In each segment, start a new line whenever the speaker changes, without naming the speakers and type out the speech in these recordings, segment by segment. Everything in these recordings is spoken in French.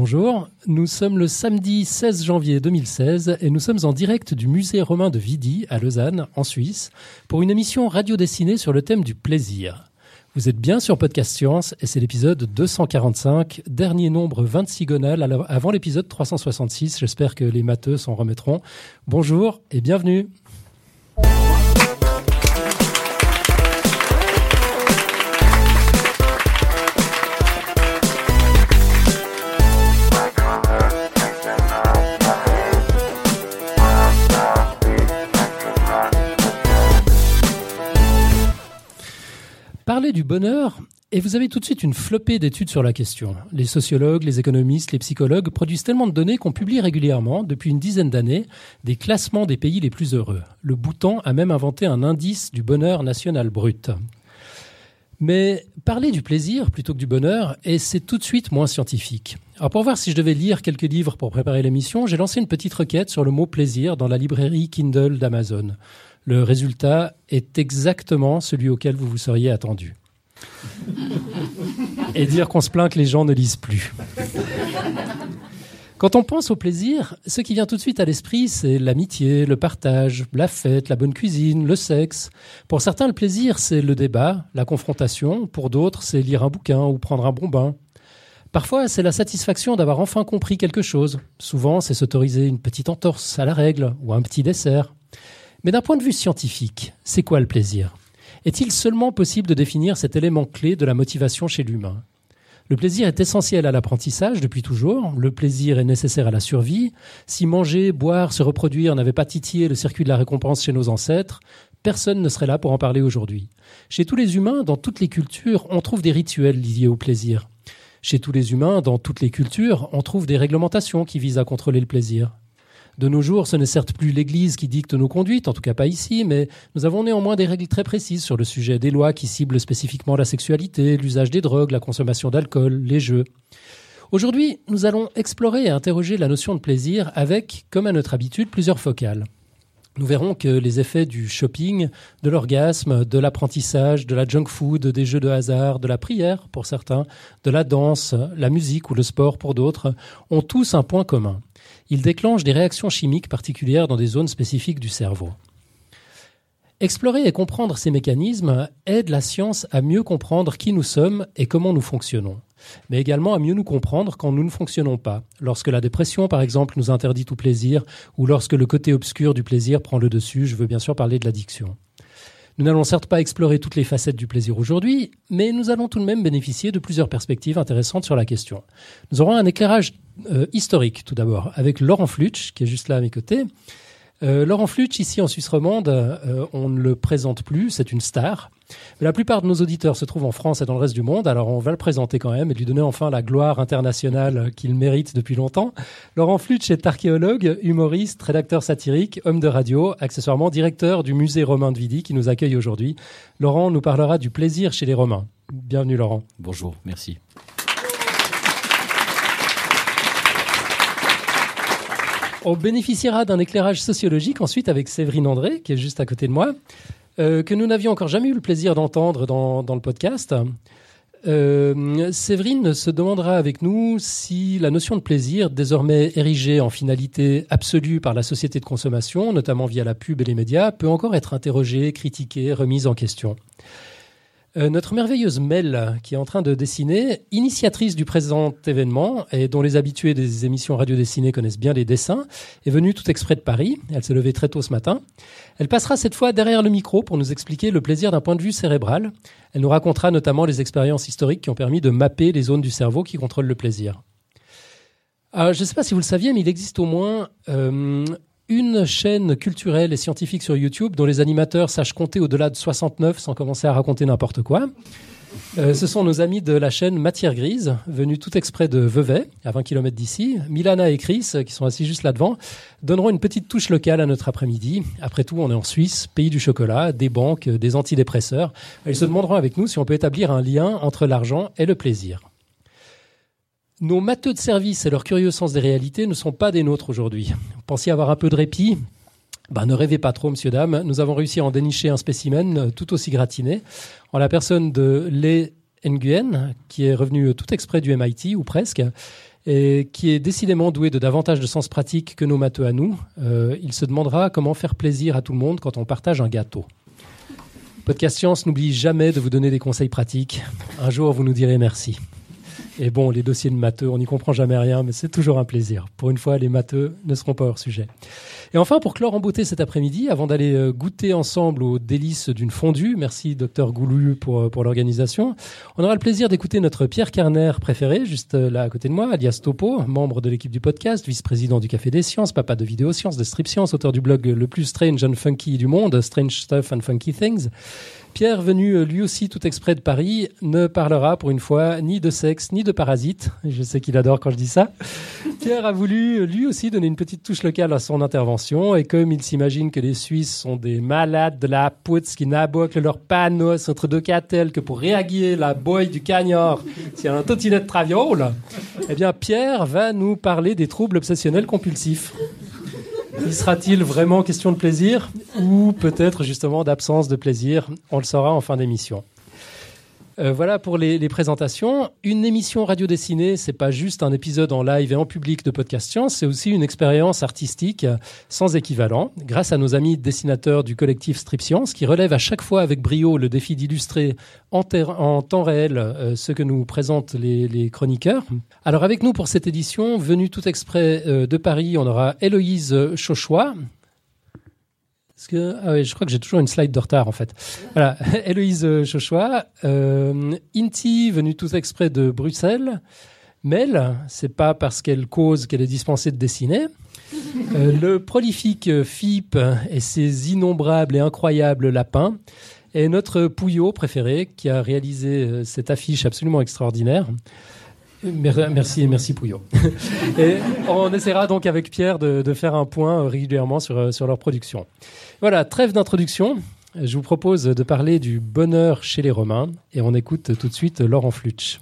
Bonjour, nous sommes le samedi 16 janvier 2016 et nous sommes en direct du musée romain de Vidi à Lausanne, en Suisse, pour une émission radio dessinée sur le thème du plaisir. Vous êtes bien sur Podcast Science et c'est l'épisode 245, dernier nombre 26 gonal avant l'épisode 366. J'espère que les matheux s'en remettront. Bonjour et bienvenue. Du bonheur, et vous avez tout de suite une flopée d'études sur la question. Les sociologues, les économistes, les psychologues produisent tellement de données qu'on publie régulièrement, depuis une dizaine d'années, des classements des pays les plus heureux. Le Bhoutan a même inventé un indice du bonheur national brut. Mais parler du plaisir plutôt que du bonheur, et c'est tout de suite moins scientifique. Alors pour voir si je devais lire quelques livres pour préparer l'émission, j'ai lancé une petite requête sur le mot plaisir dans la librairie Kindle d'Amazon. Le résultat est exactement celui auquel vous vous seriez attendu. Et dire qu'on se plaint que les gens ne lisent plus. Quand on pense au plaisir, ce qui vient tout de suite à l'esprit, c'est l'amitié, le partage, la fête, la bonne cuisine, le sexe. Pour certains, le plaisir, c'est le débat, la confrontation. Pour d'autres, c'est lire un bouquin ou prendre un bon bain. Parfois, c'est la satisfaction d'avoir enfin compris quelque chose. Souvent, c'est s'autoriser une petite entorse à la règle ou un petit dessert. Mais d'un point de vue scientifique, c'est quoi le plaisir? Est-il seulement possible de définir cet élément clé de la motivation chez l'humain? Le plaisir est essentiel à l'apprentissage depuis toujours. Le plaisir est nécessaire à la survie. Si manger, boire, se reproduire n'avait pas titillé le circuit de la récompense chez nos ancêtres, personne ne serait là pour en parler aujourd'hui. Chez tous les humains, dans toutes les cultures, on trouve des rituels liés au plaisir. Chez tous les humains, dans toutes les cultures, on trouve des réglementations qui visent à contrôler le plaisir. De nos jours, ce n'est certes plus l'Église qui dicte nos conduites, en tout cas pas ici, mais nous avons néanmoins des règles très précises sur le sujet, des lois qui ciblent spécifiquement la sexualité, l'usage des drogues, la consommation d'alcool, les jeux. Aujourd'hui, nous allons explorer et interroger la notion de plaisir avec, comme à notre habitude, plusieurs focales. Nous verrons que les effets du shopping, de l'orgasme, de l'apprentissage, de la junk food, des jeux de hasard, de la prière pour certains, de la danse, la musique ou le sport pour d'autres, ont tous un point commun il déclenche des réactions chimiques particulières dans des zones spécifiques du cerveau. Explorer et comprendre ces mécanismes aide la science à mieux comprendre qui nous sommes et comment nous fonctionnons, mais également à mieux nous comprendre quand nous ne fonctionnons pas, lorsque la dépression par exemple nous interdit tout plaisir ou lorsque le côté obscur du plaisir prend le dessus, je veux bien sûr parler de l'addiction. Nous n'allons certes pas explorer toutes les facettes du plaisir aujourd'hui, mais nous allons tout de même bénéficier de plusieurs perspectives intéressantes sur la question. Nous aurons un éclairage euh, historique tout d'abord, avec Laurent Flutsch, qui est juste là à mes côtés. Euh, Laurent Flutsch, ici en Suisse romande, euh, on ne le présente plus, c'est une star. Mais la plupart de nos auditeurs se trouvent en France et dans le reste du monde, alors on va le présenter quand même et lui donner enfin la gloire internationale qu'il mérite depuis longtemps. Laurent Flutsch est archéologue, humoriste, rédacteur satirique, homme de radio, accessoirement directeur du musée romain de Vidi qui nous accueille aujourd'hui. Laurent nous parlera du plaisir chez les Romains. Bienvenue Laurent.
Bonjour, merci.
On bénéficiera d'un éclairage sociologique ensuite avec Séverine André, qui est juste à côté de moi, euh, que nous n'avions encore jamais eu le plaisir d'entendre dans, le podcast. Euh, Séverine se demandera avec nous si la notion de plaisir, désormais érigée en finalité absolue par la société de consommation, notamment via la pub et les médias, peut encore être interrogée, critiquée, remise en question. Euh, notre merveilleuse Mel, qui est en train de dessiner, initiatrice du présent événement et dont les habitués des émissions radio dessinées connaissent bien les dessins, est venue tout exprès de Paris. Elle s'est levée très tôt ce matin. Elle passera cette fois derrière le micro pour nous expliquer le plaisir d'un point de vue cérébral. Elle nous racontera notamment les expériences historiques qui ont permis de mapper les zones du cerveau qui contrôlent le plaisir. je ne sais pas si vous le saviez, mais il existe au moins euh, une chaîne culturelle et scientifique sur YouTube dont les animateurs sachent compter au-delà de 69 sans commencer à raconter n'importe quoi. Euh, ce sont nos amis de la chaîne Matière Grise, venus tout exprès de Vevey, à 20 km d'ici. Milana et Chris, qui sont assis juste là devant, donneront une petite touche locale à notre après-midi. Après tout, on est en Suisse, pays du chocolat, des banques, des antidépresseurs. Ils se demanderont avec nous si on peut établir un lien entre l'argent et le plaisir. Nos matheux de service et leur curieux sens des réalités ne sont pas des nôtres aujourd'hui. Vous pensiez avoir un peu de répit? Ben, ne rêvez pas trop, monsieur, dame. Nous avons réussi à en dénicher un spécimen tout aussi gratiné, en la personne de Lei Nguyen, qui est revenu tout exprès du MIT, ou presque, et qui est décidément doué de davantage de sens pratique que nos matheux à nous. Euh, il se demandera comment faire plaisir à tout le monde quand on partage un gâteau. Podcast Science n'oublie jamais de vous donner des conseils pratiques. Un jour, vous nous direz merci. Et bon, les dossiers de matheux, on n'y comprend jamais rien, mais c'est toujours un plaisir. Pour une fois, les matheux ne seront pas hors sujet. Et enfin, pour clore en beauté cet après-midi, avant d'aller euh, goûter ensemble aux délices d'une fondue, merci docteur Goulou pour, euh, pour l'organisation, on aura le plaisir d'écouter notre Pierre Carner préféré, juste euh, là à côté de moi, alias Topo, membre de l'équipe du podcast, vice-président du Café des Sciences, papa de vidéo sciences, de science, auteur du blog le plus strange and funky du monde, Strange Stuff and Funky Things. Pierre, venu euh, lui aussi tout exprès de Paris, ne parlera pour une fois ni de sexe ni de parasites. Je sais qu'il adore quand je dis ça. Pierre a voulu lui aussi donner une petite touche locale à son intervention et comme il s'imagine que les Suisses sont des malades de la poutre qui n'abouclent leur panos entre deux catelles que pour réaguiller la boy du cagnard a un totinet de traviole, eh bien Pierre va nous parler des troubles obsessionnels compulsifs. Y sera-t-il vraiment question de plaisir ou peut-être justement d'absence de plaisir? On le saura en fin d'émission. Euh, voilà pour les, présentations. Une émission radio dessinée, c'est pas juste un épisode en live et en public de Podcast Science, c'est aussi une expérience artistique sans équivalent, grâce à nos amis dessinateurs du collectif Strip Science, qui relèvent à chaque fois avec brio le défi d'illustrer en, temps réel euh, ce que nous présentent les, chroniqueurs. Alors avec nous pour cette édition, venue tout exprès euh, de Paris, on aura Héloïse Chauchois, que, ah oui, je crois que j'ai toujours une slide de retard en fait. Voilà, Héloïse euh, Chauchois, euh, Inti, venue tout exprès de Bruxelles. Mel, c'est pas parce qu'elle cause qu'elle est dispensée de dessiner. Euh, le prolifique FIP et ses innombrables et incroyables lapins. Et notre Pouillot préféré qui a réalisé cette affiche absolument extraordinaire. Merci, merci Pouillot. Et on essaiera donc avec Pierre de, faire un point régulièrement sur, sur leur production. Voilà, trêve d'introduction. Je vous propose de parler du bonheur chez les Romains et on écoute tout de suite Laurent Flutsch.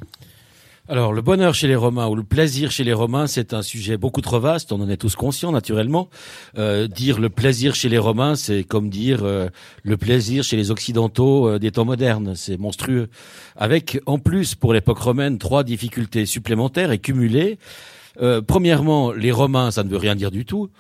Alors, le bonheur chez les Romains ou le plaisir chez les Romains, c'est un sujet beaucoup trop vaste. On en est tous conscients, naturellement. Euh, dire le plaisir chez les Romains, c'est comme dire euh, le plaisir chez les Occidentaux euh, des temps modernes. C'est monstrueux. Avec, en plus, pour l'époque romaine, trois difficultés supplémentaires et cumulées. premièrement, les Romains, ça ne veut rien dire du tout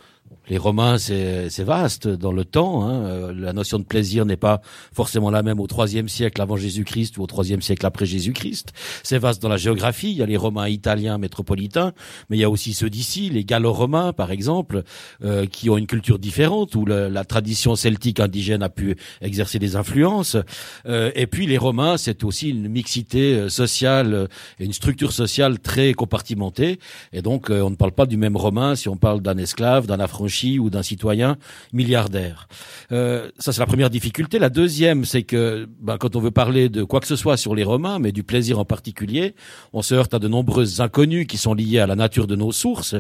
les Romains, c'est vaste dans le temps. Hein. Euh, la notion de plaisir n'est pas forcément la même au IIIe siècle avant Jésus-Christ ou au IIIe siècle après Jésus-Christ. C'est vaste dans la géographie. Il y a les Romains italiens métropolitains, mais il y a aussi ceux d'ici, les Gallo-Romains par exemple, euh, qui ont une culture différente où la tradition celtique indigène a pu exercer des influences. Euh, et puis les Romains, c'est aussi une mixité sociale et une structure sociale très compartimentée. Et donc, on ne parle pas du même Romain si on parle d'un esclave, d'un ou d'un citoyen milliardaire. Euh, ça, c'est la première difficulté. La deuxième, c'est que ben, quand on veut parler de quoi que ce soit sur les Romains, mais du plaisir en particulier, on se heurte à de nombreuses inconnues qui sont liées à la nature de nos sources.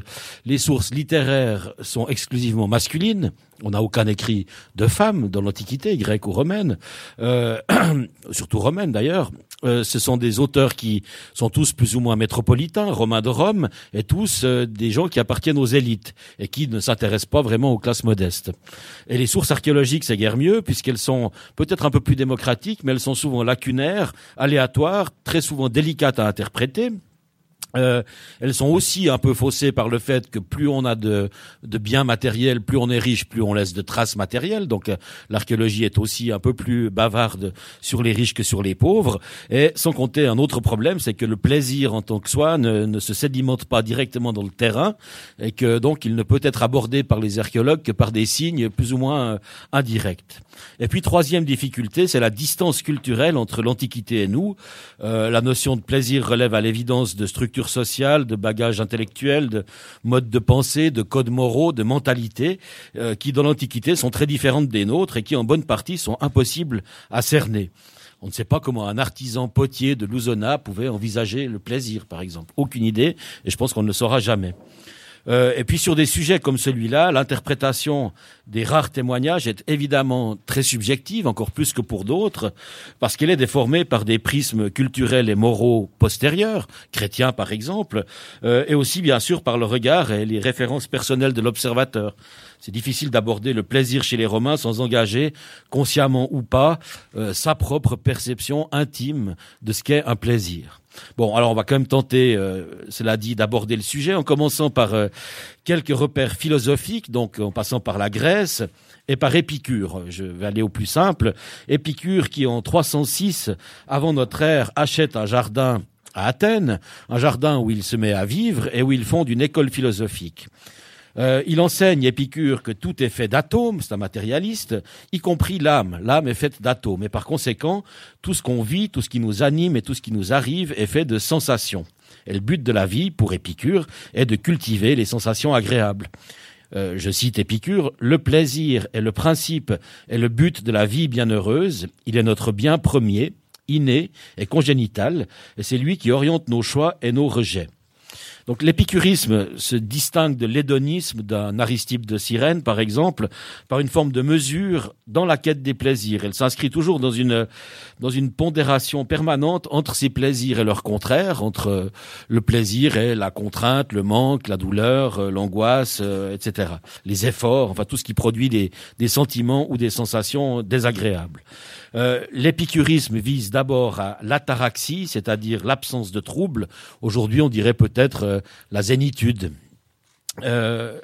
Les sources littéraires sont exclusivement masculines. On n'a aucun écrit de femme dans l'Antiquité, grecque ou romaine, euh, surtout romaine d'ailleurs. Euh, ce sont des auteurs qui sont tous plus ou moins métropolitains, romains de Rome, et tous euh, des gens qui appartiennent aux élites et qui ne s'intéressent pas vraiment aux classes modestes. Et les sources archéologiques, c'est guère mieux, puisqu'elles sont peut-être un peu plus démocratiques, mais elles sont souvent lacunaires, aléatoires, très souvent délicates à interpréter. Euh, elles sont aussi un peu faussées par le fait que plus on a de, de biens matériels, plus on est riche, plus on laisse de traces matérielles. Donc euh, l'archéologie est aussi un peu plus bavarde sur les riches que sur les pauvres. Et sans compter un autre problème, c'est que le plaisir en tant que soi ne, ne, se sédimente pas directement dans le terrain et que donc il ne peut être abordé par les archéologues que par des signes plus ou moins euh, indirects. Et puis troisième difficulté, c'est la distance culturelle entre l'Antiquité et nous. Euh, la notion de plaisir relève à l'évidence de structures sociales, de bagages intellectuels, de modes de pensée, de codes moraux, de mentalités, euh, qui dans l'Antiquité sont très différentes des nôtres et qui en bonne partie sont impossibles à cerner. On ne sait pas comment un artisan potier de Lousonna pouvait envisager le plaisir, par exemple. Aucune idée, et je pense qu'on ne le saura jamais. Euh, et puis sur des sujets comme celui-là, l'interprétation des rares témoignages est évidemment très subjective, encore plus que pour d'autres, parce qu'elle est déformée par des prismes culturels et moraux postérieurs, chrétiens par exemple, euh, et aussi bien sûr par le regard et les références personnelles de l'observateur. C'est difficile d'aborder le plaisir chez les Romains sans engager, consciemment ou pas, euh, sa propre perception intime de ce qu'est un plaisir. Bon, alors on va quand même tenter, cela dit, d'aborder le sujet en commençant par quelques repères philosophiques, donc en passant par la Grèce et par Épicure. Je vais aller au plus simple. Épicure qui en 306 avant notre ère achète un jardin à Athènes, un jardin où il se met à vivre et où il fonde une école philosophique. Euh, il enseigne, Épicure, que tout est fait d'atomes, c'est un matérialiste, y compris l'âme. L'âme est faite d'atomes. Et par conséquent, tout ce qu'on vit, tout ce qui nous anime et tout ce qui nous arrive est fait de sensations. Et le but de la vie, pour Épicure, est de cultiver les sensations agréables. Euh, je cite Épicure, le plaisir est le principe et le but de la vie bienheureuse, il est notre bien premier, inné et congénital, et c'est lui qui oriente nos choix et nos rejets. Donc l'épicurisme se distingue de l'hédonisme d'un Aristippe de Cyrène, par exemple, par une forme de mesure dans la quête des plaisirs. Elle s'inscrit toujours dans une, dans une pondération permanente entre ces plaisirs et leurs contraires, entre le plaisir et la contrainte, le manque, la douleur, euh, l'angoisse, euh, etc. Les efforts, enfin tout ce qui produit des, des sentiments ou des sensations désagréables. Euh, l'épicurisme vise d'abord à l'ataraxie, c'est-à-dire l'absence de trouble. Aujourd'hui, on dirait peut-être euh, la zénitude. Euh,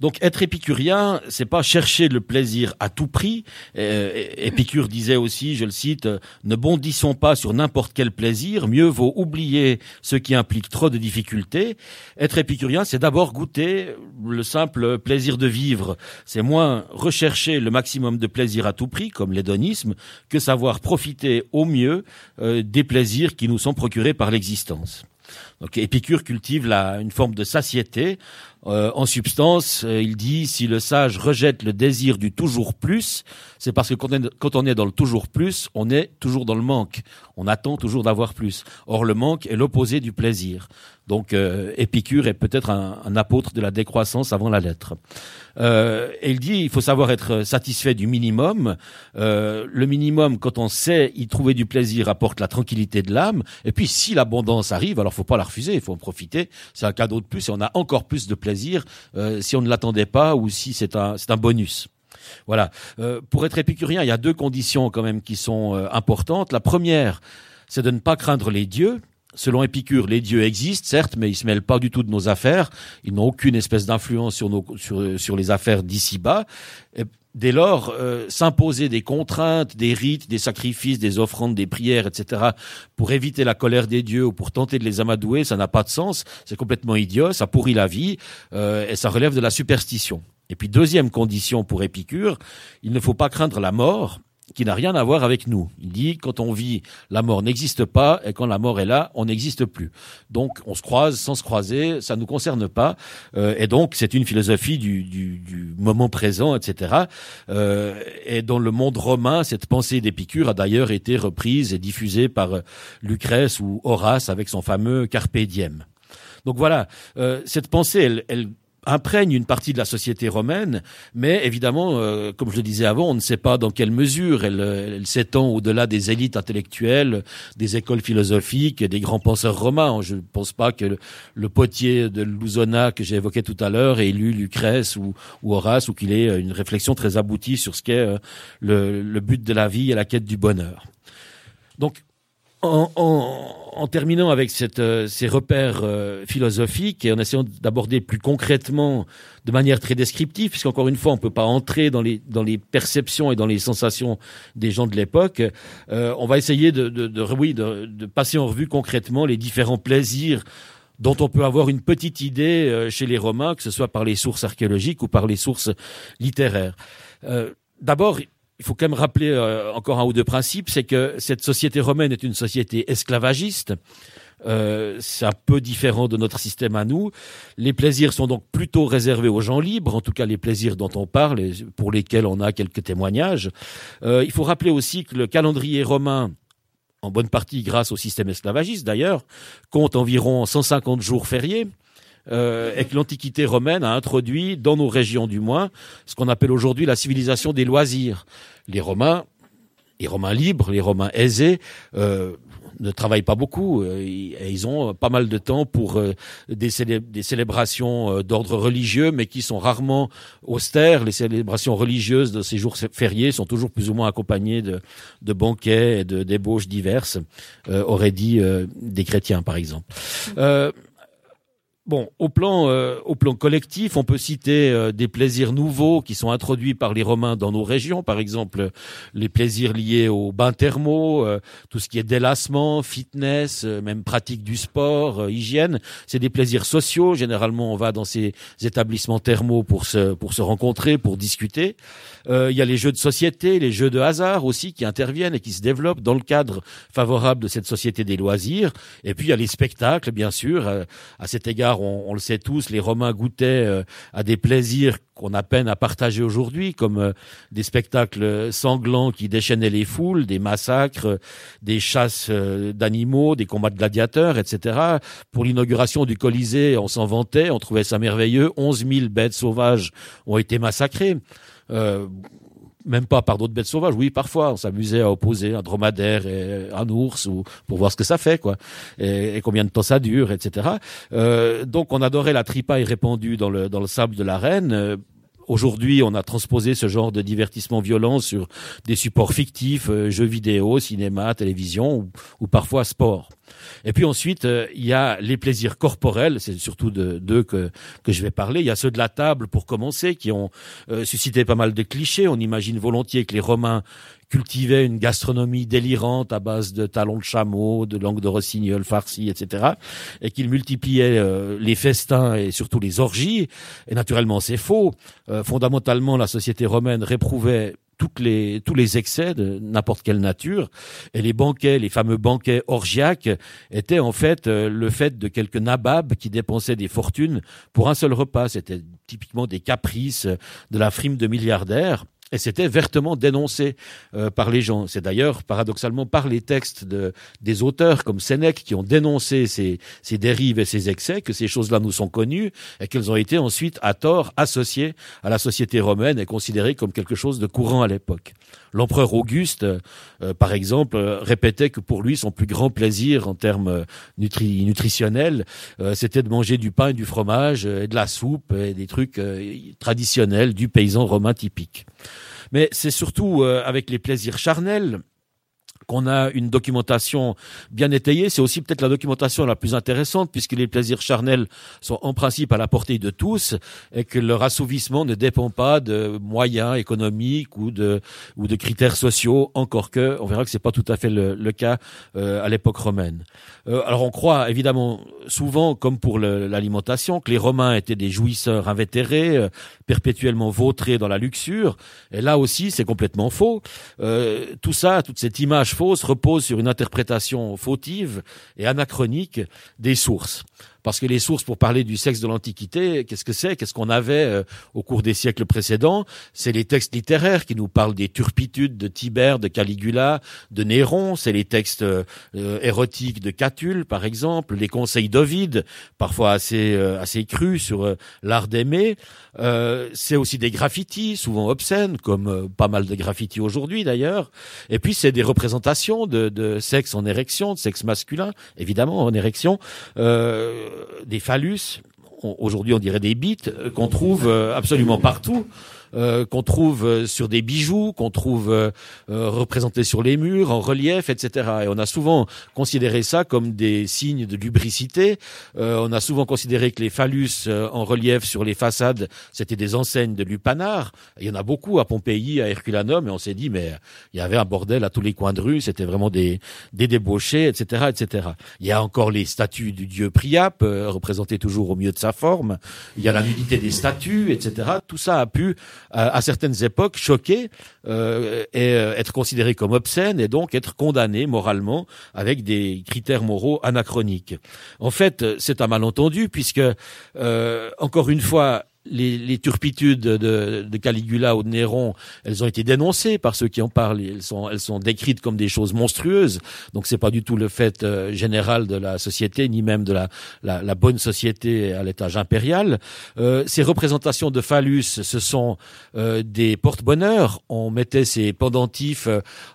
donc être épicurien, c'est pas chercher le plaisir à tout prix. Euh, Épicure disait aussi, je le cite, ne bondissons pas sur n'importe quel plaisir, mieux vaut oublier ce qui implique trop de difficultés. Être épicurien, c'est d'abord goûter le simple plaisir de vivre. C'est moins rechercher le maximum de plaisir à tout prix, comme l'hédonisme, que savoir profiter au mieux euh, des plaisirs qui nous sont procurés par l'existence. Donc Épicure cultive la, une forme de satiété. Euh, en substance, euh, il dit si le sage rejette le désir du toujours plus, c'est parce que quand on, est, quand on est dans le toujours plus, on est toujours dans le manque. On attend toujours d'avoir plus. Or, le manque est l'opposé du plaisir. Donc, euh, Épicure est peut-être un, un, apôtre de la décroissance avant la lettre. Euh, il dit il faut savoir être satisfait du minimum. Euh, le minimum, quand on sait y trouver du plaisir, apporte la tranquillité de l'âme. Et puis, si l'abondance arrive, alors faut pas la refuser, il faut en profiter. C'est un cadeau de plus et on a encore plus de plaisir euh, si on ne l'attendait pas ou si c'est un, c'est un bonus. Voilà. Euh, pour être épicurien, il y a deux conditions quand même qui sont euh, importantes. La première, c'est de ne pas craindre les dieux. Selon Épicure, les dieux existent, certes, mais ils se mêlent pas du tout de nos affaires. Ils n'ont aucune espèce d'influence sur, nos, sur, sur les affaires d'ici-bas. Dès lors, euh, s'imposer des contraintes, des rites, des sacrifices, des offrandes, des prières, etc., pour éviter la colère des dieux ou pour tenter de les amadouer, ça n'a pas de sens. C'est complètement idiot, ça pourrit la vie euh, et ça relève de la superstition. Et puis deuxième condition pour Épicure, il ne faut pas craindre la mort, qui n'a rien à voir avec nous. Il dit quand on vit, la mort n'existe pas, et quand la mort est là, on n'existe plus. Donc on se croise sans se croiser, ça ne nous concerne pas, euh, et donc c'est une philosophie du, du, du, moment présent, etc. Euh, et dans le monde romain, cette pensée d'Épicure a d'ailleurs été reprise et diffusée par Lucrèce ou Horace avec son fameux Carpe diem. Donc voilà, euh, cette pensée, elle, elle, imprègne une partie de la société romaine, mais évidemment, euh, comme je le disais avant, on ne sait pas dans quelle mesure elle, elle s'étend au-delà des élites intellectuelles, des écoles philosophiques, des grands penseurs romains. Je ne pense pas que le, potier de Lousona que j'ai évoqué tout à l'heure ait lu Lucrèce ou, ou Horace ou qu'il ait une réflexion très aboutie sur ce qu'est euh, le, le but de la vie et la quête du bonheur. Donc, en, en, en, terminant avec cette, euh, ces repères euh, philosophiques et en essayant d'aborder plus concrètement, de manière très descriptive, puisqu'encore une fois, on ne peut pas entrer dans les, dans les perceptions et dans les sensations des gens de l'époque, euh, on va essayer de, de, de oui, de, de, passer en revue concrètement les différents plaisirs dont on peut avoir une petite idée euh, chez les Romains, que ce soit par les sources archéologiques ou par les sources littéraires. Euh, D'abord, il faut quand même rappeler euh, encore un ou deux principes, c'est que cette société romaine est une société esclavagiste. Euh, c'est un peu différent de notre système à nous. Les plaisirs sont donc plutôt réservés aux gens libres, en tout cas les plaisirs dont on parle et pour lesquels on a quelques témoignages. Euh, il faut rappeler aussi que le calendrier romain, en bonne partie grâce au système esclavagiste d'ailleurs, compte environ 150 jours fériés euh, et que l'Antiquité romaine a introduit, dans nos régions du moins, ce qu'on appelle aujourd'hui la civilisation des loisirs. Les Romains, les Romains libres, les Romains aisés, euh, ne travaillent pas beaucoup et ils ont pas mal de temps pour des, des célébrations d'ordre religieux, mais qui sont rarement austères. Les célébrations religieuses de ces jours fériés sont toujours plus ou moins accompagnées de, banquets et de débauches diverses, aurait dit des chrétiens par exemple. Bon, au plan, euh, au plan collectif, on peut citer euh, des plaisirs nouveaux qui sont introduits par les Romains dans nos régions, par exemple les plaisirs liés aux bains thermaux, euh, tout ce qui est délassement, fitness, même pratique du sport, hygiène. C'est des plaisirs sociaux. Généralement, on va dans ces établissements thermaux pour se pour se rencontrer, pour discuter. Il y a les jeux de société, les jeux de hasard aussi qui interviennent et qui se développent dans le cadre favorable de cette société des loisirs. Et puis il y a les spectacles, bien sûr. à cet égard on, le sait tous, les Romains goûtaient euh, à des plaisirs qu'on a peine à partager aujourd'hui, comme euh, des spectacles sanglants qui déchaînaient les foules, des massacres, des chasses euh, d'animaux, des combats de gladiateurs, etc. Pour l'inauguration du Colisée, on s'en vantait, on trouvait ça merveilleux. 11 000 bêtes sauvages ont été massacrées même pas par d'autres bêtes sauvages. Oui, parfois, on s'amusait à opposer un dromadaire et un ours ou pour voir ce que ça fait, quoi, et, combien de temps ça dure, etc. Euh, donc, on adorait la tripaille répandue dans le dans le sable de l'arène. Aujourd'hui, on a transposé ce genre de divertissement violent sur des supports fictifs, euh, jeux vidéo, cinéma, télévision ou, ou parfois sport. Et puis ensuite, euh, il y a les plaisirs corporels, c'est surtout de d'eux que, que je vais parler. Il y a ceux de la table, pour commencer, qui ont euh, suscité pas mal de clichés. On imagine volontiers que les Romains cultivaient une gastronomie délirante à base de talons de chameau, de langue de rossignol farci, etc. Et qu'ils multipliaient euh, les festins et surtout les orgies. Et naturellement, c'est faux. fondamentalement, la société romaine réprouvait les, tous les excès de n'importe quelle nature. Et les banquets, les fameux banquets orgiaques, étaient en fait euh, le fait de quelques nababs qui dépensaient des fortunes pour un seul repas. C'était typiquement des caprices de la frime de milliardaires. Et c'était vertement dénoncé euh, par les gens. C'est d'ailleurs paradoxalement par les textes de, des auteurs comme Sénèque qui ont dénoncé ces, ces dérives et ces excès que ces choses-là nous sont connues et qu'elles ont été ensuite à tort associées à la société romaine et considérées comme quelque chose de courant à l'époque. L'empereur Auguste, euh, par exemple, répétait que pour lui son plus grand plaisir en termes nutri nutritionnels, euh, c'était de manger du pain et du fromage et de la soupe et des trucs traditionnels du paysan romain typique. Mais c'est surtout euh, avec les plaisirs charnels qu'on a une documentation bien étayée. C'est aussi peut-être la documentation la plus intéressante puisque les plaisirs charnels sont en principe à la portée de tous et que leur assouvissement ne dépend pas de moyens économiques ou de ou de critères sociaux. Encore que, on verra que c'est pas tout à fait le, cas euh, à l'époque romaine. Euh, alors on croit évidemment souvent, comme pour l'alimentation, que les Romains étaient des jouisseurs invétérés, euh, perpétuellement vautrés dans la luxure. Et là aussi, c'est complètement faux. tout ça, toute cette image repose sur une interprétation fautive et anachronique des sources parce que les sources pour parler du sexe de l'Antiquité, qu'est-ce que c'est? Qu'est-ce qu'on avait euh, au cours des siècles précédents? C'est les textes littéraires qui nous parlent des turpitudes de Tibère, de Caligula, de Néron. C'est les textes euh, érotiques de Catulle, par exemple, les conseils d'Ovide, parfois assez euh, assez crus sur l'art d'aimer. c'est aussi des graffitis, souvent obscènes, comme pas mal de graffitis aujourd'hui d'ailleurs. Et puis c'est des représentations de, de, sexe en érection, de sexe masculin, évidemment en érection. Euh, des phallus, aujourd'hui on dirait des bites, euh, qu'on trouve euh, absolument partout. Euh, qu'on trouve euh, sur des bijoux, qu'on trouve euh, représentés sur les murs, en relief, etc. Et on a souvent considéré ça comme des signes de lubricité. on a souvent considéré que les phallus en relief sur les façades, c'était des enseignes de lupanar. Il y en a beaucoup à Pompéi, à Herculanum, et on s'est dit, mais il y avait un bordel à tous les coins de rue, c'était vraiment des, des débauchés, etc., etc. Il y a encore les statues du dieu Priape, représentées toujours au mieux de sa forme. Il y a la nudité des statues, etc. Tout ça a pu à, certaines époques choquer euh, et euh, être considéré comme obscène et donc être condamné moralement avec des critères moraux anachroniques. En fait, c'est un malentendu puisque euh, encore une fois les, turpitudes de, Caligula ou de Néron, elles ont été dénoncées par ceux qui en parlent. Elles sont, décrites comme des choses monstrueuses. Donc c'est pas du tout le fait euh, général de la société, ni même de la, bonne société à l'étage impérial. Euh, ces représentations de phallus, ce sont euh, des porte-bonheur. On mettait ces pendentifs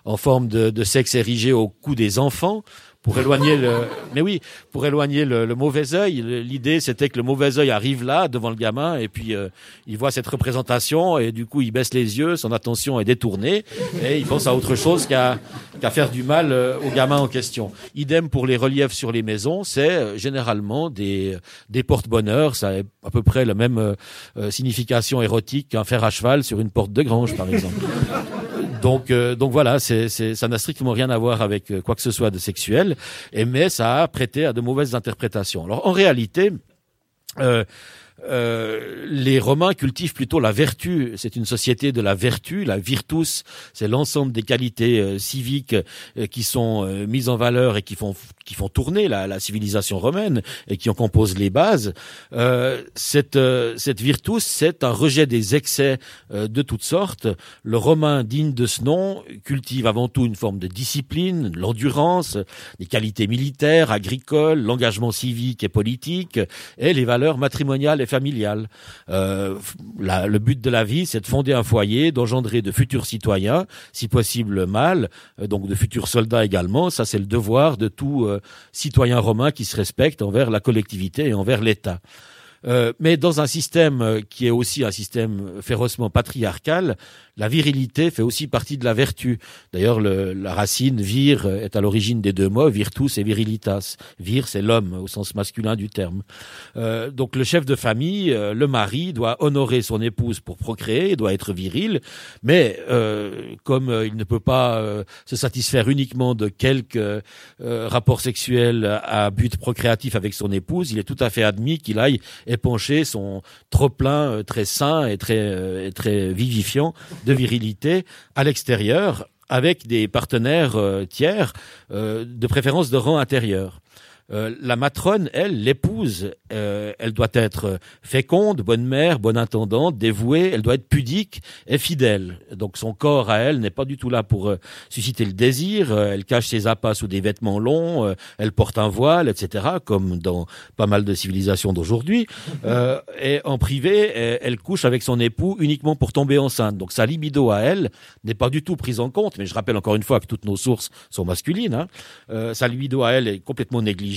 en forme de, de sexe érigé au cou des enfants pour éloigner le, mais oui, pour éloigner le, mauvais œil. L'idée, c'était que le mauvais œil arrive là devant le gamin et puis euh, il voit cette représentation et du coup il baisse les yeux, son attention est détournée et il pense à autre chose qu'à qu'à faire du mal euh, au gamin en question. Idem pour les reliefs sur les maisons, c'est euh, généralement des des porte-bonheur. Ça a à peu près la même signification érotique qu'un fer à cheval sur une porte de grange, par exemple. Donc, euh, donc voilà, c'est, ça n'a strictement rien à voir avec euh, quoi que ce soit de sexuel, et mais ça a prêté à de mauvaises interprétations. Alors en réalité, euh, euh, les Romains cultivent plutôt la vertu. C'est une société de la vertu. La virtus, c'est l'ensemble des qualités euh, civiques euh, qui sont mises en valeur et qui font qui font tourner la, civilisation romaine et qui en composent les bases. cette cette virtus, c'est un rejet des excès de toutes sortes. Le Romain digne de ce nom cultive avant tout une forme de discipline, l'endurance, des qualités militaires, agricoles, l'engagement civique et politique et les valeurs matrimoniales familiale. Euh, le but de la vie, c'est de fonder un foyer, d'engendrer de futurs citoyens, si possible mâles, euh, donc de futurs soldats également. Ça, c'est le devoir de tout euh, citoyen romain qui se respecte envers la collectivité et envers l'État. Mais dans un système qui est aussi un système férocement patriarcal, la virilité fait aussi partie de la vertu. D'ailleurs, la racine vir est à l'origine des deux mots, virtus et virilitas. Vir, c'est l'homme au sens masculin du terme. Euh, donc le chef de famille, euh, le mari, doit honorer son épouse pour procréer, doit être viril, mais euh, comme il ne peut pas se satisfaire uniquement de quelques rapports sexuels à but procréatif avec son épouse, il est tout à fait admis qu'il aille épancher son trop plein très sain et très, et très vivifiant de virilité à l'extérieur avec des partenaires euh, tiers, euh, de préférence de rang intérieur. Euh, la matrone, elle, l'épouse, euh, elle doit être féconde, bonne mère, bonne intendante, dévouée, elle doit être pudique et fidèle. Donc son corps à elle n'est pas du tout là pour euh, susciter le désir, elle cache ses appâts sous des vêtements longs, elle porte un voile, etc., comme dans pas mal de civilisations d'aujourd'hui. et en privé, elle, couche avec son époux uniquement pour tomber enceinte. Donc sa libido à elle n'est pas du tout prise en compte, mais je rappelle encore une fois que toutes nos sources sont masculines. Hein. sa libido à elle est complètement négligée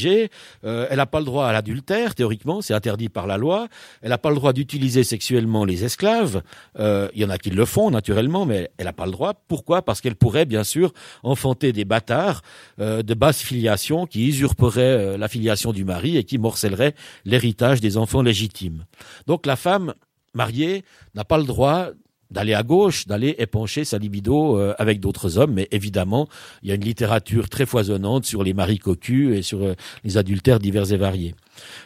euh, elle n'a pas le droit à l'adultère, théoriquement, c'est interdit par la loi. Elle n'a pas le droit d'utiliser sexuellement les esclaves. Euh, il y en a qui le font, naturellement, mais elle n'a pas le droit. Pourquoi? Parce qu'elle pourrait, bien sûr, enfanter des bâtards euh, de basse filiation qui usurperaient la filiation du mari et qui morcelleraient l'héritage des enfants légitimes. Donc la femme mariée n'a pas le droit d'aller à gauche, d'aller épancher sa libido euh, avec d'autres hommes. Mais évidemment, il y a une littérature très foisonnante sur les maris cocus et sur euh, les adultères divers et variés.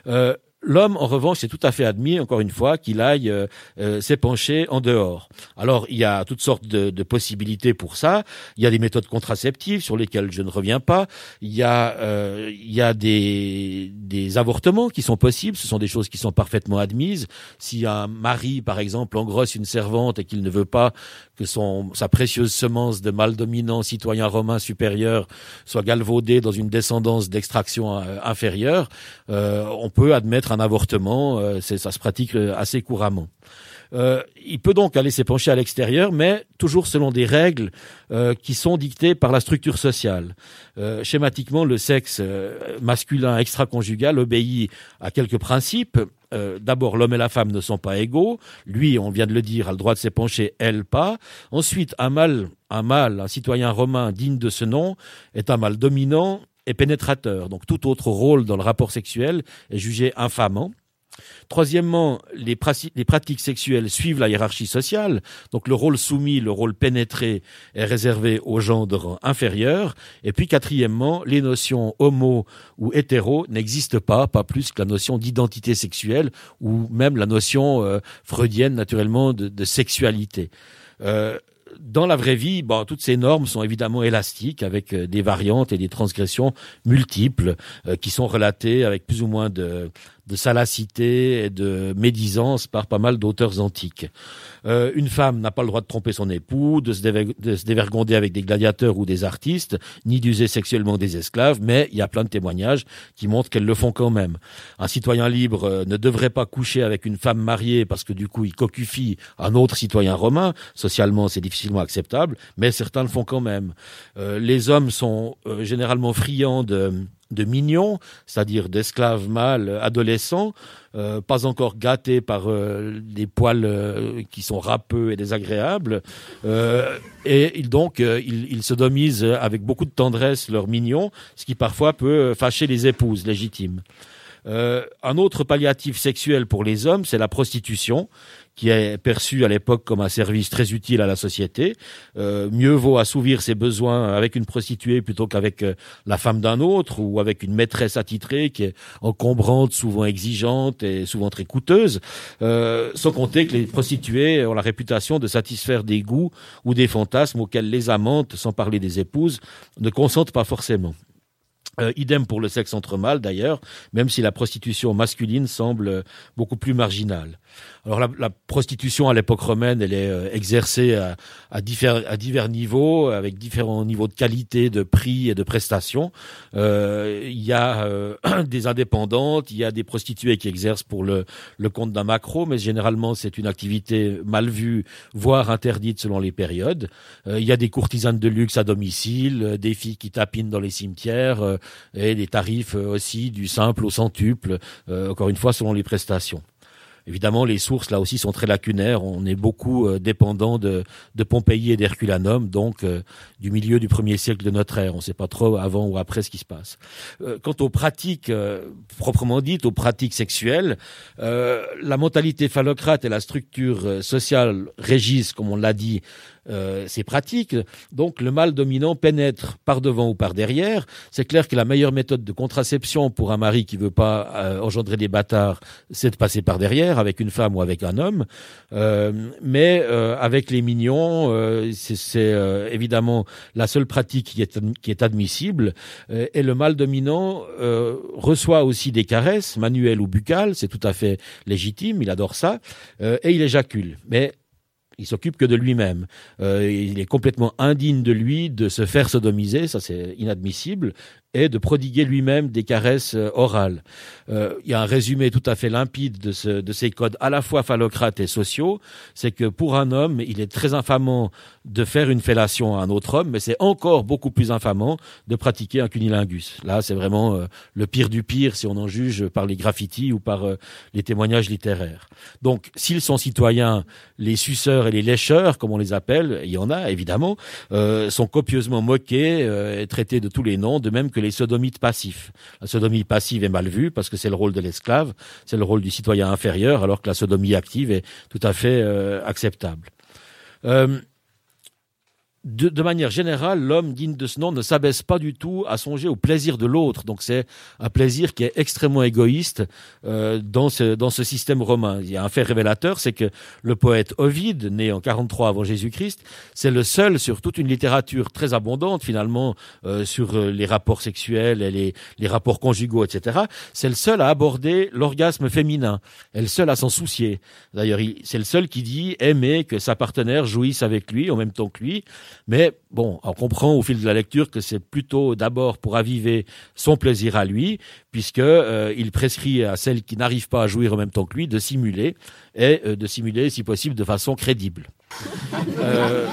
Euh, L'homme, en revanche, c'est tout à fait admis, encore une fois, qu'il aille euh, euh, s'épancher en dehors. Alors, il y a toutes sortes de, de, possibilités pour ça. Il y a des méthodes contraceptives sur lesquelles je ne reviens pas. Il y a, euh, il y a des, des avortements qui sont possibles. Ce sont des choses qui sont parfaitement admises. Si un mari, par exemple, engrosse une servante et qu'il ne veut pas que son, sa précieuse semence de mâle dominant citoyen romain supérieur soit galvaudée dans une descendance d'extraction euh, inférieure, on peut admettre un avortement, euh, ça se pratique euh, assez couramment. Euh, il peut donc aller s'épancher à l'extérieur, mais toujours selon des règles qui sont dictées par la structure sociale. schématiquement, le sexe masculin extra-conjugal obéit à quelques principes. D'abord, l'homme et la femme ne sont pas égaux. Lui, on vient de le dire, a le droit de s'épancher, elle pas. Ensuite, un mâle, un mâle, un citoyen romain digne de ce nom, est un mâle dominant et pénétrateur. Donc tout autre rôle dans le rapport sexuel est jugé infamant. Troisièmement, les, pratiques sexuelles suivent la hiérarchie sociale. Donc le rôle soumis, le rôle pénétré est réservé aux gens de rang inférieur. Et puis quatrièmement, les notions homo ou hétéro n'existent pas, pas plus que la notion d'identité sexuelle ou même la notion euh, freudienne naturellement de, sexualité. Euh, dans la vraie vie, bon, toutes ces normes sont évidemment élastiques avec euh, des variantes et des transgressions multiples euh, qui sont relatées avec plus ou moins de, de salacité et de médisance par pas mal d'auteurs antiques. Euh, une femme n'a pas le droit de tromper son époux, de se, dévergonder avec des gladiateurs ou des artistes, ni d'user sexuellement des esclaves, mais il y a plein de témoignages qui montrent qu'elles le font quand même. Un citoyen libre euh, ne devrait pas coucher avec une femme mariée parce que du coup il cocufie un autre citoyen romain. Socialement, c'est difficilement acceptable, mais certains le font quand même. Euh, les hommes sont généralement friands de de mignons, c'est-à-dire d'esclaves mâles adolescents, euh, pas encore gâtés par euh, des poils euh, qui sont râpeux et désagréables. et donc, ils, ils, sodomisent avec beaucoup de tendresse leurs mignons, ce qui parfois peut fâcher les épouses légitimes. un autre palliatif sexuel pour les hommes, c'est la prostitution qui est perçu à l'époque comme un service très utile à la société. Euh, mieux vaut assouvir ses besoins avec une prostituée plutôt qu'avec euh, la femme d'un autre ou avec une maîtresse attitrée qui est encombrante, souvent exigeante et souvent très coûteuse. Euh, sans compter que les prostituées ont la réputation de satisfaire des goûts ou des fantasmes auxquels les amantes, sans parler des épouses, ne consentent pas forcément. Idem pour le sexe entre mâles d'ailleurs, même si la prostitution masculine semble beaucoup plus marginale. Alors la, prostitution à l'époque romaine, elle est euh, exercée à, divers, niveaux, avec différents niveaux de qualité, de prix et de prestations. Euh, il y a euh, des indépendantes, il y a des prostituées qui exercent pour le, le compte d'un macro, mais généralement c'est une activité mal vue, voire interdite selon les périodes. il y a des courtisanes de luxe à domicile, des filles qui tapinent dans les cimetières et des tarifs aussi du simple au centuple, encore une fois selon les prestations. Évidemment, les sources là aussi sont très lacunaires. On est beaucoup euh, dépendant de, de Pompéi et d'Herculanum, donc euh, du milieu du premier siècle de notre ère. On ne sait pas trop avant ou après ce qui se passe. Euh, quant aux pratiques proprement dites, aux pratiques sexuelles, la mentalité phallocrate et la structure sociale régissent, comme on l'a dit, euh, c'est pratique. Donc le mâle dominant pénètre par devant ou par derrière. C'est clair que la meilleure méthode de contraception pour un mari qui veut pas euh, engendrer des bâtards, c'est de passer par derrière avec une femme ou avec un homme. Euh, mais avec les mignons, c'est évidemment la seule pratique qui est, qui est admissible. et le mâle dominant reçoit aussi des caresses, manuelles ou buccales. C'est tout à fait légitime. Il adore ça. et il éjacule. Mais il s'occupe que de lui-même. Euh, il est complètement indigne de lui de se faire sodomiser, ça c'est inadmissible et de prodiguer lui-même des caresses euh, orales. Euh, il y a un résumé tout à fait limpide de, ce, de ces codes à la fois phallocrates et sociaux, c'est que pour un homme, il est très infamant de faire une fellation à un autre homme, mais c'est encore beaucoup plus infamant de pratiquer un cunilingus. Là, c'est vraiment euh, le pire du pire si on en juge par les graffitis ou par les témoignages littéraires. Donc, s'ils sont citoyens, les suceurs et les lécheurs, comme on les appelle, il y en a évidemment, sont copieusement moqués et traités de tous les noms, de même que les sodomites passifs. La sodomie passive est mal vue parce que c'est le rôle de l'esclave, c'est le rôle du citoyen inférieur, alors que la sodomie active est tout à fait euh, acceptable. Euh, de, de, manière générale, l'homme digne de ce nom ne s'abaisse pas du tout à songer au plaisir de l'autre. Donc c'est un plaisir qui est extrêmement égoïste euh, dans, ce, dans ce système romain. Il y a un fait révélateur, c'est que le poète Ovide, né en 43 avant Jésus-Christ, c'est le seul sur toute une littérature très abondante finalement euh, sur euh, les rapports sexuels et les, les rapports conjugaux, etc. C'est le seul à aborder l'orgasme féminin, et le seul à s'en soucier. D'ailleurs, c'est le seul qui dit aimer que sa partenaire jouisse avec lui en même temps que lui. Mais bon, on comprend au fil de la lecture que c'est plutôt d'abord pour aviver son plaisir à lui, puisque euh, il prescrit à celle qui n'arrive pas à jouir en même temps que lui de simuler et euh, de simuler, si possible, de façon crédible. Euh,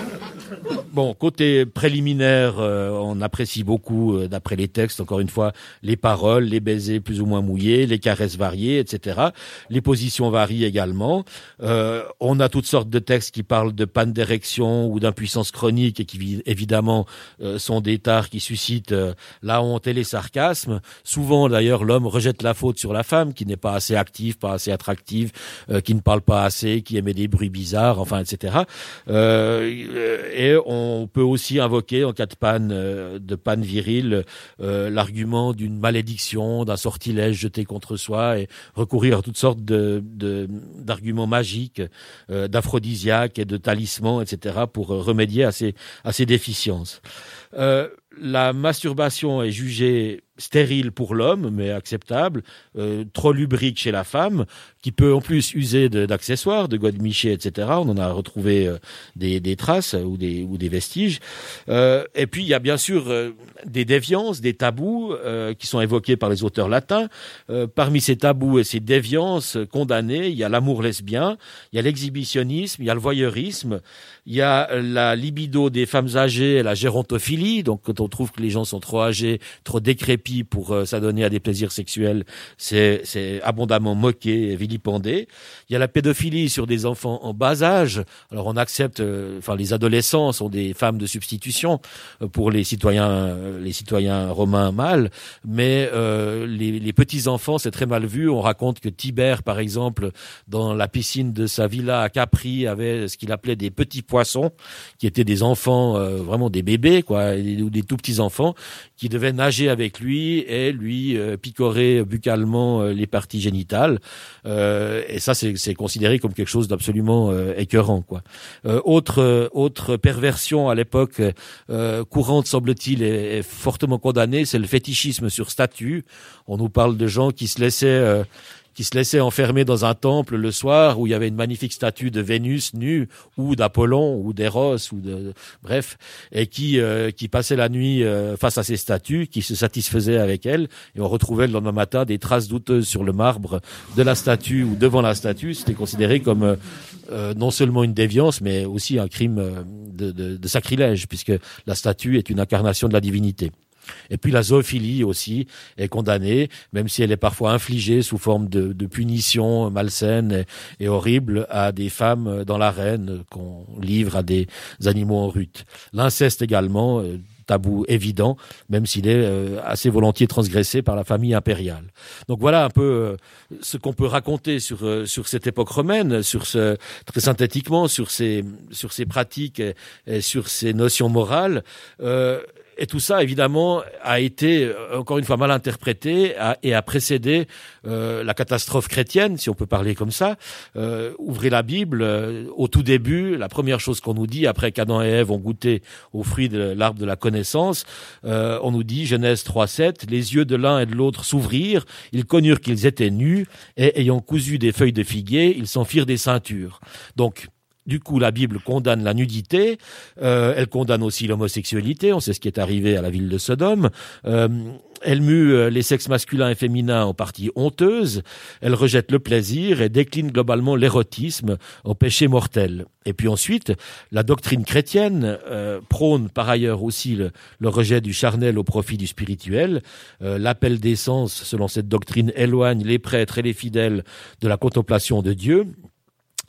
bon, côté préliminaire, euh, on apprécie beaucoup, euh, d'après les textes, encore une fois, les paroles, les baisers plus ou moins mouillés, les caresses variées, etc. Les positions varient également. Euh, on a toutes sortes de textes qui parlent de panne d'érection ou d'impuissance chronique et qui, évidemment, sont des tares qui suscitent la honte et les sarcasmes. Souvent, d'ailleurs, l'homme rejette la faute sur la femme, qui n'est pas assez active, pas assez attractive, qui ne parle pas assez, qui émet des bruits bizarres, enfin, etc. et on peut aussi invoquer en cas de panne euh, de panne virile euh, l'argument d'une malédiction, d'un sortilège jeté contre soi et recourir à toutes sortes d'arguments magiques, euh, d'aphrodisiaques et de talismans, etc. pour remédier à ces déficiences. La masturbation est jugée stérile pour l'homme, mais acceptable, euh, trop lubrique chez la femme, qui peut en plus user d'accessoires, de, de etc. On en a retrouvé euh, des, traces ou des, vestiges. Euh, et puis il y a bien sûr euh, des déviances, des tabous qui sont évoqués par les auteurs latins. parmi ces tabous et ces déviances condamnées, il y a l'amour lesbien, il y a l'exhibitionnisme, il y a le voyeurisme, il y a la libido des femmes âgées, la gérontophilie. Donc quand on trouve que les gens sont trop âgés, trop décrépits pour s'adonner à des plaisirs sexuels, c'est abondamment moqué, vilipendé. Il y a la pédophilie sur des enfants en bas âge. Alors on accepte, enfin les adolescents sont des femmes de substitution euh, pour les citoyens, euh, les citoyens romains mâles, mais euh, les, les, petits enfants, c'est très mal vu. On raconte que Tibère, par exemple, dans la piscine de sa villa à Capri, avait ce qu'il appelait des petits poissons, qui étaient des enfants, vraiment des bébés, quoi, ou des tout petits enfants, qui devaient nager avec lui et lui picorer buccalement les parties génitales. et ça, c'est considéré comme quelque chose d'absolument écœurant, quoi. autre autre perversion à l'époque euh, courante, semble-t-il, est, fortement condamnée, c'est le fétichisme sur statue. On nous parle de gens qui se laissaient euh, qui se laissaient enfermer dans un temple le soir où il y avait une magnifique statue de Vénus nue ou d'Apollon ou d'Eros ou de bref et qui euh, qui passaient la nuit face à ces statues qui se satisfaisaient avec elles et on retrouvait le lendemain matin des traces douteuses sur le marbre de la statue ou devant la statue c'était considéré comme non seulement une déviance mais aussi un crime de, sacrilège, puisque la statue est une incarnation de la divinité. Et puis la zoophilie aussi est condamnée, même si elle est parfois infligée sous forme de, de punition malsaine et, horrible à des femmes dans l'arène qu'on livre à des animaux en rut. L'inceste également, euh, tabou évident, même s'il est euh, assez volontiers transgressé par la famille impériale. Donc voilà un peu euh, ce qu'on peut raconter sur sur cette époque romaine, sur ce très synthétiquement sur ces sur ces pratiques et, sur ces notions morales. Et tout ça, évidemment, a été, euh, encore une fois, mal interprété et a précédé euh, la catastrophe chrétienne, si on peut parler comme ça. Euh, ouvrez la Bible, euh, au tout début, la première chose qu'on nous dit, après qu'Adam et Ève ont goûté au fruit de l'arbre de la connaissance, on nous dit, Genèse 3.7, les yeux de l'un et de l'autre s'ouvrirent, ils connurent qu'ils étaient nus, et ayant cousu des feuilles de figuier, ils s'en firent des ceintures. Donc, du coup, la Bible condamne la nudité, euh, elle condamne aussi l'homosexualité, on sait ce qui est arrivé à la ville de Sodome, euh, elle mue euh, les sexes masculins et féminins en partie honteuses, elle rejette le plaisir et décline globalement l'érotisme en péché mortel. Et puis ensuite, la doctrine chrétienne prône par ailleurs aussi le, rejet du charnel au profit du spirituel. L'appel d'essence, selon cette doctrine, éloigne les prêtres et les fidèles de la contemplation de Dieu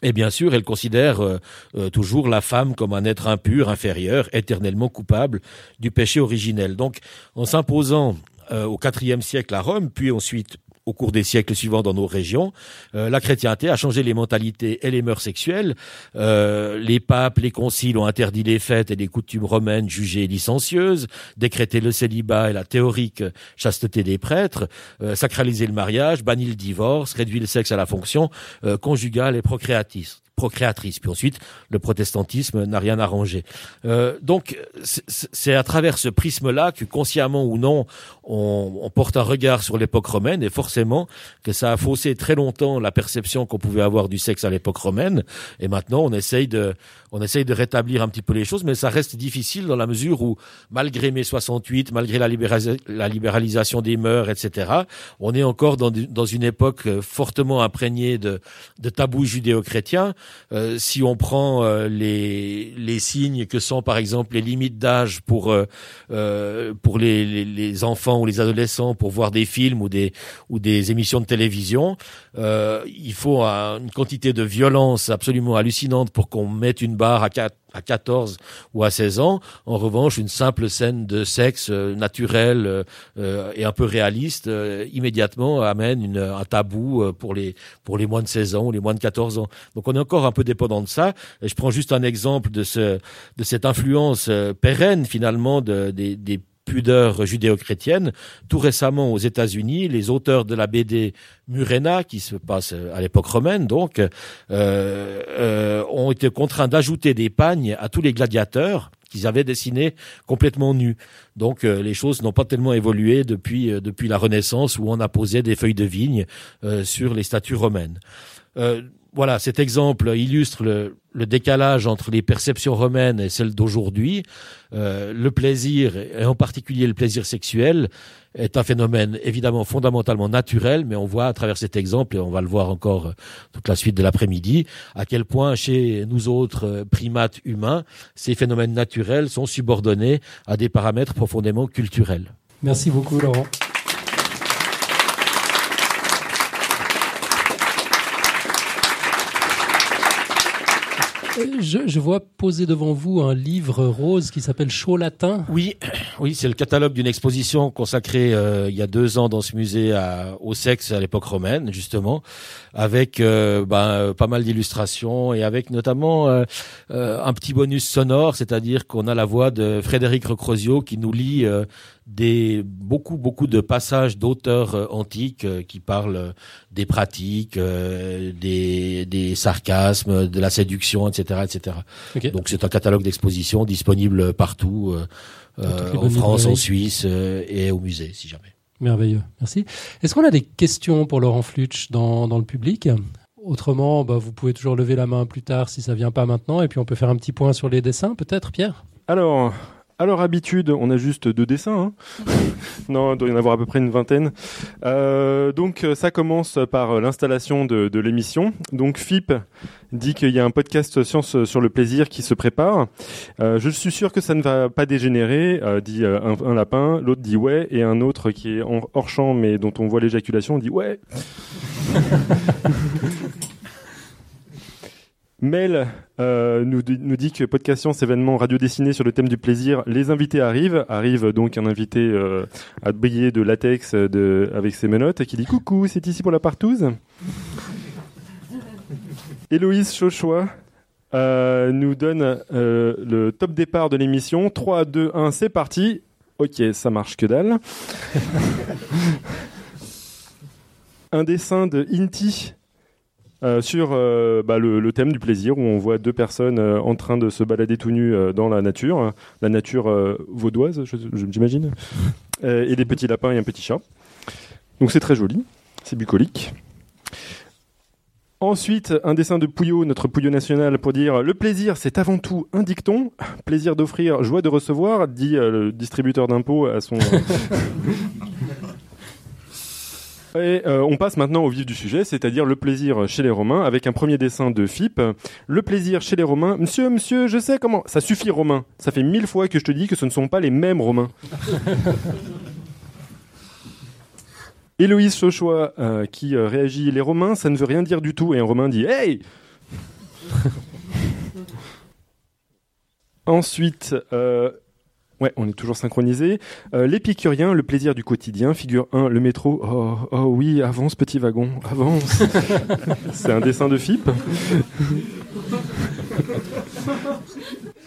et bien sûr, elle considère euh, euh, toujours la femme comme un être impur, inférieur, éternellement coupable du péché originel. Donc, en s'imposant euh, au IVe siècle à Rome, puis ensuite au cours des siècles suivants dans nos régions, euh, la chrétienté a changé les mentalités et les mœurs sexuelles. Euh, les papes, les conciles ont interdit les fêtes et les coutumes romaines jugées licencieuses, décrété le célibat et la théorique chasteté des prêtres, euh, sacralisé le mariage, banni le divorce, réduit le sexe à la fonction conjugale et procréatrice procréatrice. Puis ensuite, le protestantisme n'a rien arrangé. Euh, donc, c'est à travers ce prisme-là que, consciemment ou non, on, on porte un regard sur l'époque romaine, et forcément que ça a faussé très longtemps la perception qu'on pouvait avoir du sexe à l'époque romaine. Et maintenant, on essaye de, on essaye de rétablir un petit peu les choses, mais ça reste difficile dans la mesure où, malgré mai 68, malgré la, libéralisation des mœurs, etc., on est encore dans, dans une époque fortement imprégnée de, de tabous judéo-chrétiens euh, si on prend euh, les, les signes que sont par exemple les limites d'âge pour euh, pour les, les, les, enfants ou les adolescents pour voir des films ou des ou des émissions de télévision, il faut une quantité de violence absolument hallucinante pour qu'on mette une barre à quatre à 14 ou à 16 ans. En revanche, une simple scène de sexe euh, naturel euh, euh, et un peu réaliste immédiatement amène une, un tabou pour les pour les moins de 16 ans ou les moins de 14 ans. Donc on est encore un peu dépendant de ça. Je prends juste un exemple de ce de cette influence pérenne finalement de, des, des pudeur judéo-chrétienne. Tout récemment, aux États-Unis, les auteurs de la BD Murena, qui se passe à l'époque romaine, donc, euh, euh, ont été contraints d'ajouter des pagnes à tous les gladiateurs qu'ils avaient dessiné complètement nus. Donc les choses n'ont pas tellement évolué depuis depuis la Renaissance où on a posé des feuilles de vigne sur les statues romaines voilà, cet exemple illustre le, décalage entre les perceptions romaines et celles d'aujourd'hui. Euh, le plaisir, et en particulier le plaisir sexuel, est un phénomène évidemment fondamentalement naturel, mais on voit à travers cet exemple, et on va le voir encore toute la suite de l'après-midi, à quel point chez nous autres euh, primates humains, ces phénomènes naturels sont subordonnés à des paramètres profondément culturels.
Merci beaucoup Laurent. Je, vois poser devant vous un livre rose qui s'appelle Chaud latin?
Oui, oui, c'est le catalogue d'une exposition consacrée euh, il y a deux ans dans ce musée au sexe à l'époque romaine, justement, avec euh, ben, pas mal d'illustrations et avec notamment euh, un petit bonus sonore, c'est-à-dire qu'on a la voix de Frédéric Recrosio qui nous lit des beaucoup beaucoup de passages d'auteurs euh, antiques euh, qui parlent euh, des pratiques, des, des sarcasmes, de la séduction, etc., etc. Donc c'est un catalogue d'exposition disponible partout, en France, en Suisse et au musée, si jamais.
Merveilleux, merci. Est-ce qu'on a des questions pour Laurent Flutsch dans, dans le public? Autrement, bah, vous pouvez toujours lever la main plus tard si ça vient pas maintenant, et puis on peut faire un petit point sur les dessins, peut-être, Pierre?
Alors, à leur habitude, on a juste deux dessins. Hein. non, il doit y en avoir à peu près une vingtaine. Euh, donc ça commence par l'installation de, l'émission. Donc FIP dit qu'il y a un podcast Science sur le plaisir qui se prépare. Euh, je suis sûr que ça ne va pas dégénérer, euh, dit un, lapin. L'autre dit ouais, et un autre qui est hors champ mais dont on voit l'éjaculation dit ouais. Mel euh, nous, dit que Podcast Science, événement radio dessiné sur le thème du plaisir, les invités arrivent. Arrive donc un invité euh, à briller de latex de, avec ses menottes qui dit coucou, c'est ici pour la partouze. Héloïse Chauchois euh, nous donne le top départ de l'émission. 3, 2, 1, c'est parti. Ok, ça marche que dalle. un dessin de Inti euh, sur euh, bah, le, thème du plaisir où on voit deux personnes euh, en train de se balader tout nus dans la nature, la nature vaudoise, j'imagine, et des petits lapins et un petit chat. Donc c'est très joli, c'est bucolique. Ensuite, un dessin de Pouillot, notre Pouillot national, pour dire le plaisir, c'est avant tout un dicton. Plaisir d'offrir, joie de recevoir, dit le distributeur d'impôts à son Et euh, on passe maintenant au vif du sujet, c'est-à-dire le plaisir chez les Romains, avec un premier dessin de Philippe. Le plaisir chez les Romains. Monsieur, monsieur, je sais comment. Ça suffit, Romain. Ça fait mille fois que je te dis que ce ne sont pas les mêmes Romains. Héloïse Chauchois euh, qui euh, réagit Les Romains, ça ne veut rien dire du tout. Et un Romain dit Hey Ensuite, Ouais, on est toujours synchronisé. Euh, L'épicurien, le plaisir du quotidien. Figure 1, le métro. Oh, oh oui, avance petit wagon, avance. C'est un dessin de FIP.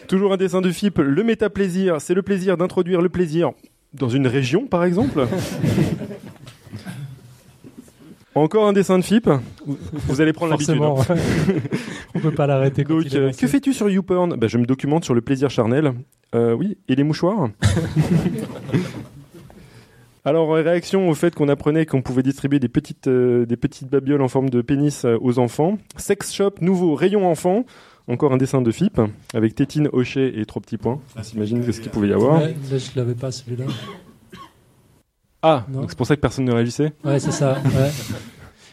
toujours un dessin de FIP. Le méta-plaisir, c'est le plaisir d'introduire le plaisir dans une région, par exemple. Encore un dessin de FIP Vous allez prendre l'habitude. Hein.
On peut pas l'arrêter.
Euh, que fais-tu sur YouPorn ben, Je me documente sur le plaisir charnel. Euh, oui, et les mouchoirs Alors, réaction au fait qu'on apprenait qu'on pouvait distribuer des petites, euh, des petites babioles en forme de pénis aux enfants. Sex Shop, nouveau rayon enfant. Encore un dessin de FIP avec tétine, hochet et trois petits points. On s'imagine ce qu'il pouvait y avoir.
là, je l'avais pas celui-là.
Ah, c'est pour ça que personne ne réagissait?
Ouais, c'est ça.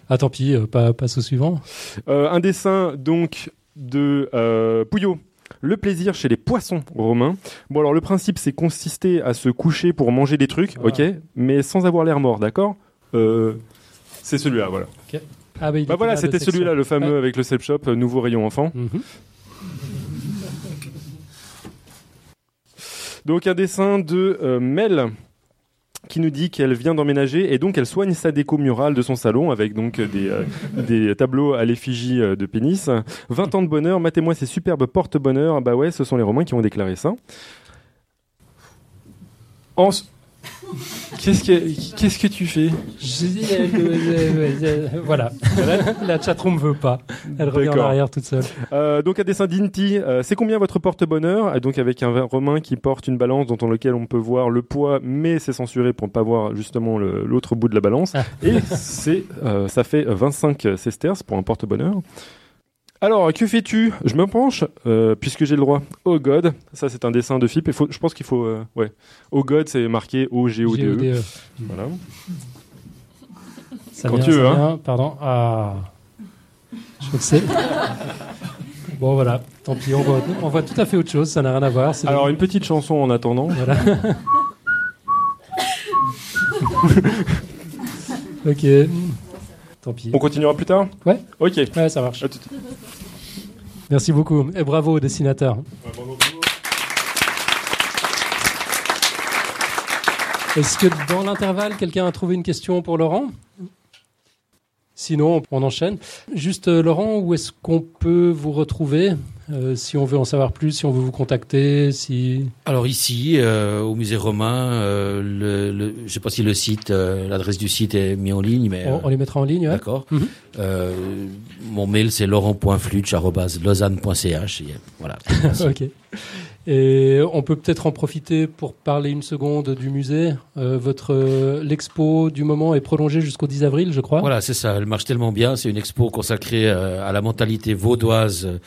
Ah, tant pis, euh, pas, passe au suivant.
Euh, un dessin donc de euh, Pouillot. Le plaisir chez les poissons romains. Bon, alors le principe, c'est consister à se coucher pour manger des trucs, ah. ok, mais sans avoir l'air mort, d'accord? C'est celui-là, voilà. Ah, bah, bah voilà, c'était celui-là, le fameux avec le self shop, nouveau rayon enfant. Mhm. Donc un dessin de Mel qui nous dit qu'elle vient d'emménager et donc elle soigne sa déco murale de son salon avec donc des, euh, des tableaux à l'effigie euh, de pénis. 20 ans de bonheur, matez-moi ces superbes porte-bonheur. Bah ouais, ce sont les Romains qui ont déclaré ça. Qu'est-ce que, qu'est-ce que tu fais
Voilà, la chatroom veut pas. Elle revient en arrière toute seule.
Euh, donc, un dessin d'Inti, euh, c'est combien votre porte-bonheur Donc, avec un romain qui porte une balance dans lequel on peut voir le poids, mais c'est censuré pour ne pas voir justement l'autre bout de la balance. Ah. Et c'est, euh, ça fait 25 sesterces pour un porte-bonheur. Alors, que fais-tu? Je me penche, euh, puisque j'ai le droit. Oh God, ça c'est un dessin de FIP. faut, je pense qu'il faut. Euh, ouais. Oh God, c'est marqué O-G-O-D-E. E. Voilà.
Quand tu veux, hein. Pardon. Ah. Je sais. Bon, voilà. Tant pis, on voit, on voit tout à fait autre chose. Ça n'a rien à voir.
Alors, une petite chanson en attendant. Voilà.
ok. Tant pis.
On continuera plus tard
Ouais.
Ok.
Ouais, ça marche. Merci beaucoup. Et bravo au dessinateur. Est-ce que dans l'intervalle, quelqu'un a trouvé une question pour Laurent? Sinon, on enchaîne. Juste, euh, Laurent, où est-ce qu'on peut vous retrouver euh, si on veut en savoir plus, si on veut vous contacter, si.
Alors ici, euh, au musée romain, le, le, je ne sais pas si le site, l'adresse du site est mis en ligne, mais
on, les mettra en ligne.
D'accord. Mhm. mon mail c'est laurent.flutch@lausanne.ch. Voilà.
ok. Et on peut peut-être en profiter pour parler une seconde du musée. Euh, votre euh, l'expo du moment est prolongée jusqu'au 10 avril, je crois.
Voilà, c'est ça. Elle marche tellement bien. C'est une expo consacrée euh, à la mentalité vaudoise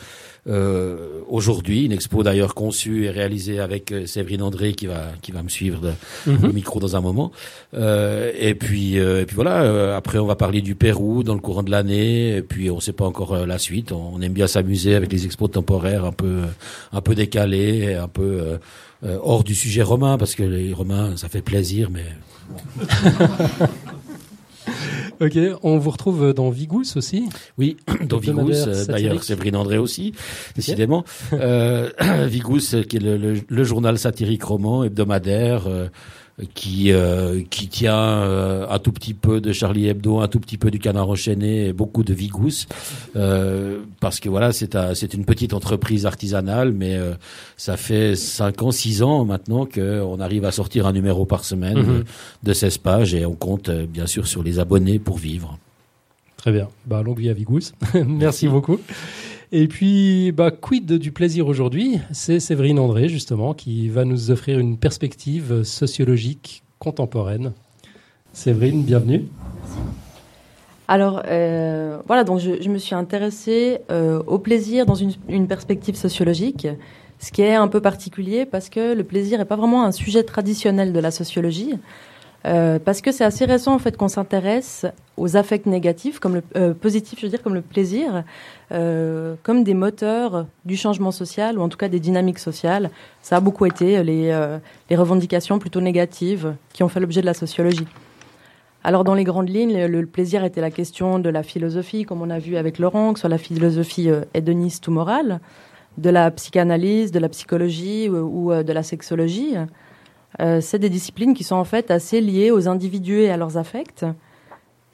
euh, aujourd'hui. Une expo d'ailleurs conçue et réalisée avec euh, Séverine André qui va qui va me suivre de, mhm. micro dans un moment. Euh, et puis euh, et puis voilà. après, on va parler du Pérou dans le courant de l'année. Et puis on ne sait pas encore la suite. On, aime bien s'amuser avec les expos temporaires un peu un peu décalés, un peu hors du sujet romain parce que les romains ça fait plaisir, mais
Ok, on vous retrouve dans Vigous aussi.
Oui, dans Vigous, euh, d'ailleurs Séverine André aussi, décidément. euh, Vigous, qui est le, le, journal satirique roman hebdomadaire. Euh, qui euh, qui tient euh, un tout petit peu de Charlie Hebdo, un tout petit peu du Canard enchaîné et beaucoup de Vigous euh, parce que voilà c'est c'est une petite entreprise artisanale mais euh, ça fait 5 ans 6 ans maintenant qu'on arrive à sortir un numéro par semaine mhm. de, 16 pages et on compte bien sûr sur les abonnés pour vivre.
Très bien. Bah longue vie à Vigous. Merci beaucoup. Et puis, bah, quid du plaisir aujourd'hui? C'est Séverine André, justement, qui va nous offrir une perspective sociologique contemporaine. Séverine, bienvenue.
Alors, euh, voilà, donc je, me suis intéressée euh, au plaisir dans une, une, perspective sociologique, ce qui est un peu particulier parce que le plaisir n'est pas vraiment un sujet traditionnel de la sociologie. Euh, parce que c'est assez récent en fait qu'on s'intéresse aux affects négatifs, comme le euh, positif, je veux dire, comme le plaisir, euh, comme des moteurs du changement social ou en tout cas des dynamiques sociales. Ça a beaucoup été les, les revendications plutôt négatives qui ont fait l'objet de la sociologie. Alors dans les grandes lignes, le, plaisir était la question de la philosophie, comme on a vu avec Laurent, que ce soit la philosophie hédoniste ou morale, de la psychanalyse, de la psychologie ou de la sexologie. Euh, c'est des disciplines qui sont en fait assez liées aux individus et à leurs affects.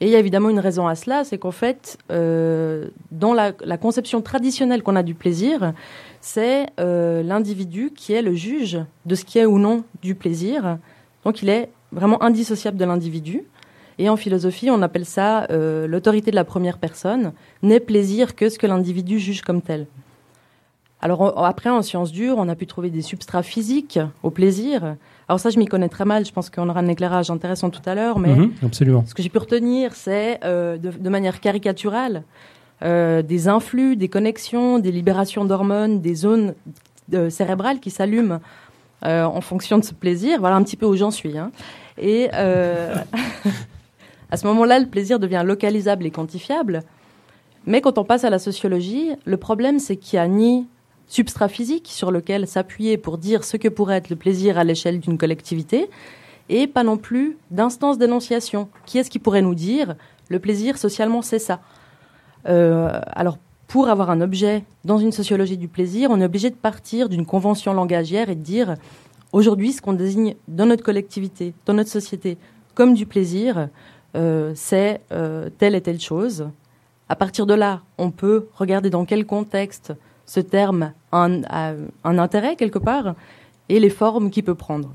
Et il y a évidemment une raison à cela, c'est qu'en fait, euh, dans la, conception traditionnelle qu'on a du plaisir, c'est euh, l'individu qui est le juge de ce qui est ou non du plaisir. Donc il est vraiment indissociable de l'individu. Et en philosophie, on appelle ça l'autorité de la première personne, n'est plaisir que ce que l'individu juge comme tel. Alors après, en sciences dures, on a pu trouver des substrats physiques au plaisir, alors ça, je m'y connais très mal. Je pense qu'on aura un éclairage intéressant tout à l'heure. Mais
mhm, absolument.
ce que j'ai pu retenir, c'est euh, de, manière caricaturale euh, des influx, des connexions, des libérations d'hormones, des zones euh, cérébrales qui s'allument en fonction de ce plaisir. Voilà un petit peu où j'en suis. Hein. Et à ce moment-là, le plaisir devient localisable et quantifiable. Mais quand on passe à la sociologie, le problème, c'est qu'il n'y a ni substrat physique sur lequel s'appuyer pour dire ce que pourrait être le plaisir à l'échelle d'une collectivité, et pas non plus d'instance d'énonciation. Qui est-ce qui pourrait nous dire le plaisir socialement c'est ça? Euh, Alors pour avoir un objet dans une sociologie du plaisir, on est obligé de partir d'une convention langagière et de dire aujourd'hui ce qu'on désigne dans notre collectivité, dans notre société comme du plaisir, euh, c'est euh, telle et telle chose. À partir de là, on peut regarder dans quel contexte ce terme a un, intérêt quelque part et les formes qu'il peut prendre.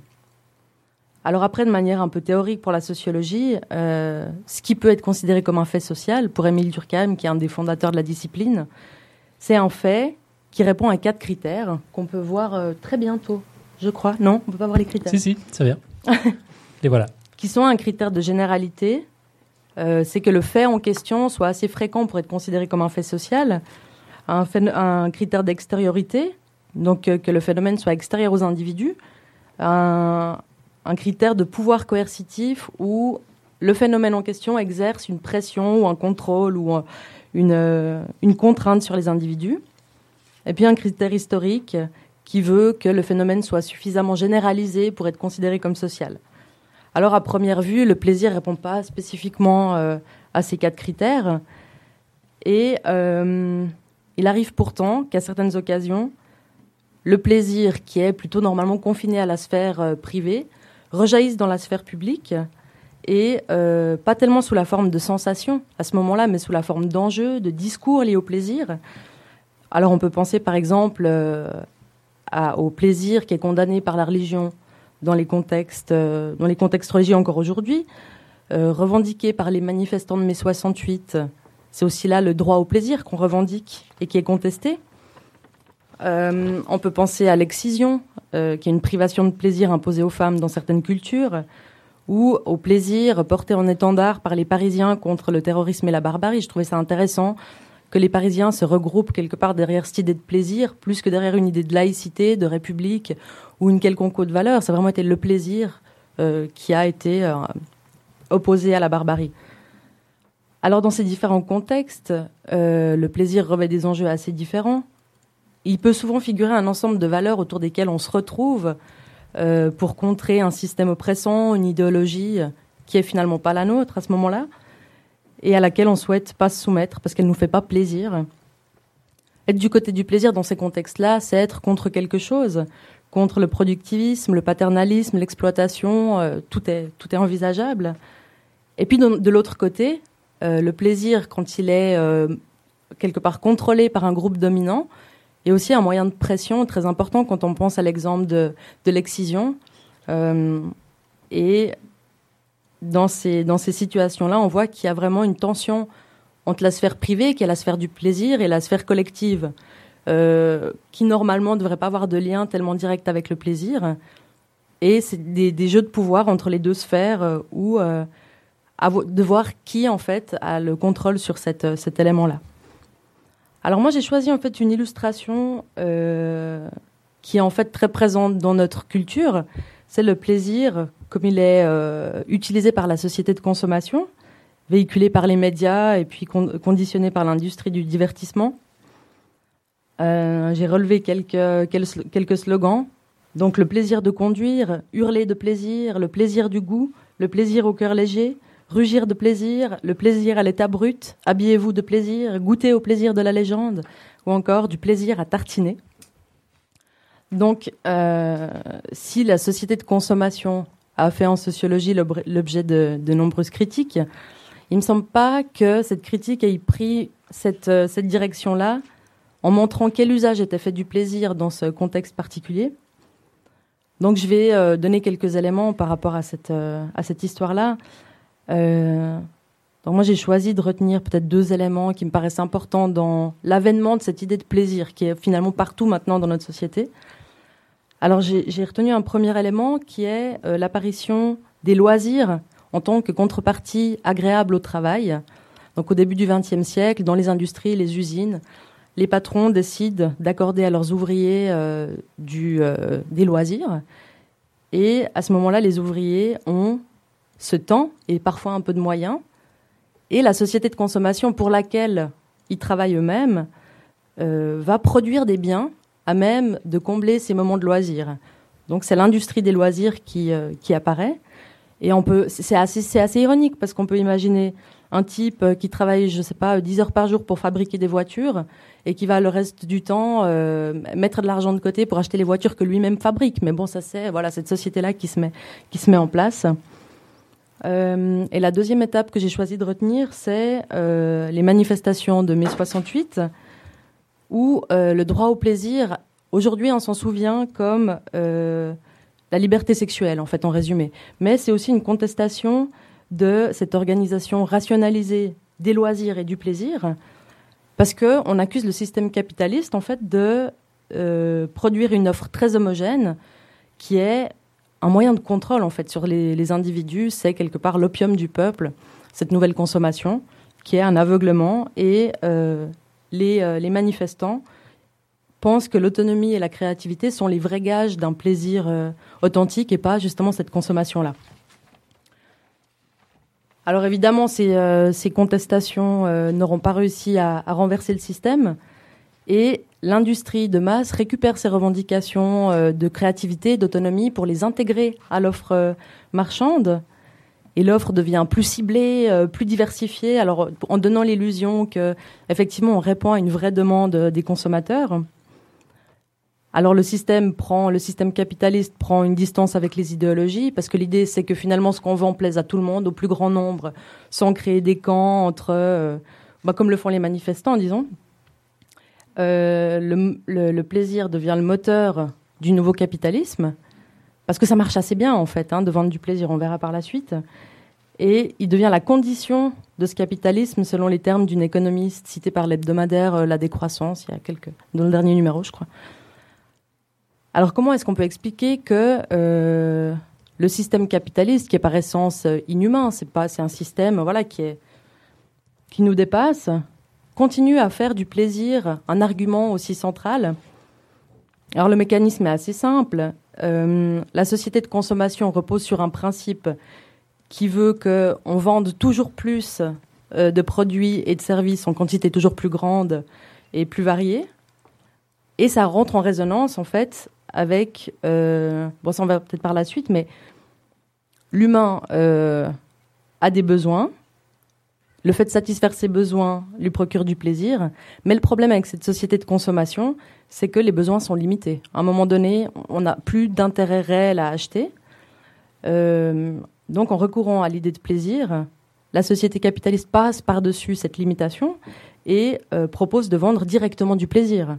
Alors après, de manière un peu théorique pour la sociologie, euh, ce qui peut être considéré comme un fait social, pour Émile Durkheim, qui est un des fondateurs de la discipline, c'est un fait qui répond à quatre critères qu'on peut voir euh, très bientôt, je crois. Non, on peut pas voir les critères.
Si, si, ça vient. Les voilà.
Qui sont un critère de généralité, euh, c'est que le fait en question soit assez fréquent pour être considéré comme un fait social, un, critère d'extériorité, donc euh, que le phénomène soit extérieur aux individus, un, critère de pouvoir coercitif où le phénomène en question exerce une pression ou un contrôle ou euh, une, contrainte sur les individus, et puis un critère historique qui veut que le phénomène soit suffisamment généralisé pour être considéré comme social. Alors à première vue, le plaisir répond pas spécifiquement euh, à ces quatre critères. Et il arrive pourtant qu'à certaines occasions, le plaisir, qui est plutôt normalement confiné à la sphère euh, privée, rejaillisse dans la sphère publique et euh, pas tellement sous la forme de sensations à ce moment-là, mais sous la forme d'enjeux, de discours liés au plaisir. Alors on peut penser par exemple euh, au plaisir qui est condamné par la religion dans les contextes, dans les contextes religieux encore aujourd'hui, revendiqué par les manifestants de mai 68. C'est aussi là le droit au plaisir qu'on revendique et qui est contesté. Euh, on peut penser à l'excision, euh, qui est une privation de plaisir imposée aux femmes dans certaines cultures, ou au plaisir porté en étendard par les Parisiens contre le terrorisme et la barbarie. Je trouvais ça intéressant que les Parisiens se regroupent quelque part derrière cette idée de plaisir, plus que derrière une idée de laïcité, de république ou une quelconque autre valeur. Ça a vraiment été le plaisir euh, qui a été opposé à la barbarie. Alors dans ces différents contextes, euh, le plaisir revêt des enjeux assez différents. Il peut souvent figurer un ensemble de valeurs autour desquelles on se retrouve euh, pour contrer un système oppressant, une idéologie qui est finalement pas la nôtre à ce moment-là et à laquelle on souhaite pas se soumettre parce qu'elle nous fait pas plaisir. Être du côté du plaisir dans ces contextes-là, c'est être contre quelque chose, contre le productivisme, le paternalisme, l'exploitation, euh, tout est envisageable. Et puis de l'autre côté, euh, le plaisir quand il est euh, quelque part contrôlé par un groupe dominant est aussi un moyen de pression très important quand on pense à l'exemple de, de l'excision. Euh, et dans ces, dans ces situations-là, on voit qu'il y a vraiment une tension entre la sphère privée, qui est la sphère du plaisir, et la sphère collective, qui normalement ne devrait pas avoir de lien tellement direct avec le plaisir. Et c'est des, des jeux de pouvoir entre les deux sphères où de voir qui en fait a le contrôle sur cette, cet élément-là. Alors moi j'ai choisi en fait une illustration euh, qui est en fait très présente dans notre culture. C'est le plaisir comme il est euh, utilisé par la société de consommation, véhiculé par les médias et puis con- conditionné par l'industrie du divertissement. Euh, j'ai relevé quelques, quelques slogans. Donc le plaisir de conduire, hurler de plaisir, le plaisir du goût, le plaisir au cœur léger, rugir de plaisir, le plaisir à l'état brut, habillez-vous de plaisir, goûtez au plaisir de la légende, ou encore du plaisir à tartiner. Donc, euh, si la société de consommation a fait en sociologie l'objet de, nombreuses critiques, il me semble pas que cette critique ait pris cette, euh, cette direction-là en montrant quel usage était fait du plaisir dans ce contexte particulier. Donc, je vais euh, donner quelques éléments par rapport à cette histoire-là. Euh, donc moi, j'ai choisi de retenir peut-être deux éléments qui me paraissent importants dans l'avènement de cette idée de plaisir qui est finalement partout maintenant dans notre société. Alors j'ai retenu un premier élément qui est euh, l'apparition des loisirs en tant que contrepartie agréable au travail. Donc au début du XXe siècle, dans les industries, les usines, les patrons décident d'accorder à leurs ouvriers euh, du, euh, des loisirs. Et à ce moment-là, les ouvriers ont ce temps et parfois un peu de moyens. Et la société de consommation pour laquelle ils travaillent eux-mêmes euh, va produire des biens à même de combler ces moments de loisirs. Donc c'est l'industrie des loisirs qui, euh, qui apparaît. Et on peut, c'est assez, ironique parce qu'on peut imaginer un type euh, qui travaille, je sais pas, 10 heures par jour pour fabriquer des voitures et qui va le reste du temps mettre de l'argent de côté pour acheter les voitures que lui-même fabrique. Mais bon, ça c'est voilà cette société-là qui se met qui se met en place. Euh, et la deuxième étape que j'ai choisi de retenir, c'est euh, les manifestations de mai 68, où euh, le droit au plaisir, aujourd'hui on s'en souvient comme la liberté sexuelle, en fait, en résumé. Mais c'est aussi une contestation de cette organisation rationalisée des loisirs et du plaisir, parce qu'on accuse le système capitaliste, en fait, de produire une offre très homogène qui est un moyen de contrôle, en fait, sur les, individus. C'est quelque part l'opium du peuple, cette nouvelle consommation, qui est un aveuglement. Et euh, les, euh, les manifestants pensent que l'autonomie et la créativité sont les vrais gages d'un plaisir euh, authentique et pas justement cette consommation-là. Alors évidemment, ces, contestations n'auront pas réussi à, renverser le système et l'industrie de masse récupère ces revendications de créativité, d'autonomie pour les intégrer à l'offre marchande. Et l'offre devient plus ciblée, plus diversifiée, alors en donnant l'illusion que effectivement on répond à une vraie demande des consommateurs. Alors le système prend, le système capitaliste prend une distance avec les idéologies parce que l'idée c'est que finalement ce qu'on vend plaise à tout le monde, au plus grand nombre, sans créer des camps entre, euh, bah, comme le font les manifestants, disons. Euh, le, plaisir devient le moteur du nouveau capitalisme parce que ça marche assez bien en fait hein, de vendre du plaisir. On verra par la suite. Et il devient la condition de ce capitalisme selon les termes d'une économiste citée par l'hebdomadaire euh, La Décroissance, il y a quelques, dans le dernier numéro, je crois. Alors comment est-ce qu'on peut expliquer que euh, le système capitaliste, qui est par essence inhumain, c'est pas, c'est un système voilà qui est qui nous dépasse, continue à faire du plaisir un argument aussi central Alors le mécanisme est assez simple. Euh, la société de consommation repose sur un principe qui veut qu'on vende toujours plus de produits et de services en quantité toujours plus grande et plus variée. Et ça rentre en résonance, en fait, avec, euh, bon ça on va peut-être par la suite, mais l'humain euh, a des besoins. Le fait de satisfaire ses besoins lui procure du plaisir. Mais le problème avec cette société de consommation, c'est que les besoins sont limités. À un moment donné, on n'a plus d'intérêt réel à acheter. Euh, donc en recourant à l'idée de plaisir, la société capitaliste passe par-dessus cette limitation et propose de vendre directement du plaisir.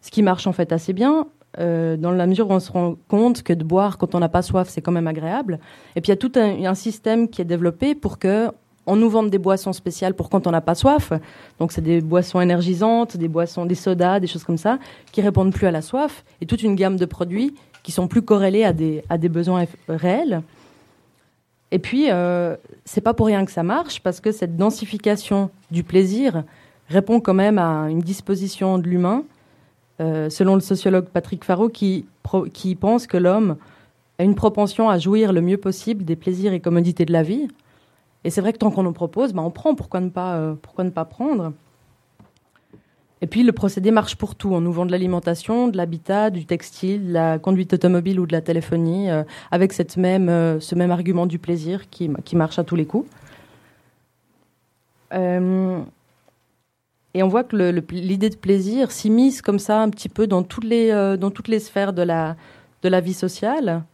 Ce qui marche en fait assez bien. Euh, dans la mesure où on se rend compte que de boire quand on n'a pas soif, c'est quand même agréable. Et puis il y a tout un, système qui est développé pour que on nous vende des boissons spéciales pour quand on n'a pas soif. Donc c'est des boissons énergisantes, des boissons, des sodas, des choses comme ça, qui répondent plus à la soif, et toute une gamme de produits qui sont plus corrélés à des, à besoins réels. Et puis, euh, c'est pas pour rien que ça marche, parce que cette densification du plaisir répond quand même à une disposition de l'humain euh, selon le sociologue Patrick Faro, qui, qui pense que l'homme a une propension à jouir le mieux possible des plaisirs et commodités de la vie. Et c'est vrai que tant qu'on nous propose, bah on prend. Pourquoi ne pas, euh, pourquoi ne pas prendre? Et puis le procédé marche pour tout. On nous vend de l'alimentation, de l'habitat, du textile, de la conduite automobile ou de la téléphonie, euh, avec cette même, ce même argument du plaisir qui, qui marche à tous les coups. Et on voit que l'idée de plaisir s'immisce comme ça un petit peu dans toutes les, euh, dans toutes les sphères de la, de la vie sociale.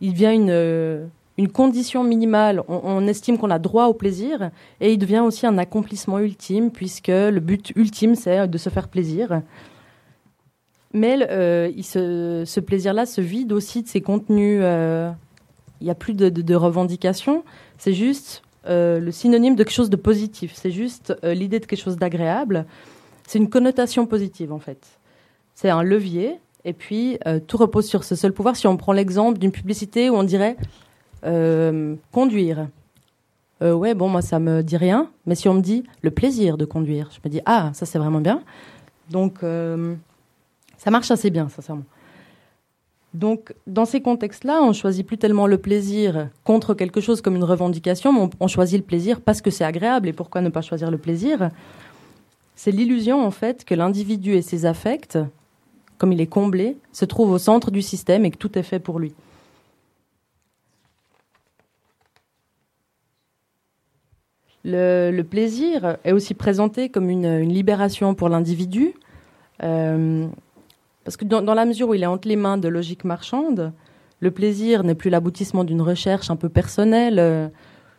Il devient une, euh, une condition minimale. On, estime qu'on a droit au plaisir et il devient aussi un accomplissement ultime puisque le but ultime, c'est de se faire plaisir. Mais euh, il se, ce plaisir-là se vide aussi de ses contenus. il n'y a plus de, revendications. C'est juste euh, le synonyme de quelque chose de positif. C'est juste euh, l'idée de quelque chose d'agréable. C'est une connotation positive en fait. C'est un levier et puis euh, tout repose sur ce seul pouvoir. Si on prend l'exemple d'une publicité où on dirait conduire. ouais, bon, moi ça me dit rien, mais si on me dit le plaisir de conduire, je me dis ah, ça c'est vraiment bien. Donc ça marche assez bien, sincèrement. Donc, dans ces contextes-là, on choisit plus tellement le plaisir contre quelque chose comme une revendication, mais on, choisit le plaisir parce que c'est agréable. Et pourquoi ne pas choisir le plaisir? C'est l'illusion, en fait, que l'individu et ses affects, comme il est comblé, se trouvent au centre du système et que tout est fait pour lui. Le, plaisir est aussi présenté comme une, libération pour l'individu. Euh, parce que dans, la mesure où il est entre les mains de logique marchande, le plaisir n'est plus l'aboutissement d'une recherche un peu personnelle, euh,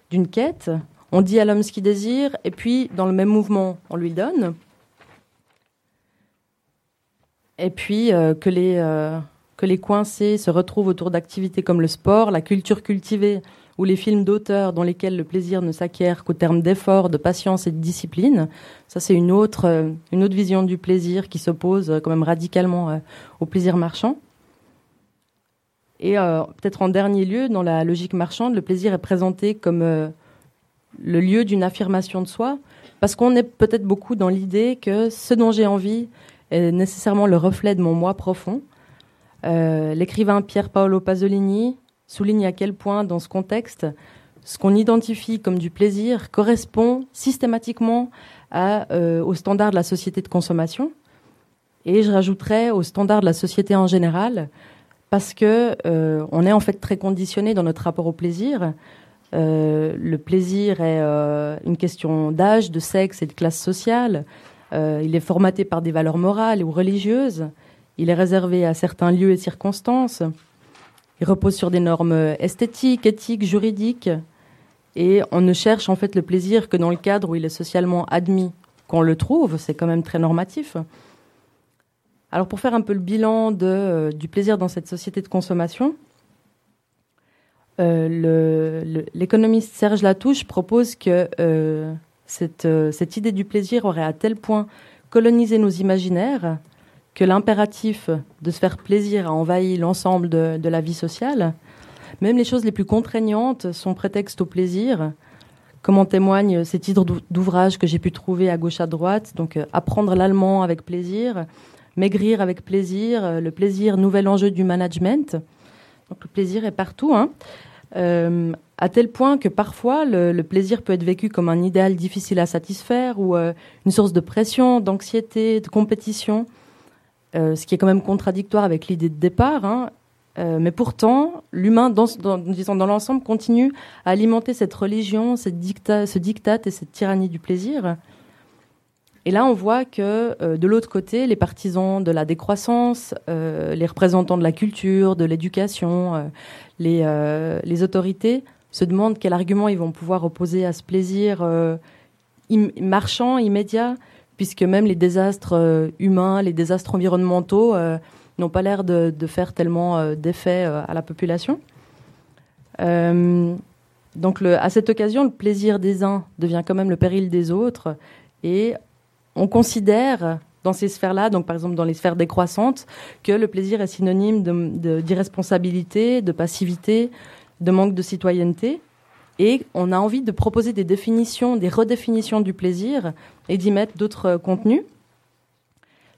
d'une quête. On dit à l'homme ce qu'il désire, et puis dans le même mouvement, on lui donne. Et puis euh, que les coincés se retrouvent autour d'activités comme le sport, la culture cultivée ou les films d'auteurs dans lesquels le plaisir ne s'acquiert qu'au terme d'effort, de patience et de discipline. Ça, c'est une autre, euh, vision du plaisir qui s'oppose euh, quand même radicalement euh, au plaisir marchand. Et peut-être en dernier lieu, dans la logique marchande, le plaisir est présenté comme le lieu d'une affirmation de soi, parce qu'on est peut-être beaucoup dans l'idée que ce dont j'ai envie est nécessairement le reflet de mon moi profond. L'écrivain Pier Paolo Pasolini souligne à quel point, dans ce contexte, ce qu'on identifie comme du plaisir correspond systématiquement euh, aux standards de la société de consommation. Et je rajouterais aux standards de la société en général, parce que euh, on est en fait très conditionné dans notre rapport au plaisir. Euh, le plaisir est une question d'âge, de sexe et de classe sociale. il est formaté par des valeurs morales ou religieuses. Il est réservé à certains lieux et circonstances. Il repose sur des normes esthétiques, éthiques, juridiques. Et on ne cherche en fait le plaisir que dans le cadre où il est socialement admis qu'on le trouve. C'est quand même très normatif. Alors pour faire un peu le bilan euh, du plaisir dans cette société de consommation, euh, l'économiste Serge Latouche propose que euh, cette idée du plaisir aurait à tel point colonisé nos imaginaires que l'impératif de se faire plaisir a envahi l'ensemble de, la vie sociale. Même les choses les plus contraignantes sont prétexte au plaisir, comme en témoignent ces titres d'ouvrages que j'ai pu trouver à gauche à droite. Donc, euh, apprendre l'allemand avec plaisir, maigrir avec plaisir, euh, le plaisir, nouvel enjeu du management. Donc, le plaisir est partout. Hein. Euh, à tel point que parfois le, plaisir peut être vécu comme un idéal difficile à satisfaire ou une source de pression, d'anxiété, de compétition. Euh, ce qui est quand même contradictoire avec l'idée de départ. Hein. Euh, mais pourtant, l'humain, dans, dans, dans l'ensemble, continue à alimenter cette religion, ce diktat et cette tyrannie du plaisir. Et là, on voit que euh, de l'autre côté, les partisans de la décroissance, les représentants de la culture, de l'éducation, les, autorités se demandent quel argument ils vont pouvoir opposer à ce plaisir marchand, immédiat, puisque même les désastres euh, humains, les désastres environnementaux euh, n'ont pas l'air de, faire tellement euh, d'effet à la population. donc à cette occasion, le plaisir des uns devient quand même le péril des autres, et on considère dans ces sphères-là, donc par exemple dans les sphères décroissantes, que le plaisir est synonyme d'irresponsabilité, de, de passivité, de manque de citoyenneté. Et on a envie de proposer des définitions, des redéfinitions du plaisir et d'y mettre d'autres contenus,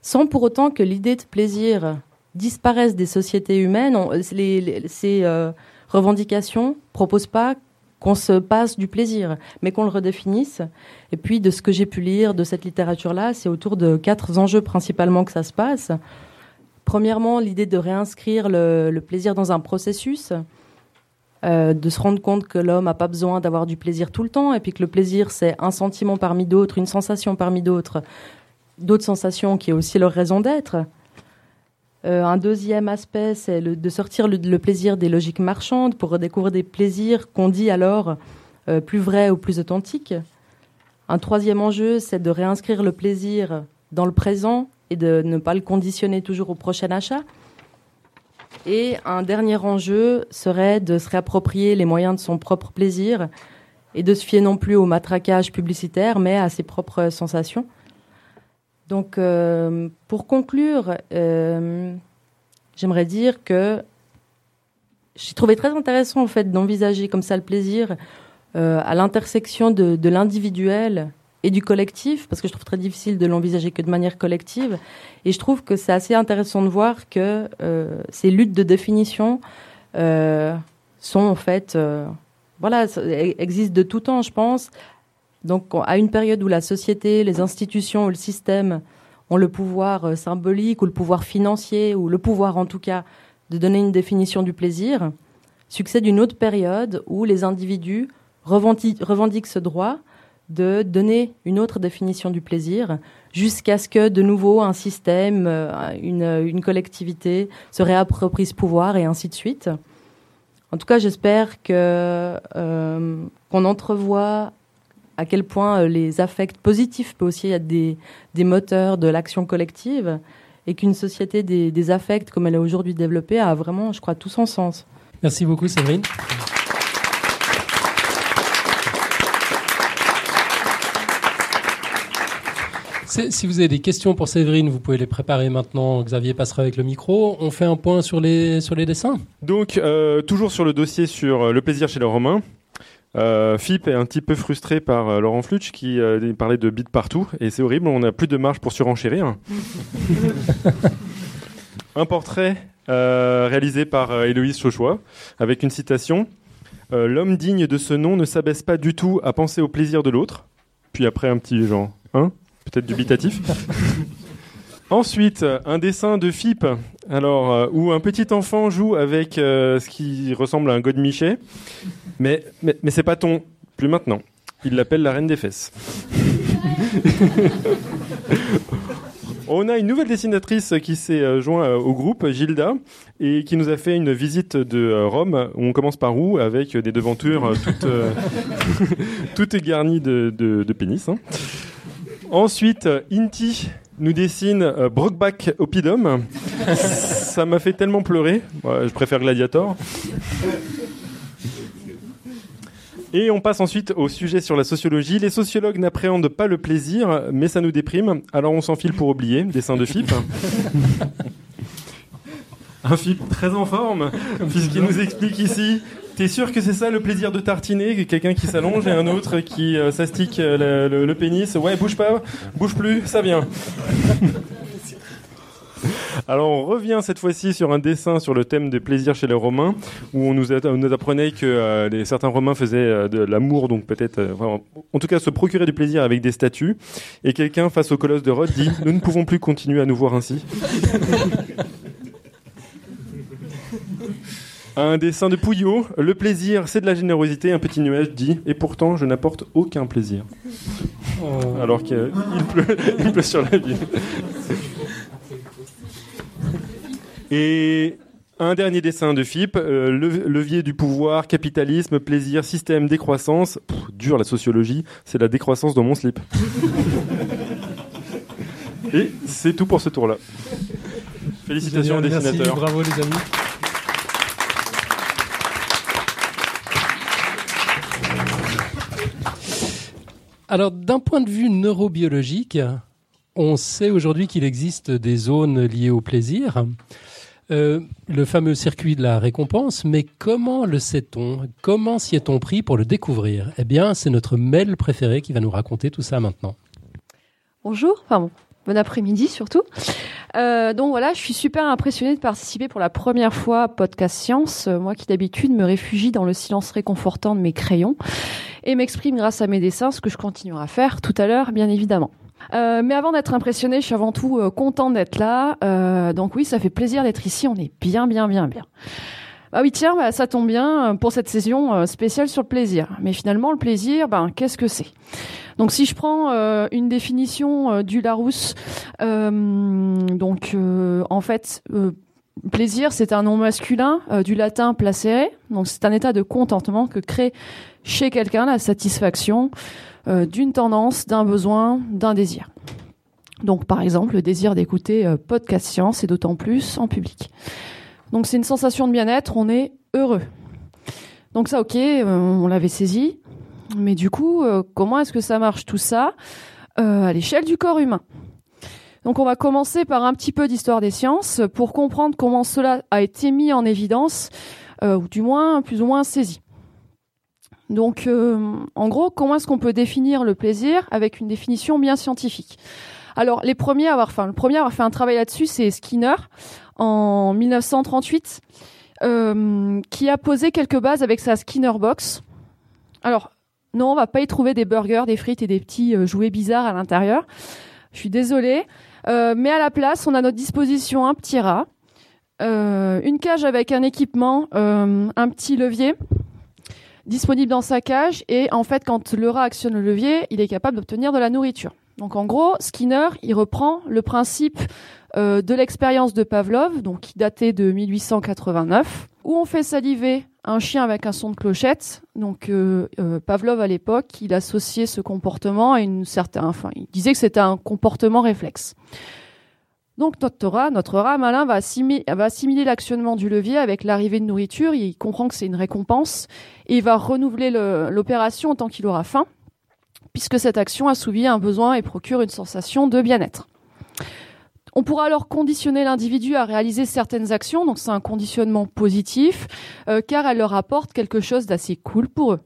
sans pour autant que l'idée de plaisir disparaisse des sociétés humaines. ces euh, revendications proposent pas qu'on se passe du plaisir, mais qu'on le redéfinisse. Et puis, de ce que j'ai pu lire de cette littérature-là, c'est autour de quatre enjeux principalement que ça se passe. Premièrement, l'idée de réinscrire le plaisir dans un processus, euh, de se rendre compte que l'homme n'a pas besoin d'avoir du plaisir tout le temps, et puis que le plaisir, c'est un sentiment parmi d'autres, une sensation parmi d'autres, d'autres sensations qui est aussi leur raison d'être. Euh, un deuxième aspect, c'est de sortir le, plaisir des logiques marchandes pour redécouvrir des plaisirs qu'on dit alors euh, plus vrais ou plus authentiques. Un troisième enjeu, c'est de réinscrire le plaisir dans le présent et de ne pas le conditionner toujours au prochain achat. Et un dernier enjeu serait de se réapproprier les moyens de son propre plaisir et de se fier non plus au matraquage publicitaire, mais à ses propres sensations. Donc, euh, pour conclure, euh, j'aimerais dire que j'ai trouvé très intéressant en fait d'envisager comme ça le plaisir euh, à l'intersection de, de l'individuel et du collectif, parce que je trouve très difficile de l'envisager que de manière collective. Et je trouve que c'est assez intéressant de voir que euh, ces luttes de définition euh, sont en fait, euh, voilà, existent de tout temps, je pense. Donc, à une période où la société, les institutions ou le système ont le pouvoir symbolique ou le pouvoir financier ou le pouvoir en tout cas de donner une définition du plaisir, succède une autre période où les individus revendiquent ce droit de donner une autre définition du plaisir jusqu'à ce que de nouveau un système, euh, une, collectivité se réapproprie ce pouvoir et ainsi de suite. En tout cas, j'espère que euh, qu'on entrevoit à quel point euh, les affects positifs peuvent aussi être des, des moteurs de l'action collective et qu'une société des, des affects comme elle est aujourd'hui développée a vraiment, je crois, tout son sens.
Merci beaucoup, Séverine. Si vous avez des questions pour Séverine, vous pouvez les préparer maintenant. Xavier passera avec le micro. On fait un point sur les, sur les dessins.
Donc, euh, toujours sur le dossier sur euh, le plaisir chez les Romains. Euh, Philippe est un petit peu frustré par euh, Laurent Flutsch qui parlait de bits partout et c'est horrible, on n'a plus de marge pour surenchérir. un portrait réalisé par Héloïse Chauchois avec une citation L'homme digne de ce nom ne s'abaisse pas du tout à penser au plaisir de l'autre. Puis après un petit genre, hein? Peut-être dubitatif. Ensuite, un dessin de Philippe, alors euh, où un petit enfant joue avec euh, ce qui ressemble à un godemiché, mais mais, mais c'est pas ton, plus maintenant. Il l'appelle la reine des fesses. On a une nouvelle dessinatrice qui s'est euh, joint au groupe, Gilda, et qui nous a fait une visite de Rome. On commence par où? Avec des devantures toutes, toutes garnies de, de, pénis. Hein. Ensuite, Inti nous dessine euh, Brockback Opidum. Ça m'a fait tellement pleurer. je préfère Gladiator. Et on passe ensuite au sujet sur la sociologie. Les sociologues n'appréhendent pas le plaisir, mais ça nous déprime. Alors on s'enfile pour oublier. Dessin de Philippe. Un Philippe très en forme, puisqu'il nous explique ici T'es sûr que c'est ça le plaisir de tartiner? Quelqu'un qui s'allonge et un autre qui euh, s'astique euh, le, pénis? Ouais, bouge pas, bouge plus, ça vient. Alors on revient cette fois-ci sur un dessin sur le thème des plaisirs chez les Romains, où on nous, apprenait que euh, certains Romains faisaient de l'amour, donc peut-être, en tout cas se procurer du plaisir avec des statues. Et quelqu'un face au colosse de Rhodes dit Nous ne pouvons plus continuer à nous voir ainsi. Un dessin de Pouillot. Le plaisir, c'est de la générosité. Un petit nuage dit Et pourtant, je n'apporte aucun plaisir. Oh. Alors qu'il pleut, il pleut sur la ville. Et un dernier dessin de Philippe, euh, levier du pouvoir, capitalisme, plaisir, système, décroissance. dur la sociologie, c'est la décroissance dans mon slip. Et c'est tout pour ce tour-là. Félicitations aux dessinateurs.
bravo les amis. Alors, d'un point de vue neurobiologique, on sait aujourd'hui qu'il existe des zones liées au plaisir. Euh, le fameux circuit de la récompense, mais comment le sait-on? Comment s'y est-on pris pour le découvrir? Eh bien, c'est notre mail préféré qui va nous raconter tout ça maintenant.
Bonjour, enfin bon, après-midi surtout. Euh, donc voilà, je suis super impressionnée de participer pour la première fois à Podcast Science, moi qui d'habitude me réfugie dans le silence réconfortant de mes crayons et m'exprime grâce à mes dessins, ce que je continuerai à faire tout à l'heure, bien évidemment. Euh, mais avant d'être impressionnée, je suis avant tout euh, contente d'être là. Euh, donc oui, ça fait plaisir d'être ici. On est bien, bien, bien, bien. Ah oui, tiens, bah, ça tombe bien pour cette saison spéciale sur le plaisir. Mais finalement, le plaisir, ben, qu'est-ce que c'est? Donc si je prends une définition du Larousse, donc en fait, plaisir, c'est un nom masculin du latin placere. Donc c'est un état de contentement que crée chez quelqu'un la satisfaction euh, d'une tendance, d'un besoin, d'un désir. Donc par exemple le désir d'écouter euh, podcast science et d'autant plus en public. Donc c'est une sensation de bien-être, on est heureux. Donc ça ok, euh, on l'avait saisi, mais du coup comment est-ce que ça marche tout ça à l'échelle du corps humain? Donc on va commencer par un petit peu d'histoire des sciences pour comprendre comment cela a été mis en évidence, ou du moins plus ou moins saisi. Donc, euh, en gros, comment est-ce qu'on peut définir le plaisir avec une définition bien scientifique? Alors, les premiers à avoir, enfin, le premier à avoir fait un travail là-dessus, c'est Skinner en 1938, euh, qui a posé quelques bases avec sa Skinner box. Alors, non, on va pas y trouver des burgers, des frites et des petits euh, jouets bizarres à l'intérieur. Je suis désolée, mais à la place, on a à notre disposition un petit rat, une cage avec un équipement, un petit levier disponible dans sa cage et en fait quand le rat actionne le levier, il est capable d'obtenir de la nourriture. Donc en gros, Skinner, il reprend le principe euh, de l'expérience de Pavlov, donc qui datait de 1889, où on fait saliver un chien avec un son de clochette. Donc euh, euh, Pavlov à l'époque, il associait ce comportement à une certaine, enfin, il disait que c'était un comportement réflexe. Donc notre rat, notre rat malin va assimiler, va l'actionnement du levier avec l'arrivée de nourriture. Il comprend que c'est une récompense et il va renouveler l'opération autant qu'il aura faim, puisque cette action assouvit un besoin et procure une sensation de bien-être. On pourra alors conditionner l'individu à réaliser certaines actions, donc c'est un conditionnement positif, euh, car elle leur apporte quelque chose d'assez cool pour eux.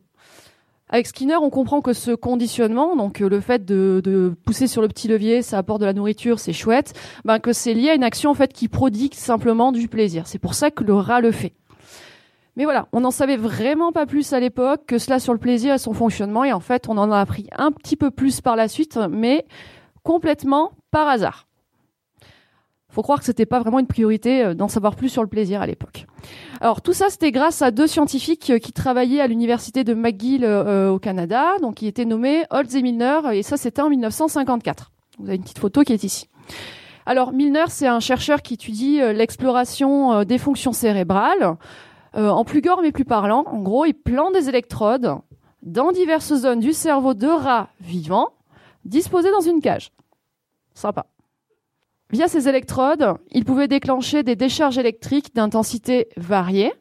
Avec Skinner, on comprend que ce conditionnement, donc euh, le fait de, pousser sur le petit levier, ça apporte de la nourriture, c'est chouette, ben que c'est lié à une action en fait qui prodigue simplement du plaisir. C'est pour ça que le rat le fait. Mais voilà, on n'en savait vraiment pas plus à l'époque que cela sur le plaisir et son fonctionnement, et en fait, on en a appris un petit peu plus par la suite, mais complètement par hasard faut croire que c'était pas vraiment une priorité euh, d'en savoir plus sur le plaisir à l'époque. Alors tout ça, c'était grâce à deux scientifiques euh, qui travaillaient à l'université de McGill euh, au Canada, donc qui étaient nommés Holtz et Milner, et ça c'était en 1954. Vous avez une petite photo qui est ici. Alors Milner, c'est un chercheur qui étudie l'exploration des fonctions cérébrales. en plus gore mais plus parlant, en gros, il plante des électrodes dans diverses zones du cerveau de rats vivants, disposés dans une cage. Sympa. Via ces électrodes, il pouvait déclencher des décharges électriques d'intensité variée.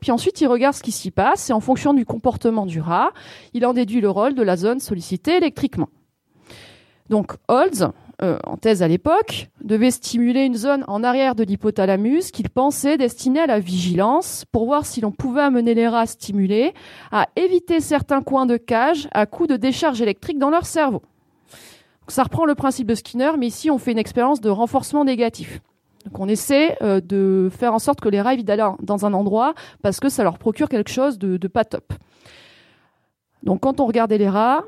Puis ensuite, il regarde ce qui s'y passe et en fonction du comportement du rat, il en déduit le rôle de la zone sollicitée électriquement. Donc, Holtz, euh, en thèse à l'époque, devait stimuler une zone en arrière de l'hypothalamus qu'il pensait destinée à la vigilance pour voir si l'on pouvait amener les rats stimulés à éviter certains coins de cage à coup de décharge électrique dans leur cerveau. Ça reprend le principe de Skinner, mais ici on fait une expérience de renforcement négatif. Donc on essaie euh, de faire en sorte que les rats évitent d'aller dans un endroit parce que ça leur procure quelque chose de, pas top. Donc quand on regardait les rats,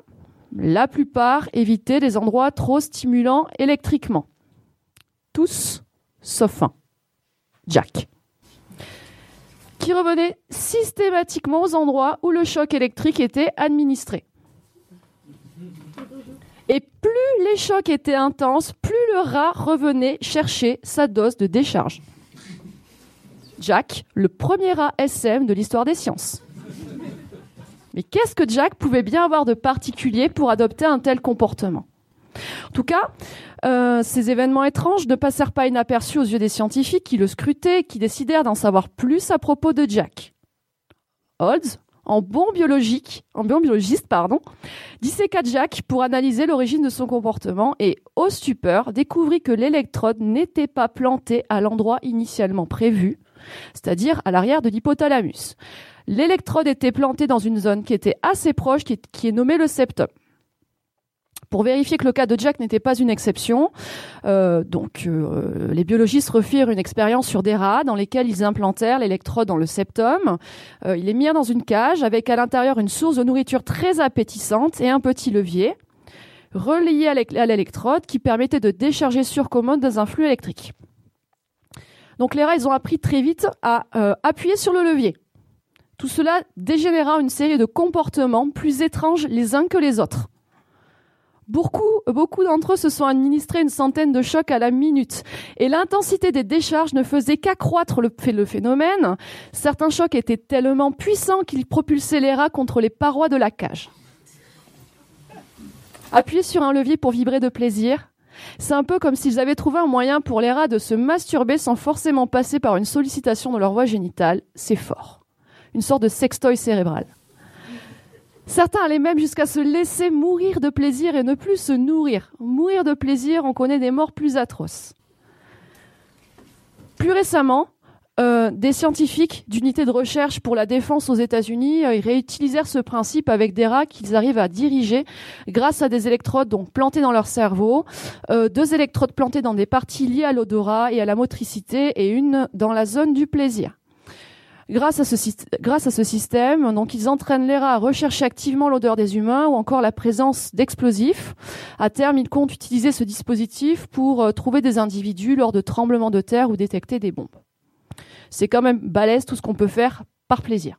la plupart évitaient les endroits trop stimulants électriquement. Tous, sauf un. Jack. Qui revenait systématiquement aux endroits où le choc électrique était administré. Et plus les chocs étaient intenses, plus le rat revenait chercher sa dose de décharge. Jack, le premier rat SM de l'histoire des sciences. Mais qu'est-ce que Jack pouvait bien avoir de particulier pour adopter un tel comportement? En tout cas, euh, ces événements étranges ne passèrent pas inaperçus aux yeux des scientifiques qui le scrutaient et qui décidèrent d'en savoir plus à propos de Jack. Olds, en bon en bon biologiste, pardon, disséqua Jack pour analyser l'origine de son comportement et, au stupeur, découvrit que l'électrode n'était pas plantée à l'endroit initialement prévu, c'est-à-dire à, l'arrière de l'hypothalamus. L'électrode était plantée dans une zone qui était assez proche, qui est nommée le septum. Pour vérifier que le cas de Jack n'était pas une exception, euh, donc euh, les biologistes refirent une expérience sur des rats dans lesquels ils implantèrent l'électrode dans le septum. Euh, il est mis dans une cage avec à l'intérieur une source de nourriture très appétissante et un petit levier relié à l'électrode qui permettait de décharger sur commode dans un flux électrique. Donc les rats, ils ont appris très vite à appuyer sur le levier. Tout cela dégénéra une série de comportements plus étranges les uns que les autres. Beaucoup, beaucoup d'entre eux se sont administrés une centaine de chocs à la minute. Et l'intensité des décharges ne faisait qu'accroître le, phénomène. Certains chocs étaient tellement puissants qu'ils propulsaient les rats contre les parois de la cage. Appuyer sur un levier pour vibrer de plaisir, c'est un peu comme s'ils avaient trouvé un moyen pour les rats de se masturber sans forcément passer par une sollicitation de leur voie génitale. C'est fort. Une sorte de sextoy cérébral. Certains allaient même jusqu'à se laisser mourir de plaisir et ne plus se nourrir. Mourir de plaisir, on connaît des morts plus atroces. Plus récemment, euh, des scientifiques d'unités de recherche pour la défense aux États-Unis euh, réutilisèrent ce principe avec des rats qu'ils arrivent à diriger grâce à des électrodes donc plantées dans leur cerveau, euh, deux électrodes plantées dans des parties liées à l'odorat et à la motricité et une dans la zone du plaisir. Grâce à, ce, système, donc ils entraînent les rats à rechercher activement l'odeur des humains ou encore la présence d'explosifs. À terme, ils comptent utiliser ce dispositif pour euh, trouver des individus lors de tremblements de terre ou détecter des bombes. C'est quand même balèze tout ce qu'on peut faire par plaisir.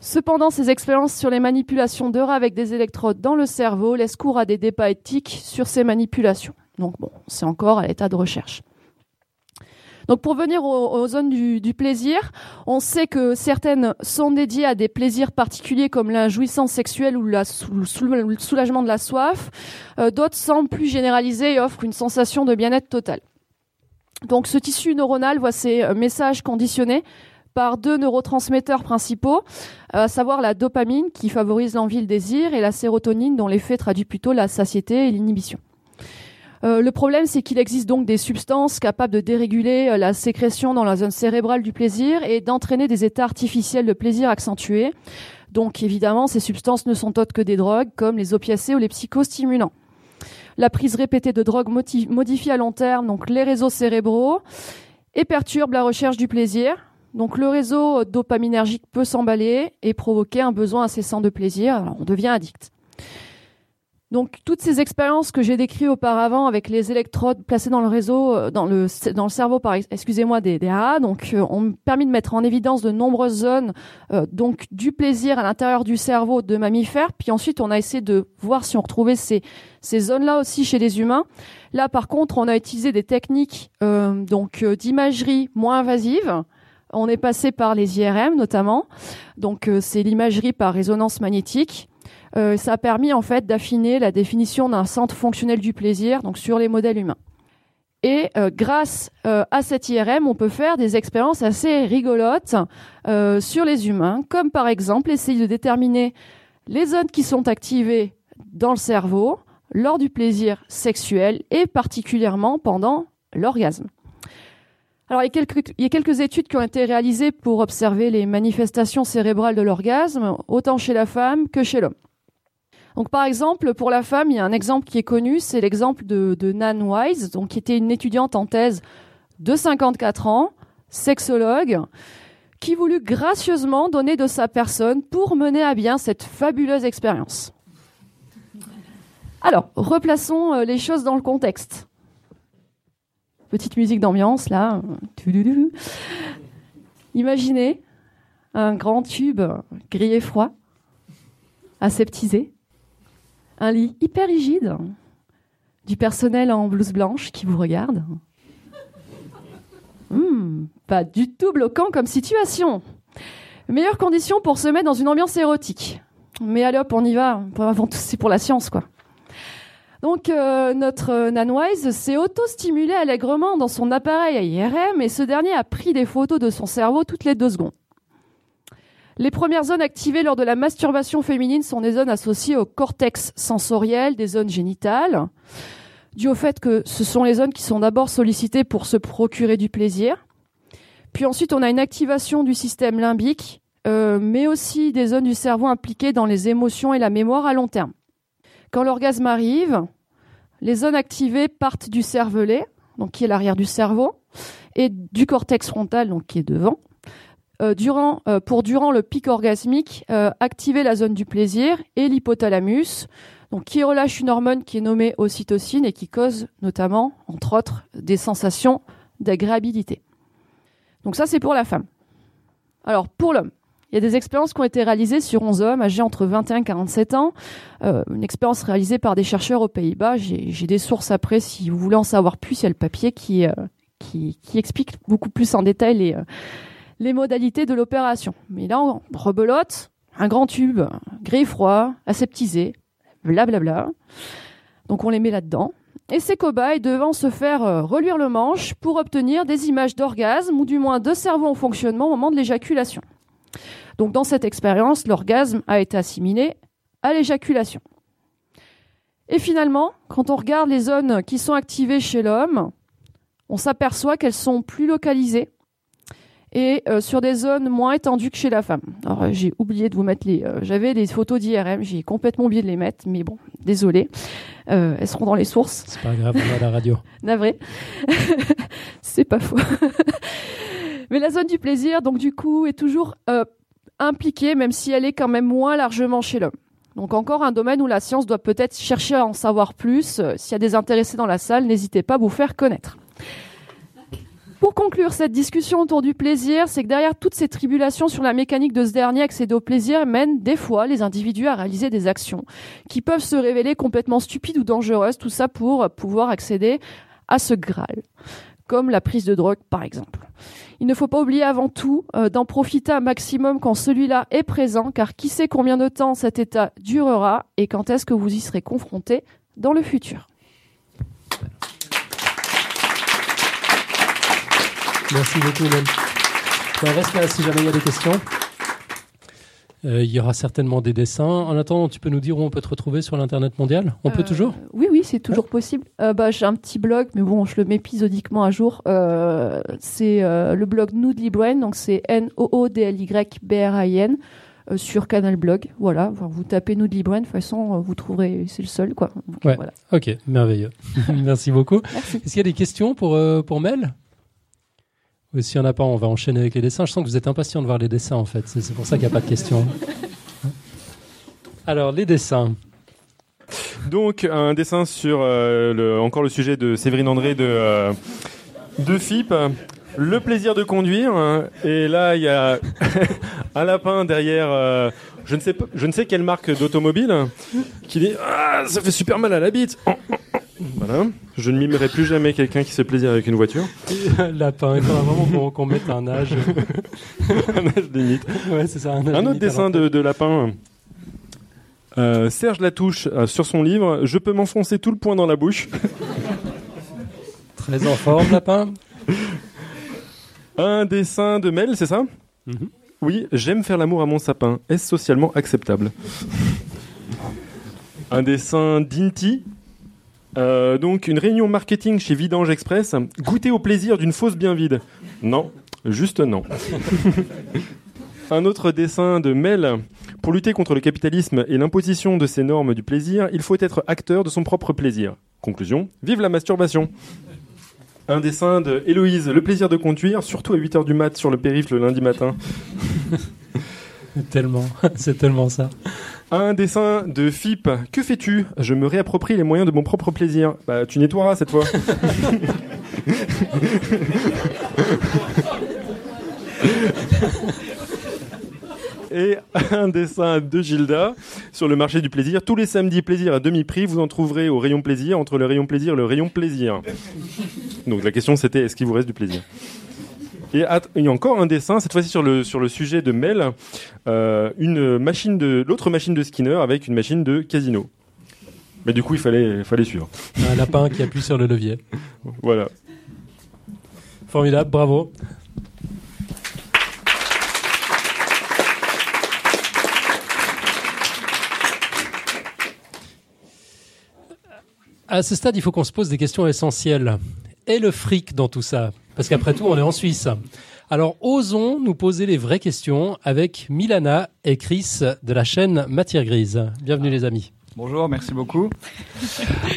Cependant, ces expériences sur les manipulations de rats avec des électrodes dans le cerveau laissent cours à des débats éthiques sur ces manipulations. Donc bon, c'est encore à l'état de recherche. Donc pour venir aux, zones du, plaisir, on sait que certaines sont dédiées à des plaisirs particuliers comme la jouissance sexuelle ou, le soulagement de la soif. Euh, d'autres semblent plus généralisées et offrent une sensation de bien-être total. Donc ce tissu neuronal voit ses euh, messages conditionnés par deux neurotransmetteurs principaux, à savoir la dopamine qui favorise l'envie et le désir et la sérotonine dont l'effet traduit plutôt la satiété et l'inhibition. Euh, le problème, c'est qu'il existe donc des substances capables de déréguler euh, la sécrétion dans la zone cérébrale du plaisir et d'entraîner des états artificiels de plaisir accentués. Donc évidemment, ces substances ne sont autres que des drogues comme les opiacés ou les psychostimulants. La prise répétée de drogues modifie à long terme donc les réseaux cérébraux et perturbe la recherche du plaisir. Donc le réseau dopaminergique peut s'emballer et provoquer un besoin incessant de plaisir. On devient addict. Donc toutes ces expériences que j'ai décrites auparavant avec les électrodes placées dans le réseau, euh, dans le dans le cerveau par excusez-moi des, des donc euh, ont permis de mettre en évidence de nombreuses zones euh, donc du plaisir à l'intérieur du cerveau de mammifères. Puis ensuite on a essayé de voir si on retrouvait ces ces zones-là aussi chez les humains. Là par contre on a utilisé des techniques donc d'imagerie moins invasive. On est passé par les IRM notamment. Donc c'est l'imagerie par résonance magnétique. Euh, ça a permis en fait d'affiner la définition d'un centre fonctionnel du plaisir, donc sur les modèles humains. Et euh, grâce euh, à cette IRM, on peut faire des expériences assez rigolotes sur les humains, comme par exemple essayer de déterminer les zones qui sont activées dans le cerveau lors du plaisir sexuel et particulièrement pendant l'orgasme. Alors, il y, a quelques, études qui ont été réalisées pour observer les manifestations cérébrales de l'orgasme, autant chez la femme que chez l'homme. Donc par exemple, pour la femme, il y a un exemple qui est connu, c'est l'exemple de, Nan Wise, donc qui était une étudiante en thèse de 54 ans, sexologue, qui voulut gracieusement donner de sa personne pour mener à bien cette fabuleuse expérience. Alors, replaçons euh, les choses dans le contexte. Petite musique d'ambiance là. Imaginez un grand tube gris et froid, aseptisé, un lit hyper rigide, du personnel en blouse blanche qui vous regarde. Hmm, pas du tout bloquant comme situation. Meilleure condition pour se mettre dans une ambiance érotique. Mais allez hop, on y va. Avant tout, c'est pour la science, quoi. Donc euh, notre Nanwise s'est auto-stimulé allègrement dans son appareil à IRM et ce dernier a pris des photos de son cerveau toutes les deux secondes. Les premières zones activées lors de la masturbation féminine sont des zones associées au cortex sensoriel, des zones génitales, dû au fait que ce sont les zones qui sont d'abord sollicitées pour se procurer du plaisir. Puis ensuite, on a une activation du système limbique, euh, mais aussi des zones du cerveau impliquées dans les émotions et la mémoire à long terme. Quand l'orgasme arrive, les zones activées partent du cervelet, donc qui est l'arrière du cerveau, et du cortex frontal, donc qui est devant, euh, durant, euh, pour durant le pic orgasmique, euh, activer la zone du plaisir et l'hypothalamus, donc qui relâche une hormone qui est nommée ocytocine et qui cause notamment, entre autres, des sensations d'agréabilité. Donc ça, c'est pour la femme. Alors, pour l'homme, il y a des expériences qui ont été réalisées sur 11 hommes âgés entre 21 et 47 ans. une expérience réalisée par des chercheurs aux Pays-Bas. J'ai des sources après, si vous voulez en savoir plus, il y a le papier qui, qui, qui explique beaucoup plus en détail les, les modalités de l'opération. Mais là, on rebelote, un grand tube, gris froid, aseptisé, blablabla. Donc on les met là-dedans. Et ces cobayes devant se faire euh, reluire le manche pour obtenir des images d'orgasme ou du moins de cerveau en fonctionnement au moment de l'éjaculation. Donc dans cette expérience, l'orgasme a été assimilé à l'éjaculation. Et finalement, quand on regarde les zones qui sont activées chez l'homme, on s'aperçoit qu'elles sont plus localisées et euh, sur des zones moins étendues que chez la femme. Alors euh, j'ai oublié de vous mettre les, euh, j'avais des photos d'IRM, j'ai complètement oublié de les mettre, mais bon, désolé, elles seront dans les sources.
C'est pas grave, on va à la radio.
Navré, c'est pas faux. mais la zone du plaisir, donc du coup, est toujours impliquée, même si elle est quand même moins largement chez l'homme. Donc encore un domaine où la science doit peut-être chercher à en savoir plus. S'il y a des intéressés dans la salle, n'hésitez pas à vous faire connaître. Pour conclure cette discussion autour du plaisir, c'est que derrière toutes ces tribulations sur la mécanique de ce dernier accéder au plaisir mènent des fois les individus à réaliser des actions qui peuvent se révéler complètement stupides ou dangereuses, tout ça pour pouvoir accéder à ce Graal. comme la prise de drogue par exemple. Il ne faut pas oublier avant tout euh, d'en profiter un maximum quand celui-là est présent, car qui sait combien de temps cet état durera et quand est-ce que vous y serez confronté dans le futur.
Merci beaucoup, Hélène. On reste là si jamais il y a des questions. Euh, il y aura certainement des dessins. En attendant, tu peux nous dire où on peut te retrouver sur l'Internet mondial? On peut
Euh,
toujours?
Oui, oui, c'est toujours possible. Euh, bah, j'ai un petit blog, mais bon, je le mets épisodiquement à jour. C'est le blog Noodly Brain, donc c'est N-O-O-D-L-Y-B-R-I-N sur Canal Blog. Voilà, vous tapez Noodly Brain, de toute façon, vous trouverez, c'est le seul, quoi. Donc,
Ouais.
voilà.
Ok, merveilleux. Merci beaucoup. Est-ce qu'il y a des questions pour, pour Mel? Ou s'il n'y en a pas, on va enchaîner avec les dessins. Je sens que vous êtes impatient de voir les dessins, en fait. C'est pour ça qu'il n'y a pas de questions. Alors, les dessins.
Donc un dessin sur euh, le, encore le sujet de Séverine André de euh, de FIP. Le plaisir de conduire. Et là, il y a un lapin derrière. euh, je ne sais pas, je ne sais quelle marque d'automobile qui dit ah ça fait super mal à la bite. Voilà. Je ne mimerai plus jamais quelqu'un qui se fait plaisir avec une voiture.
Lapin, il faudra vraiment qu'on qu'on mette un âge.
Un âge limite.
ouais, c'est ça. âge
Un autre
limite
dessin de, de lapin. Euh, Serge Latouche euh, sur son livre Je peux m'enfoncer tout le poing dans la bouche.
Très en forme, Lapin.
Un dessin de Mel, c'est ça?
Mhm.
Oui, j'aime faire l'amour à mon sapin. Est-ce socialement acceptable? Un dessin d'Inti. Euh, donc une réunion marketing chez Vidange Express. Goûter au plaisir d'une fausse bien vide. Non, juste non. Un autre dessin de Mel. Pour lutter contre le capitalisme et l'imposition de ces normes du plaisir, il faut être acteur de son propre plaisir. Conclusion, vive la masturbation. Un dessin de Héloïse, le plaisir de conduire, surtout à 8h du mat sur le périph' le lundi matin.
Tellement, c'est tellement ça.
Un dessin de FIP, que fais-tu? Je me réapproprie les moyens de mon propre plaisir. Bah, tu nettoieras cette fois. Et un dessin de Gilda sur le marché du plaisir. Tous les samedis, plaisir à demi-prix. Vous en trouverez au rayon plaisir, entre le rayon plaisir et le rayon plaisir. Donc la question c'était est-ce qu'il vous reste du plaisir? Et il y a encore un dessin, cette fois-ci sur le, sur le sujet de Mel, euh, une machine de, l'autre machine de Skinner avec une machine de casino. Mais du coup, il fallait, fallait suivre.
Un lapin qui appuie sur le levier.
Voilà.
Formidable, bravo. À ce stade, il faut qu'on se pose des questions essentielles. Et le fric dans tout ça? Parce qu'après tout, on est en Suisse. Alors, osons nous poser les vraies questions avec Milana et Chris de la chaîne Matière Grise. Bienvenue les amis.
Bonjour, merci beaucoup.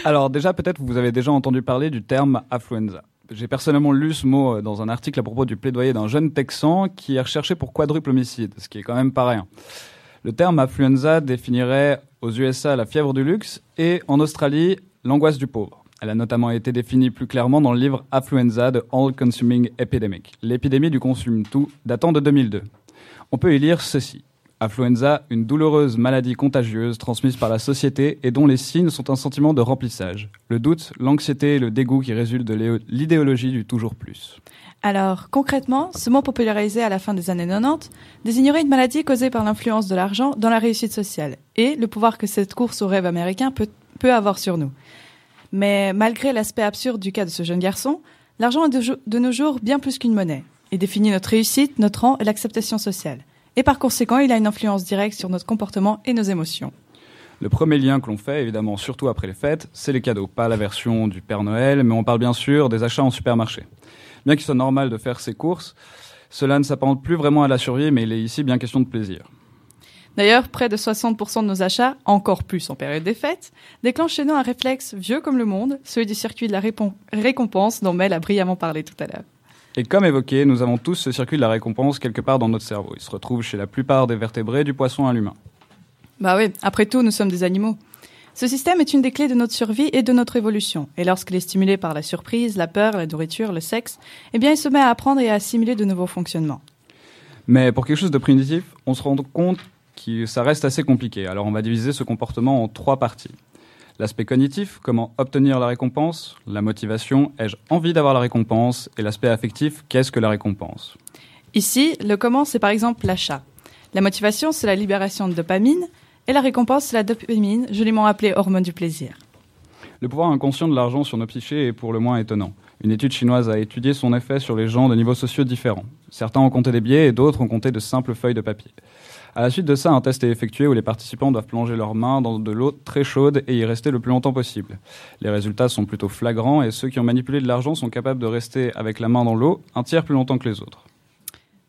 Alors déjà, peut-être vous avez déjà entendu parler du terme affluenza. J'ai personnellement lu ce mot euh, dans un article à propos du plaidoyer d'un jeune Texan qui est recherché pour quadruple homicide, ce qui est quand même pas rien. Le terme affluenza définirait aux USA la fièvre du luxe et en Australie l'angoisse du pauvre. Elle a notamment été définie plus clairement dans le livre Affluenza de All Consuming Epidemic, l'épidémie du consume-tout datant de 2002. On peut y lire ceci. Affluenza, une douloureuse maladie contagieuse transmise par la société et dont les signes sont un sentiment de remplissage, le doute, l'anxiété et le dégoût qui résultent de l'idéologie du toujours plus.
Alors, concrètement, ce mot popularisé à la fin des années 90 désignerait une maladie causée par l'influence de l'argent dans la réussite sociale et le pouvoir que cette course au rêve américain peut avoir sur nous. Mais malgré l'aspect absurde du cas de ce jeune garçon, l'argent est de, nos jours bien plus qu'une monnaie. Il définit notre réussite, notre rang et l'acceptation sociale. Et par conséquent, il a une influence directe sur notre comportement et nos émotions.
Le premier lien que l'on fait, évidemment, surtout après les fêtes, c'est les cadeaux. Pas la version du Père Noël, mais on parle bien sûr des achats en supermarché. Bien qu'il soit normal de faire ses courses, cela ne s'apparente plus vraiment à la survie, mais il est ici bien question de plaisir.
D'ailleurs, près de 60% de nos achats, encore plus en période des fêtes, déclenchent chez nous un réflexe vieux comme le monde, celui du circuit de la récompense dont Mel a brillamment parlé tout à l'heure.
Et comme évoqué, nous avons tous ce circuit de la récompense quelque part dans notre cerveau. Il se retrouve chez la plupart des vertébrés, du poisson à l'humain.
Bah oui, après tout, nous sommes des animaux. Ce système est une des clés de notre survie et de notre évolution. Et lorsqu'il est stimulé par la surprise, la peur, la nourriture, le sexe, eh bien, il se met à apprendre et à assimiler de nouveaux fonctionnements.
Mais pour quelque chose de primitif, on se rend compte que ça reste assez compliqué. Alors on va diviser ce comportement en trois parties. L'aspect cognitif, comment obtenir la récompense, la motivation, ai-je envie d'avoir la récompense, et l'aspect affectif, qu'est-ce que la récompense
Ici, le comment, c'est par exemple l'achat. La motivation, c'est la libération de dopamine, et la récompense, c'est la dopamine, joliment appelée hormone du plaisir.
Le pouvoir inconscient de l'argent sur nos psychés est pour le moins étonnant. Une étude chinoise a étudié son effet sur les gens de niveaux sociaux différents. Certains ont compté des billets et d'autres ont compté de simples feuilles de papier. À la suite de ça, un test est effectué où les participants doivent plonger leurs mains dans de l'eau très chaude et y rester le plus longtemps possible. Les résultats sont plutôt flagrants et ceux qui ont manipulé de l'argent sont capables de rester avec la main dans l'eau un tiers plus longtemps que les autres.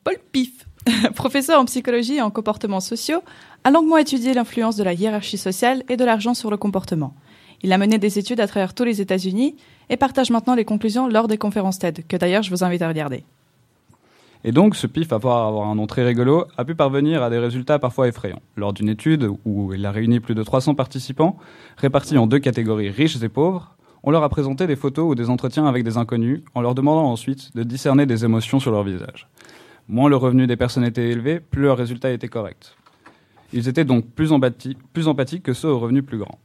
Paul Pif, professeur en psychologie et en comportements sociaux, a longuement étudié l'influence de la hiérarchie sociale et de l'argent sur le comportement. Il a mené des études à travers tous les États-Unis et partage maintenant les conclusions lors des conférences TED, que d'ailleurs je vous invite à regarder.
Et donc, ce pif, à pouvoir avoir un nom très rigolo, a pu parvenir à des résultats parfois effrayants. Lors d'une étude où il a réuni plus de 300 participants, répartis en deux catégories riches et pauvres, on leur a présenté des photos ou des entretiens avec des inconnus, en leur demandant ensuite de discerner des émotions sur leur visage. Moins le revenu des personnes était élevé, plus leurs résultats étaient corrects. Ils étaient donc plus, plus empathiques que ceux aux revenus plus grands.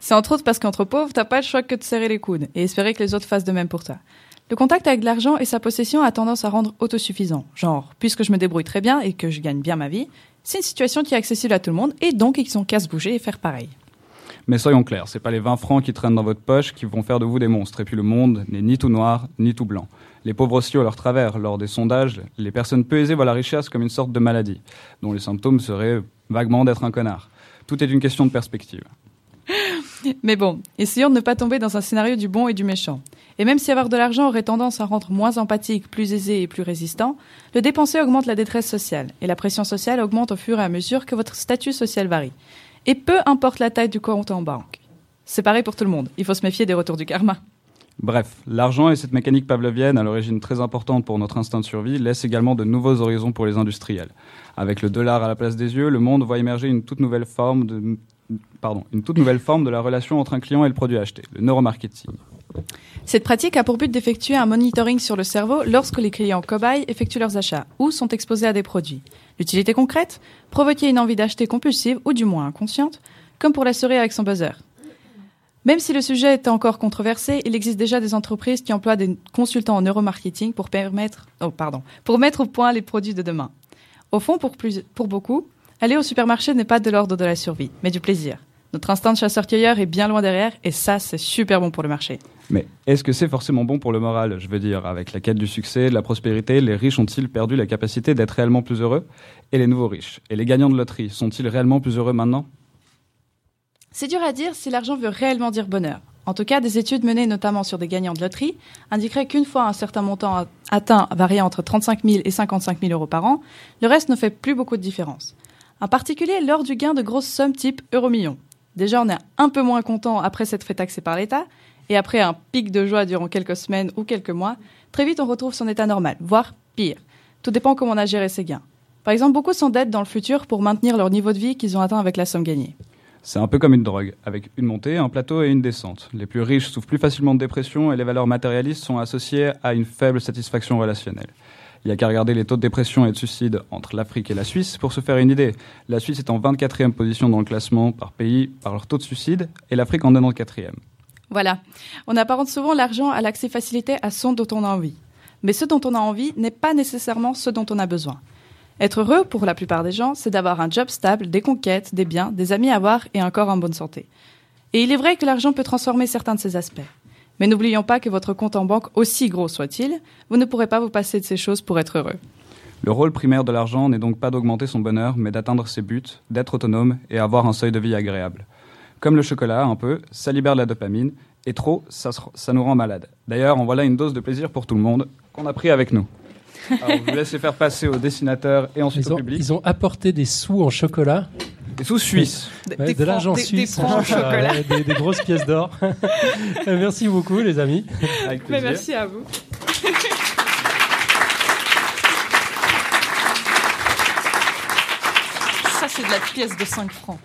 C'est entre autres parce qu'entre pauvres, t'as pas le choix que de serrer les coudes et espérer que les autres fassent de même pour toi. Le contact avec l'argent et sa possession a tendance à rendre autosuffisant. Genre, puisque je me débrouille très bien et que je gagne bien ma vie, c'est une situation qui est accessible à tout le monde et donc ils ont qu'à se bouger et faire pareil.
Mais soyons clairs, c'est pas les 20 francs qui traînent dans votre poche qui vont faire de vous des monstres. Et puis le monde n'est ni tout noir, ni tout blanc. Les pauvres aussi ont leur travers. Lors des sondages, les personnes peu aisées voient la richesse comme une sorte de maladie, dont les symptômes seraient vaguement d'être un connard. Tout est une question de perspective.
Mais bon, essayons de ne pas tomber dans un scénario du bon et du méchant. Et même si avoir de l'argent aurait tendance à rendre moins empathique, plus aisé et plus résistant, le dépenser augmente la détresse sociale, et la pression sociale augmente au fur et à mesure que votre statut social varie. Et peu importe la taille du compte en banque. C'est pareil pour tout le monde, il faut se méfier des retours du karma.
Bref, l'argent et cette mécanique pavlovienne, à l'origine très importante pour notre instinct de survie, laissent également de nouveaux horizons pour les industriels. Avec le dollar à la place des yeux, le monde voit émerger une toute nouvelle forme de, pardon, une toute nouvelle forme de la relation entre un client et le produit acheté, le neuromarketing.
Cette pratique a pour but d'effectuer un monitoring sur le cerveau lorsque les clients cobayes effectuent leurs achats ou sont exposés à des produits. L'utilité concrète Provoquer une envie d'acheter compulsive ou du moins inconsciente, comme pour la souris avec son buzzer. Même si le sujet est encore controversé, il existe déjà des entreprises qui emploient des consultants en neuromarketing pour permettre, oh, pardon, pour mettre au point les produits de demain. Au fond, pour, beaucoup, aller au supermarché n'est pas de l'ordre de la survie, mais du plaisir. Notre instinct de chasseur-cueilleur est bien loin derrière, et ça, c'est super bon pour le marché.
Mais est-ce que c'est forcément bon pour le moral Je veux dire, avec la quête du succès, de la prospérité, les riches ont-ils perdu la capacité d'être réellement plus heureux? Et les nouveaux riches Et les gagnants de loterie sont-ils réellement plus heureux maintenant?
C'est dur à dire si l'argent veut réellement dire bonheur. En tout cas, des études menées notamment sur des gagnants de loterie indiqueraient qu'une fois un certain montant atteint, variant entre 35 000 et 55 000 euros par an, le reste ne fait plus beaucoup de différence. En particulier lors du gain de grosses sommes type euro-million. Déjà, on est un peu moins content après s'être fait taxer par l'État, et après un pic de joie durant quelques semaines ou quelques mois, très vite on retrouve son état normal, voire pire. Tout dépend comment on a géré ses gains. Par exemple, beaucoup s'endettent dans le futur pour maintenir leur niveau de vie qu'ils ont atteint avec la somme gagnée.
C'est un peu comme une drogue, avec une montée, un plateau et une descente. Les plus riches souffrent plus facilement de dépression et les valeurs matérialistes sont associées à une faible satisfaction relationnelle. Il n'y a qu'à regarder les taux de dépression et de suicide entre l'Afrique et la Suisse pour se faire une idée. La Suisse est en 24e position dans le classement par pays par leur taux de suicide et l'Afrique en 94e.
Voilà. On apparente souvent l'argent à l'accès facilité à ce dont on a envie. Mais ce dont on a envie n'est pas nécessairement ce dont on a besoin. Être heureux, pour la plupart des gens, c'est d'avoir un job stable, des conquêtes, des biens, des amis à avoir et un corps en bonne santé. Et il est vrai que l'argent peut transformer certains de ces aspects. Mais n'oublions pas que votre compte en banque, aussi gros soit-il, vous ne pourrez pas vous passer de ces choses pour être heureux.
Le rôle primaire de l'argent n'est donc pas d'augmenter son bonheur, mais d'atteindre ses buts, d'être autonome et avoir un seuil de vie agréable. Comme le chocolat, un peu, ça libère la dopamine, et trop, ça, ça nous rend malade. D'ailleurs, en voilà une dose de plaisir pour tout le monde qu'on a pris avec nous. Alors, je vous laisse faire passer au dessinateur et ensuite
ils
au
ont,
public.
Ils ont apporté des sous en chocolat.
Des sous suisses.
Ouais, de l'argent
des- des
suisse.
francs chocolat.
Des, des grosses pièces d'or. Merci beaucoup, les amis.
Avec
Mais
plaisir.
merci à vous. C'est de la pièce de 5 francs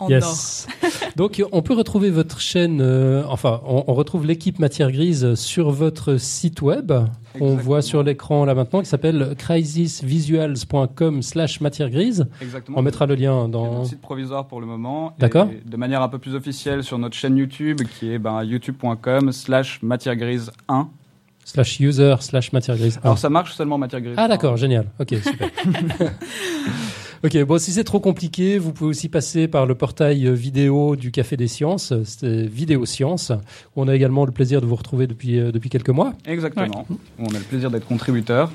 en or.
Yes. Donc, on peut retrouver votre chaîne, euh, enfin, on, on retrouve l'équipe Matière Grise sur votre site web. On
Exactement.
voit sur l'écran là maintenant qui s'appelle crisisvisuals.com slash matière grise.
Exactement.
On mettra le lien
C'est
dans...
un site provisoire pour le moment.
D'accord.
Et De manière un peu plus officielle sur notre chaîne YouTube qui est ben, youtube.com slash matière grise 1.
slash user slash matière grise.
Alors ça marche seulement matière grise.
Ah d'accord, génial. Ok, super. ok, bon, si c'est trop compliqué, vous pouvez aussi passer par le portail vidéo du Café des Sciences, c'est Vidéo Sciences, où on a également le plaisir de vous retrouver depuis, euh, depuis quelques mois.
Exactement. On a le plaisir d'être contributeur.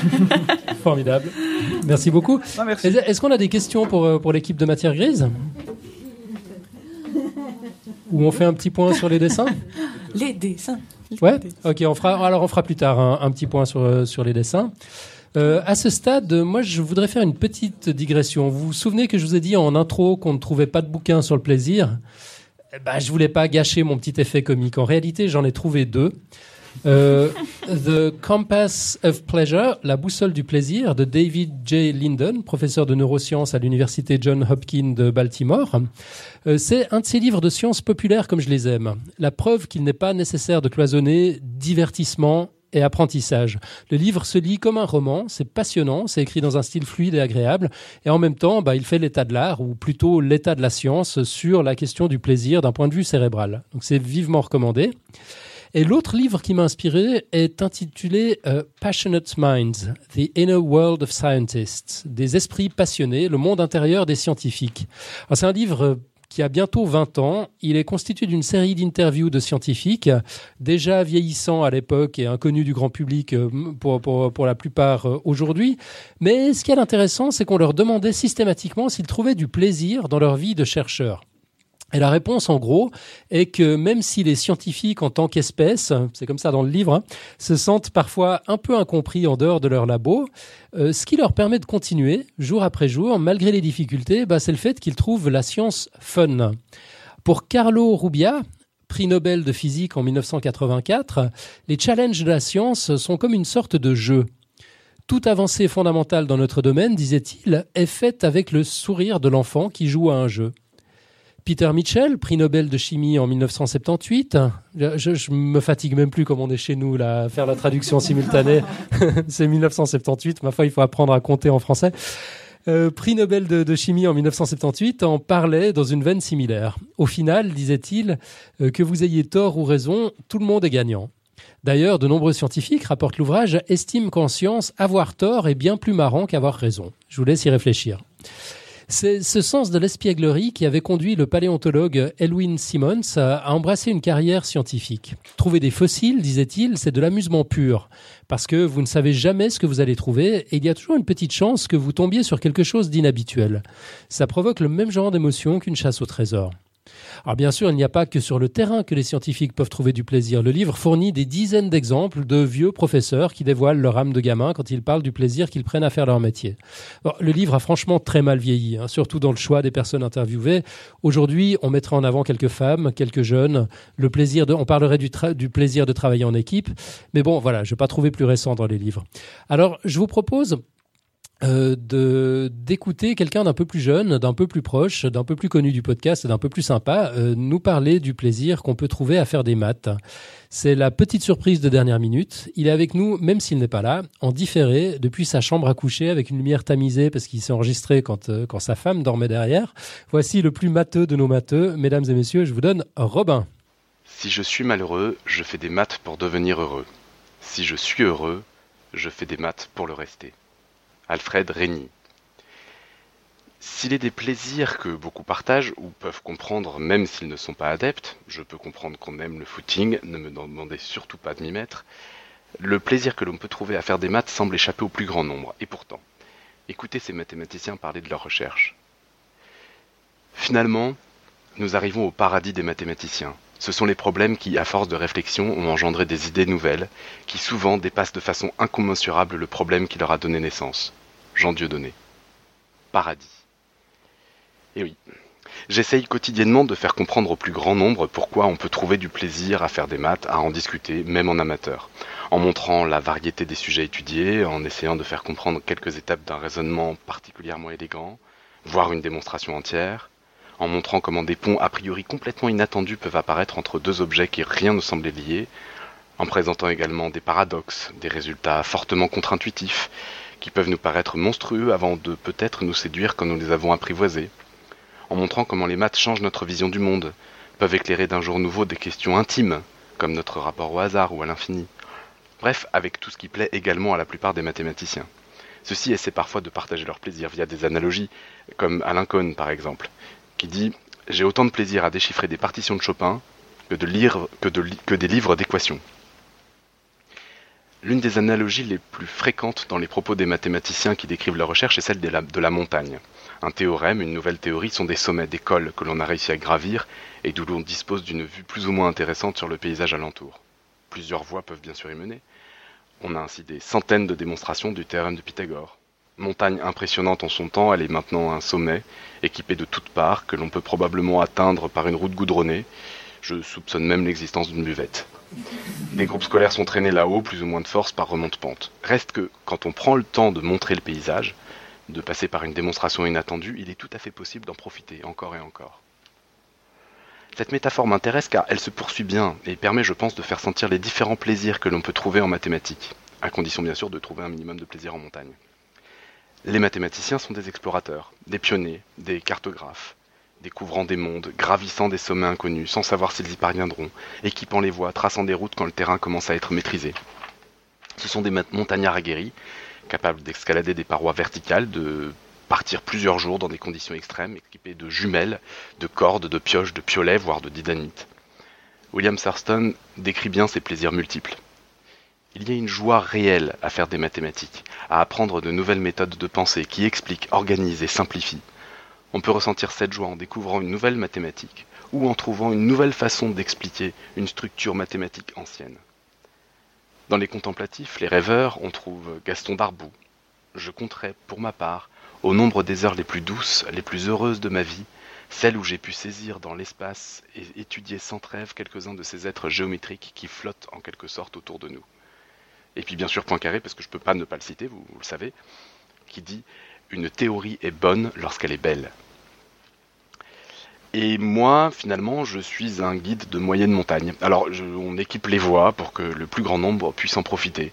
Formidable. Merci beaucoup.
Ah, merci.
Est-ce qu'on a des questions pour, euh, pour l'équipe de Matière Grise? Ou on fait un petit point sur les dessins?
Les dessins.
Ouais. Ok, on fera. Alors on fera plus tard un, un petit point sur euh, sur les dessins. Euh, à ce stade, moi, je voudrais faire une petite digression. Vous vous souvenez que je vous ai dit en intro qu'on ne trouvait pas de bouquin sur le plaisir? Eh ben, Je voulais pas gâcher mon petit effet comique. En réalité, j'en ai trouvé deux. Euh, The Compass of Pleasure, la boussole du plaisir, de David J. Linden, professeur de neurosciences à l'université John Hopkins de Baltimore. Euh, c'est un de ces livres de sciences populaires comme je les aime. La preuve qu'il n'est pas nécessaire de cloisonner divertissement et apprentissage. Le livre se lit comme un roman, c'est passionnant, c'est écrit dans un style fluide et agréable, et en même temps, bah, il fait l'état de l'art, ou plutôt l'état de la science, sur la question du plaisir d'un point de vue cérébral. Donc c'est vivement recommandé. Et l'autre livre qui m'a inspiré est intitulé euh, Passionate Minds, The Inner World of Scientists, des esprits passionnés, le monde intérieur des scientifiques. C'est un livre euh, qui a bientôt 20 ans. Il est constitué d'une série d'interviews de scientifiques, déjà vieillissants à l'époque et inconnus du grand public euh, pour, la plupart euh, aujourd'hui. Mais ce qui est intéressant, c'est qu'on leur demandait systématiquement s'ils trouvaient du plaisir dans leur vie de chercheurs. Et la réponse, en gros, est que même si les scientifiques, en tant qu'espèce, c'est comme ça dans le livre, hein, se sentent parfois un peu incompris en dehors de leur labo, euh, ce qui leur permet de continuer jour après jour, malgré les difficultés, bah, c'est le fait qu'ils trouvent la science fun. Pour Carlo Rubbia, prix Nobel de physique en 1984, les challenges de la science sont comme une sorte de jeu. Toute avancée fondamentale dans notre domaine, disait-il, est faite avec le sourire de l'enfant qui joue à un jeu. Peter Mitchell, prix Nobel de chimie en 1978. Je, je, me fatigue même plus comme on est chez nous là, à faire la traduction simultanée. C'est 1978. Ma foi, il faut apprendre à compter en français. Euh, prix Nobel de, de, chimie en 1978 en parlait dans une veine similaire. Au final, disait-il, euh, que vous ayez tort ou raison, tout le monde est gagnant. D'ailleurs, de nombreux scientifiques, rapporte l'ouvrage, estiment qu'en science, avoir tort est bien plus marrant qu'avoir raison. Je vous laisse y réfléchir. C'est ce sens de l'espièglerie qui avait conduit le paléontologue Elwin Simmons à embrasser une carrière scientifique. Trouver des fossiles, disait-il, c'est de l'amusement pur, parce que vous ne savez jamais ce que vous allez trouver et il y a toujours une petite chance que vous tombiez sur quelque chose d'inhabituel. Ça provoque le même genre d'émotion qu'une chasse au trésor. Alors bien sûr, il n'y a pas que sur le terrain que les scientifiques peuvent trouver du plaisir. Le livre fournit des dizaines d'exemples de vieux professeurs qui dévoilent leur âme de gamin quand ils parlent du plaisir qu'ils prennent à faire leur métier. Le livre a franchement très mal vieilli, hein, surtout dans le choix des personnes interviewées. Aujourd'hui, on mettrait en avant quelques femmes, quelques jeunes, le plaisir de, on parlerait du, du plaisir de travailler en équipe. Mais bon, voilà, je ne vais pas trouver plus récent dans les livres. Alors, je vous propose euh, de d'écouter quelqu'un d'un peu plus jeune, d'un peu plus proche, d'un peu plus connu du podcast, d'un peu plus sympa, euh, nous parler du plaisir qu'on peut trouver à faire des maths. C'est la petite surprise de dernière minute. Il est avec nous, même s'il n'est pas là, en différé depuis sa chambre à coucher avec une lumière tamisée parce qu'il s'est enregistré quand euh, quand sa femme dormait derrière. Voici le plus matheux de nos matheux, mesdames et messieurs. Je vous donne Robin.
Si je suis malheureux, je fais des maths pour devenir heureux. Si je suis heureux, je fais des maths pour le rester. Alfred Régny. S'il est des plaisirs que beaucoup partagent ou peuvent comprendre même s'ils ne sont pas adeptes, je peux comprendre qu'on aime le footing, ne me demandez surtout pas de m'y mettre, le plaisir que l'on peut trouver à faire des maths semble échapper au plus grand nombre. Et pourtant, écoutez ces mathématiciens parler de leurs recherches. Finalement, nous arrivons au paradis des mathématiciens. Ce sont les problèmes qui, à force de réflexion, ont engendré des idées nouvelles, qui souvent dépassent de façon incommensurable le problème qui leur a donné naissance. Jean Dieudonné. Paradis. Et oui, j'essaye quotidiennement de faire comprendre au plus grand nombre pourquoi on peut trouver du plaisir à faire des maths, à en discuter, même en amateur, en montrant la variété des sujets étudiés, en essayant de faire comprendre quelques étapes d'un raisonnement particulièrement élégant, voire une démonstration entière, en montrant comment des ponts a priori complètement inattendus peuvent apparaître entre deux objets qui rien ne semblait lier, en présentant également des paradoxes, des résultats fortement contre-intuitifs, qui peuvent nous paraître monstrueux avant de peut-être nous séduire quand nous les avons apprivoisés, en montrant comment les maths changent notre vision du monde, peuvent éclairer d'un jour nouveau des questions intimes, comme notre rapport au hasard ou à l'infini. Bref, avec tout ce qui plaît également à la plupart des mathématiciens. Ceux-ci essaient parfois de partager leur plaisir via des analogies, comme Alain Cohn par exemple, qui dit J'ai autant de plaisir à déchiffrer des partitions de Chopin que, de lire, que, de, que des livres d'équations. L'une des analogies les plus fréquentes dans les propos des mathématiciens qui décrivent leur recherche est celle de la, montagne. Un théorème, une nouvelle théorie sont des sommets, des cols que l'on a réussi à gravir et d'où l'on dispose d'une vue plus ou moins intéressante sur le paysage alentour. Plusieurs voies peuvent bien sûr y mener. On a ainsi des centaines de démonstrations du théorème de Pythagore. Montagne impressionnante en son temps, elle est maintenant un sommet, équipé de toutes parts, que l'on peut probablement atteindre par une route goudronnée. Je soupçonne même l'existence d'une buvette. Des groupes scolaires sont traînés là-haut, plus ou moins de force, par remonte-pente. Reste que, quand on prend le temps de montrer le paysage, de passer par une démonstration inattendue, il est tout à fait possible d'en profiter encore et encore. Cette métaphore m'intéresse car elle se poursuit bien et permet, je pense, de faire sentir les différents plaisirs que l'on peut trouver en mathématiques, à condition bien sûr de trouver un minimum de plaisir en montagne. Les mathématiciens sont des explorateurs, des pionniers, des cartographes, découvrant des mondes, gravissant des sommets inconnus, sans savoir s'ils y parviendront, équipant les voies, traçant des routes quand le terrain commence à être maîtrisé. Ce sont des montagnards aguerris, capables d'escalader des parois verticales, de partir plusieurs jours dans des conditions extrêmes, équipés de jumelles, de cordes, de pioches, de piolets, voire de didanites. William Thurston décrit bien ces plaisirs multiples. Il y a une joie réelle à faire des mathématiques, à apprendre de nouvelles méthodes de pensée qui expliquent, organisent et simplifient. On peut ressentir cette joie en découvrant une nouvelle mathématique ou en trouvant une nouvelle façon d'expliquer une structure mathématique ancienne. Dans les contemplatifs, les rêveurs, on trouve Gaston Darboux. Je compterai, pour ma part, au nombre des heures les plus douces, les plus heureuses de ma vie, celles où j'ai pu saisir dans l'espace et étudier sans trêve quelques-uns de ces êtres géométriques qui flottent en quelque sorte autour de nous. Et puis bien sûr Poincaré, parce que je ne peux pas ne pas le citer, vous, vous le savez, qui dit Une théorie est bonne lorsqu'elle est belle. Et moi, finalement, je suis un guide de moyenne montagne. Alors, je, on équipe les voies pour que le plus grand nombre puisse en profiter.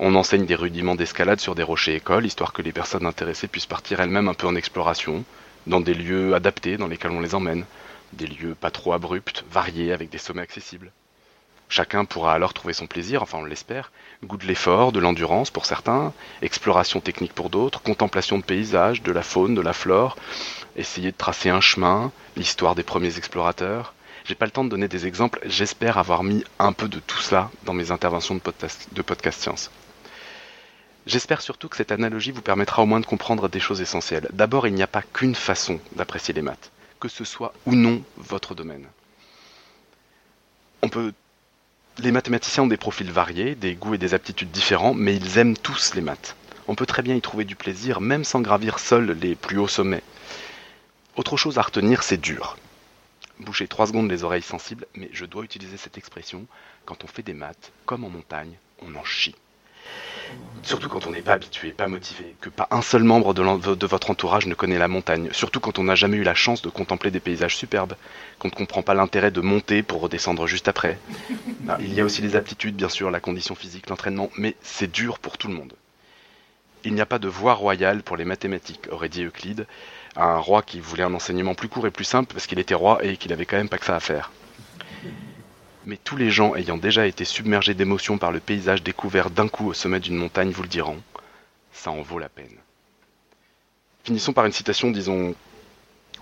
On enseigne des rudiments d'escalade sur des rochers écoles, histoire que les personnes intéressées puissent partir elles-mêmes un peu en exploration, dans des lieux adaptés dans lesquels on les emmène, des lieux pas trop abrupts, variés, avec des sommets accessibles. Chacun pourra alors trouver son plaisir, enfin on l'espère, goût de l'effort, de l'endurance pour certains, exploration technique pour d'autres, contemplation de paysages, de la faune, de la flore, essayer de tracer un chemin, l'histoire des premiers explorateurs. J'ai pas le temps de donner des exemples, j'espère avoir mis un peu de tout cela dans mes interventions de podcast, de podcast science. J'espère surtout que cette analogie vous permettra au moins de comprendre des choses essentielles. D'abord, il n'y a pas qu'une façon d'apprécier les maths, que ce soit ou non votre domaine. On peut les mathématiciens ont des profils variés, des goûts et des aptitudes différents, mais ils aiment tous les maths. On peut très bien y trouver du plaisir, même sans gravir seul les plus hauts sommets. Autre chose à retenir, c'est dur. Boucher trois secondes les oreilles sensibles, mais je dois utiliser cette expression. Quand on fait des maths, comme en montagne, on en chie. Surtout quand on n'est pas habitué, pas motivé, que pas un seul membre de, votre entourage ne connaît la montagne, surtout quand on n'a jamais eu la chance de contempler des paysages superbes, qu'on ne comprend pas l'intérêt de monter pour redescendre juste après. Ah, il y a aussi les aptitudes, bien sûr, la condition physique, l'entraînement, mais c'est dur pour tout le monde. Il n'y a pas de voie royale pour les mathématiques, aurait dit Euclide, un roi qui voulait un enseignement plus court et plus simple parce qu'il était roi et qu'il avait quand même pas que ça à faire mais tous les gens ayant déjà été submergés d'émotions par le paysage découvert d'un coup au sommet d'une montagne vous le diront, ça en vaut la peine. Finissons par une citation, disons,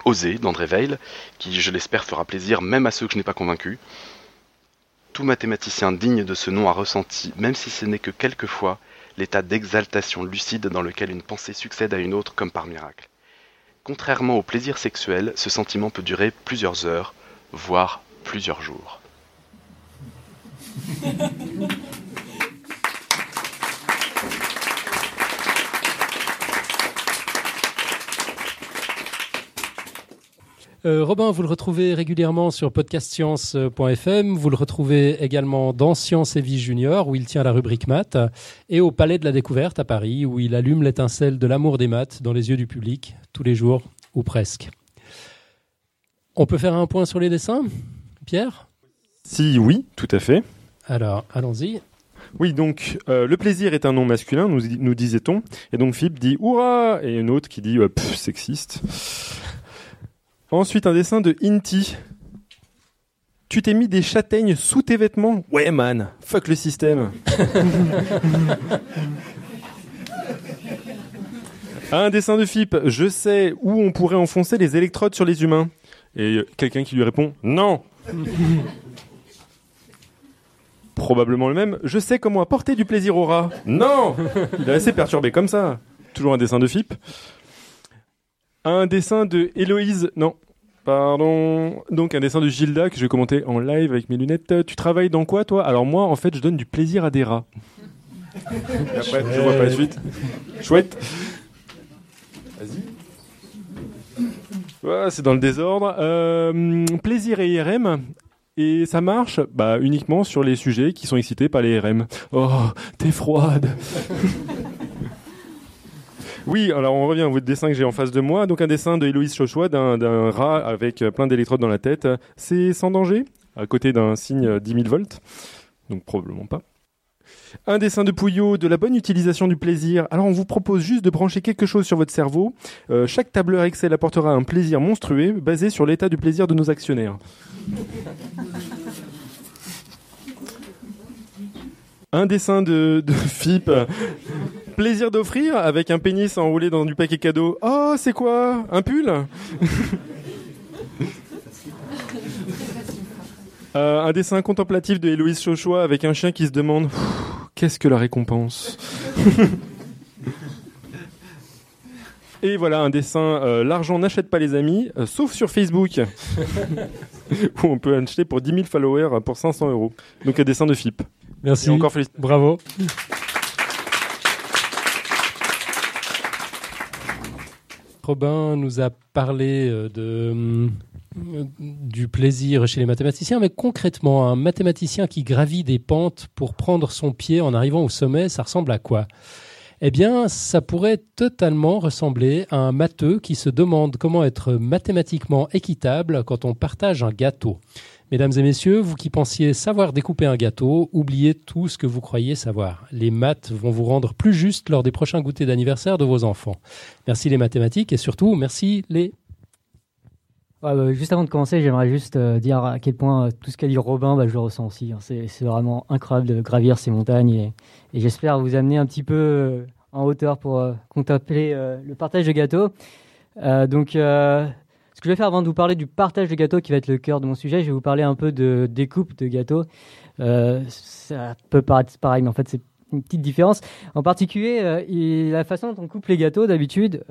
osée d'André Weil, qui, je l'espère, fera plaisir même à ceux que je n'ai pas convaincus. Tout mathématicien digne de ce nom a ressenti, même si ce n'est que quelquefois, l'état d'exaltation lucide dans lequel une pensée succède à une autre comme par miracle. Contrairement au plaisir sexuel, ce sentiment peut durer plusieurs heures, voire plusieurs jours.
Euh, Robin, vous le retrouvez régulièrement sur podcastscience.fm. Vous le retrouvez également dans Science et Vie Junior, où il tient la rubrique maths, et au Palais de la Découverte à Paris, où il allume l'étincelle de l'amour des maths dans les yeux du public, tous les jours, ou presque. On peut faire un point sur les dessins, Pierre?
Si oui, tout à fait.
Alors, allons-y.
Oui, donc euh, le plaisir est un nom masculin, nous, nous disait-on. Et donc Philippe dit Hurrah Et une autre qui dit euh, Pff, sexiste. Ensuite, un dessin de Inti. Tu t'es mis des châtaignes sous tes vêtements? Ouais, man, fuck le système. un dessin de Philippe. Je sais où on pourrait enfoncer les électrodes sur les humains. Et quelqu'un qui lui répond Non Probablement le même. Je sais comment apporter du plaisir au rat. Non Il est assez perturbé comme ça. Toujours un dessin de Philippe. Un dessin de Héloïse. Non. Pardon. Donc un dessin de Gilda que je vais commenter en live avec mes lunettes. Tu travailles dans quoi toi? Alors moi en fait je donne du plaisir à des rats. Et après je vois pas la suite. Chouette. Vas-y. c'est dans le désordre. Euh, plaisir et IRM. Et ça marche bah, uniquement sur les sujets qui sont excités par les RM. Oh, t'es froide Oui, alors on revient au dessin que j'ai en face de moi. Donc un dessin de Héloïse Chochois d'un rat avec plein d'électrodes dans la tête. C'est sans danger, à côté d'un signe 10 000 volts. Donc probablement pas. Un dessin de Pouillot, de la bonne utilisation du plaisir. Alors on vous propose juste de brancher quelque chose sur votre cerveau. Euh, chaque tableur Excel apportera un plaisir monstrueux basé sur l'état du plaisir de nos actionnaires. un dessin de, de FIP. Plaisir d'offrir avec un pénis enroulé dans du paquet cadeau. Oh, c'est quoi? Un pull? Euh, Un dessin contemplatif de Héloïse Chauchois avec un chien qui se demande Qu'est-ce que la récompense Et voilà un dessin euh, L'argent n'achète pas les amis, euh, sauf sur Facebook, où on peut acheter pour 10 000 followers pour 500 euros. Donc un dessin de FIP.
Merci.
Et encore
Bravo. Robin nous a parlé euh, de du plaisir chez les mathématiciens, mais concrètement, un mathématicien qui gravit des pentes pour prendre son pied en arrivant au sommet, ça ressemble à quoi? Eh bien, ça pourrait totalement ressembler à un matheux qui se demande comment être mathématiquement équitable quand on partage un gâteau. Mesdames et messieurs, vous qui pensiez savoir découper un gâteau, oubliez tout ce que vous croyez savoir. Les maths vont vous rendre plus juste lors des prochains goûters d'anniversaire de vos enfants. Merci les mathématiques et surtout merci les
bah, juste avant de commencer, j'aimerais juste euh, dire à quel point euh, tout ce qu'a dit Robin, bah, je le ressens aussi. Hein. C'est, vraiment incroyable de gravir ces montagnes et, j'espère vous amener un petit peu euh, en hauteur pour contempler le partage de gâteaux. donc, ce que je vais faire avant de vous parler du partage de gâteaux qui va être le cœur de mon sujet, je vais vous parler un peu de découpe de gâteaux. ça peut paraître pareil, mais en fait, c'est une petite différence. En particulier, la façon dont on coupe les gâteaux d'habitude,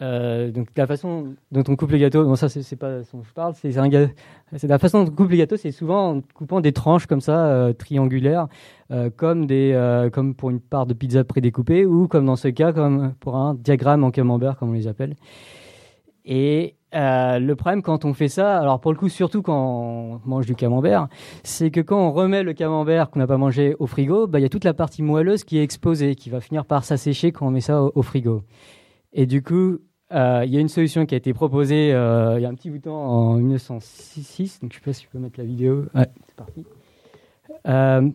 donc la façon dont on coupe les gâteaux, non ça c'est pas ce dont je parle, c'est la façon dont on coupe les gâteaux, c'est souvent en coupant des tranches comme ça euh, triangulaires, euh, comme pour une part de pizza prédécoupée ou comme dans ce cas comme pour un diagramme en camembert comme on les appelle. Et le problème quand on fait ça, alors pour le coup surtout quand on mange du camembert, c'est que quand on remet le camembert qu'on n'a pas mangé au frigo, bah, il y a toute la partie moelleuse qui est exposée, qui va finir par s'assécher quand on met ça au frigo. Et du coup, euh, il y a une solution qui a été proposée euh, il y a un petit bout de temps en 1906. Donc je sais pas si je peux mettre la vidéo. Ouais, c'est parti. Euh,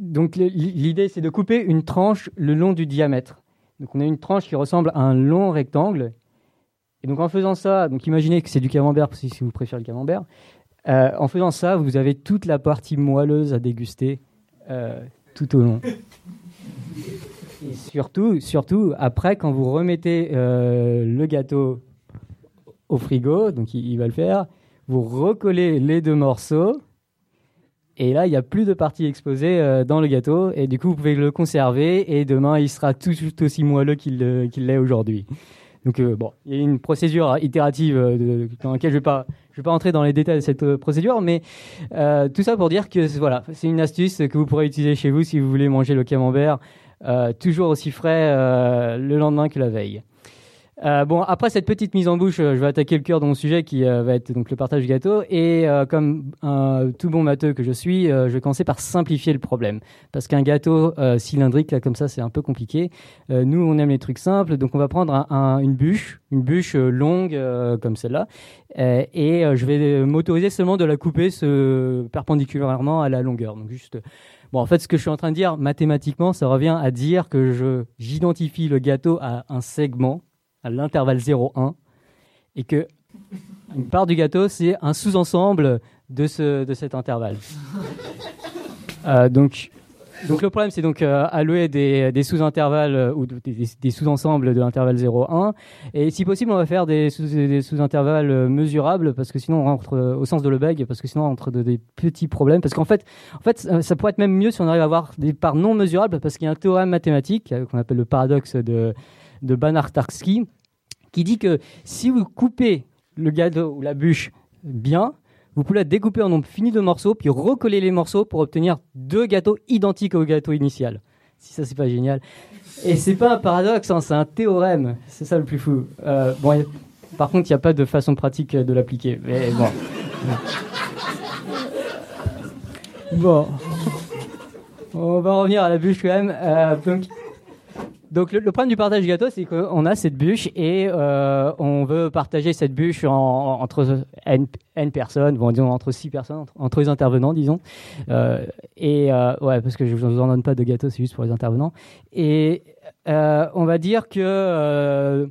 donc l'idée c'est de couper une tranche le long du diamètre. Donc on a une tranche qui ressemble à un long rectangle. Et donc en faisant ça, donc imaginez que c'est du camembert si vous préférez le camembert. en faisant ça, vous avez toute la partie moelleuse à déguster tout au long. Et surtout, surtout, après, quand vous remettez euh, le gâteau au frigo, donc il, va le faire, vous recollez les deux morceaux. Et là, il n'y a plus de partie exposée euh, dans le gâteau. Et du coup, vous pouvez le conserver. Et demain, il sera tout, aussi moelleux qu'il l'est aujourd'hui. Donc, euh, bon, il y a une procédure itérative dans laquelle je ne vais, pas, entrer dans les détails de cette procédure. Mais tout ça pour dire que voilà, c'est une astuce que vous pourrez utiliser chez vous si vous voulez manger le camembert euh, toujours aussi frais euh, le lendemain que la veille. Euh, bon, après cette petite mise en bouche, je vais attaquer le cœur de mon sujet qui va être donc le partage du gâteau. Et comme un tout bon matheux que je suis, je vais commencer par simplifier le problème. Parce qu'un gâteau cylindrique, là, comme ça, c'est un peu compliqué. Nous, on aime les trucs simples, donc on va prendre un- un- une bûche, une bûche longue comme celle-là. Et je vais m'autoriser seulement de la couper perpendiculairement à la longueur. Donc juste... Bon, en fait, ce que je suis en train de dire, mathématiquement, ça revient à dire que je j'identifie le gâteau à un segment à l'intervalle 0,1 et que une part du gâteau, c'est un sous-ensemble de, ce, de cet intervalle. Euh, donc, donc le problème, c'est donc euh, allouer des, sous-intervalles euh, ou de- des, sous-ensembles de l'intervalle 0,1. Et si possible, on va faire des, sous, des sous-intervalles euh, mesurables parce que sinon on rentre au sens de Lebesgue, parce que sinon on rentre de des petits problèmes. Parce qu'en fait, en fait, ça pourrait être même mieux si on arrive à avoir des parts non mesurables parce qu'il y a un théorème mathématique qu'on appelle le paradoxe de, de Banach-Tarski qui dit que si vous coupez le gâteau ou la bûche bien, vous pouvez la découper en nombre fini de morceaux, puis recoller les morceaux pour obtenir deux gâteaux identiques au gâteau initial. Si ça, c'est pas génial. Et c'est pas un paradoxe, hein, c'est un théorème. C'est ça le plus fou. Euh, bon, par contre, il n'y a pas de façon pratique de l'appliquer. Mais bon. Bon. On va revenir à la bûche quand même. Euh, donc, donc le, le problème du partage du gâteau, c'est qu'on a cette bûche et euh, on veut partager cette bûche en- en- entre n, n personnes, bon disons entre 6 personnes, entre, entre les intervenants, disons. Euh, et euh, ouais, parce que je ne vous en donne pas de gâteau, c'est juste pour les intervenants. Et euh, on va dire que euh,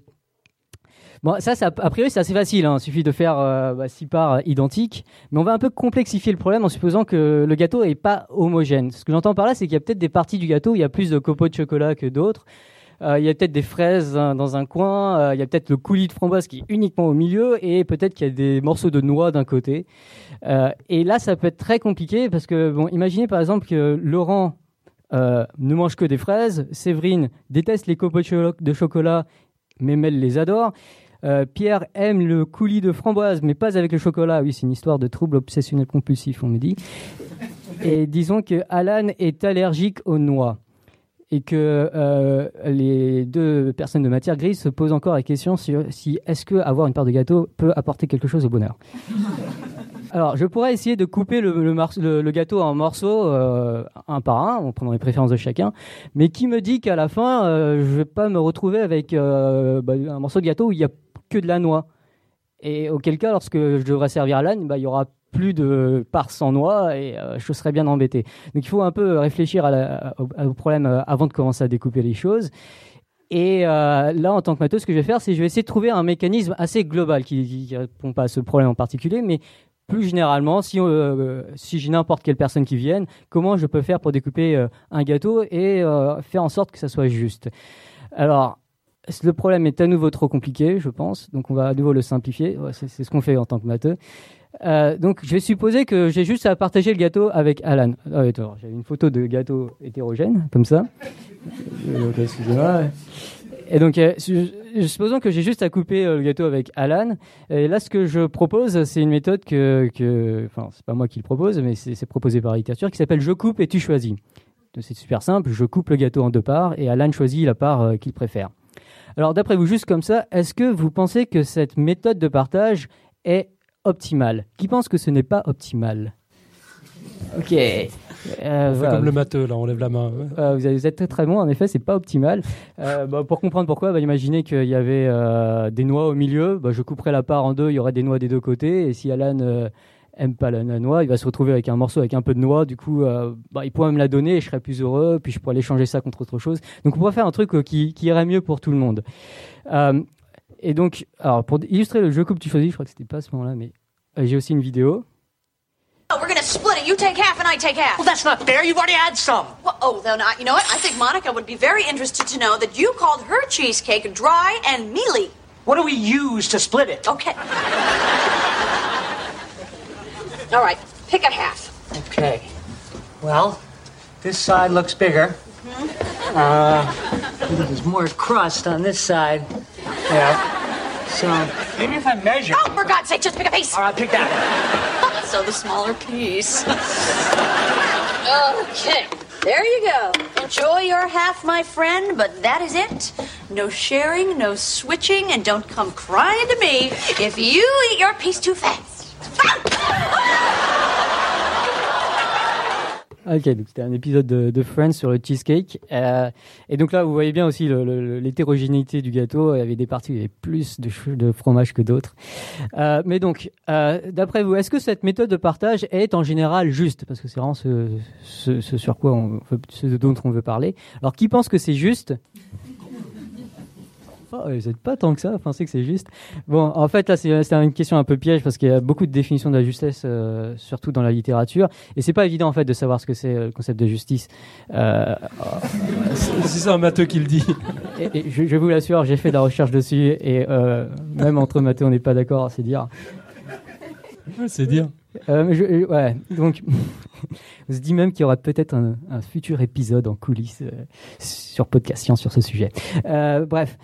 Ça, ça, a priori, c'est assez facile. Hein. Il suffit de faire euh, bah, six parts euh, identiques. Mais on va un peu complexifier le problème en supposant que le gâteau n'est pas homogène. Ce que j'entends par là, c'est qu'il y a peut-être des parties du gâteau où il y a plus de copeaux de chocolat que d'autres. Euh, il y a peut-être des fraises hein, dans un coin. il y a peut-être le coulis de framboise qui est uniquement au milieu. Et peut-être qu'il y a des morceaux de noix d'un côté. Et là, ça peut être très compliqué parce que, bon, imaginez par exemple que Laurent ne mange que des fraises. Séverine déteste les copeaux de, de chocolat, mais Mel les adore. Euh, Pierre aime le coulis de framboise, mais pas avec le chocolat. Oui, c'est une histoire de trouble obsessionnel compulsif, on me dit. Et disons que Alan est allergique aux noix. Et que euh, les deux personnes de matière grise se posent encore la question sur si est-ce que avoir une part de gâteau peut apporter quelque chose au bonheur. Alors, je pourrais essayer de couper le, gâteau en morceaux, euh, un par un, en prenant les préférences de chacun. Mais qui me dit qu'à la fin, euh, je vais pas me retrouver avec bah, un morceau de gâteau où il y a que de la noix Et auquel cas, lorsque je devrais servir l'âne, bah, il y aura plus de part sans noix et euh, je serais bien embêté. Donc, il faut un peu réfléchir à au, problème euh, avant de commencer à découper les choses. Et euh, là, en tant que matheux, ce que je vais faire, c'est que je vais essayer de trouver un mécanisme assez global qui ne répond pas à ce problème en particulier, mais plus généralement, si, euh, si j'ai n'importe quelle personne qui vienne, comment je peux faire pour découper euh, un gâteau et euh, faire en sorte que ça soit juste. Alors, le problème est à nouveau trop compliqué, je pense, donc on va à nouveau le simplifier. C'est ce qu'on fait en tant que matheux. Euh, donc, je vais supposer que j'ai juste à partager le gâteau avec Alan. Ah, oui, J'ai une photo de gâteau hétérogène, comme ça. Euh, excusez-moi. Et donc, euh, su- supposons que j'ai juste à couper euh, le gâteau avec Alan. Et là, ce que je propose, c'est une méthode que, enfin, c'est pas moi qui le propose, mais c'est proposé par la littérature, qui s'appelle Je coupe et tu choisis. C'est super simple. Je coupe le gâteau en deux parts et Alan choisit la part qu'il préfère. Alors, d'après vous, juste comme ça, est-ce que vous pensez que cette méthode de partage est optimale? Qui pense que ce n'est pas optimal? Ok. Euh,
On fait comme le matheux, là, on lève la main.
Euh, vous, êtes très très bon, en effet, c'est pas optimal. Euh, bah, pour comprendre pourquoi, bah, imaginez qu'il y avait euh, des noix au milieu, bah, je couperais la part en deux, il y aurait des noix des deux côtés, et si Alan aime pas la, la noix, il va se retrouver avec un morceau avec un peu de noix, du coup, euh, bah, il pourrait me la donner et je serais plus heureux, puis je pourrais échanger ça contre autre chose. Donc on pourrait faire un truc euh, qui, qui irait mieux pour tout le monde. Euh, et donc, alors pour illustrer le jeu coupe tu choisis, je crois que c'était pas à ce moment-là, mais euh, j'ai aussi une vidéo.
Oh, we're gonna split it. You take half and I take half. Well, that's not fair. You've already had some. Well, oh, then I, you know what? I think Monica would be very interested to know that you called her cheesecake dry and mealy.
What do we use to split it?
Okay. All right, pick a half.
Okay. Well, this side looks bigger. Uh, there's more crust on this side. Yeah. So maybe if I measure.
Oh, for God's sake, just pick a piece.
All right, pick that.
so the smaller piece. okay. There you go. Enjoy your half, my friend, but that is it. No sharing, no switching, and don't come crying to me if you eat your piece too fast.
Ok, donc c'était un épisode de, Friends sur le cheesecake. Euh, et donc là, vous voyez bien aussi l'hétérogénéité du gâteau. Il y avait des parties où il y avait plus de, fromage que d'autres. Euh, mais donc, euh, d'après vous, est-ce que cette méthode de partage est en général juste? Parce que c'est vraiment ce, sur quoi ce dont on veut parler. Alors, qui pense que c'est juste? Vous n'êtes pas tant que ça à penser que c'est juste. Bon, en fait, là, c'est c'est une question un peu piège parce qu'il y a beaucoup de définitions de la justesse, euh, surtout dans la littérature. Et c'est pas évident, en fait, de savoir ce que c'est euh, le concept de justice. Euh,
c'est un matheux qui le dit.
et, et je, je vous l'assure, j'ai fait de la recherche dessus et euh, même entre matheux, on n'est pas d'accord, c'est dire.
C'est dire.
Euh, je- euh, ouais, donc, on se dit même qu'il y aura peut-être un, un futur épisode en coulisses euh, sur Podcast Science sur ce sujet. Euh, bref.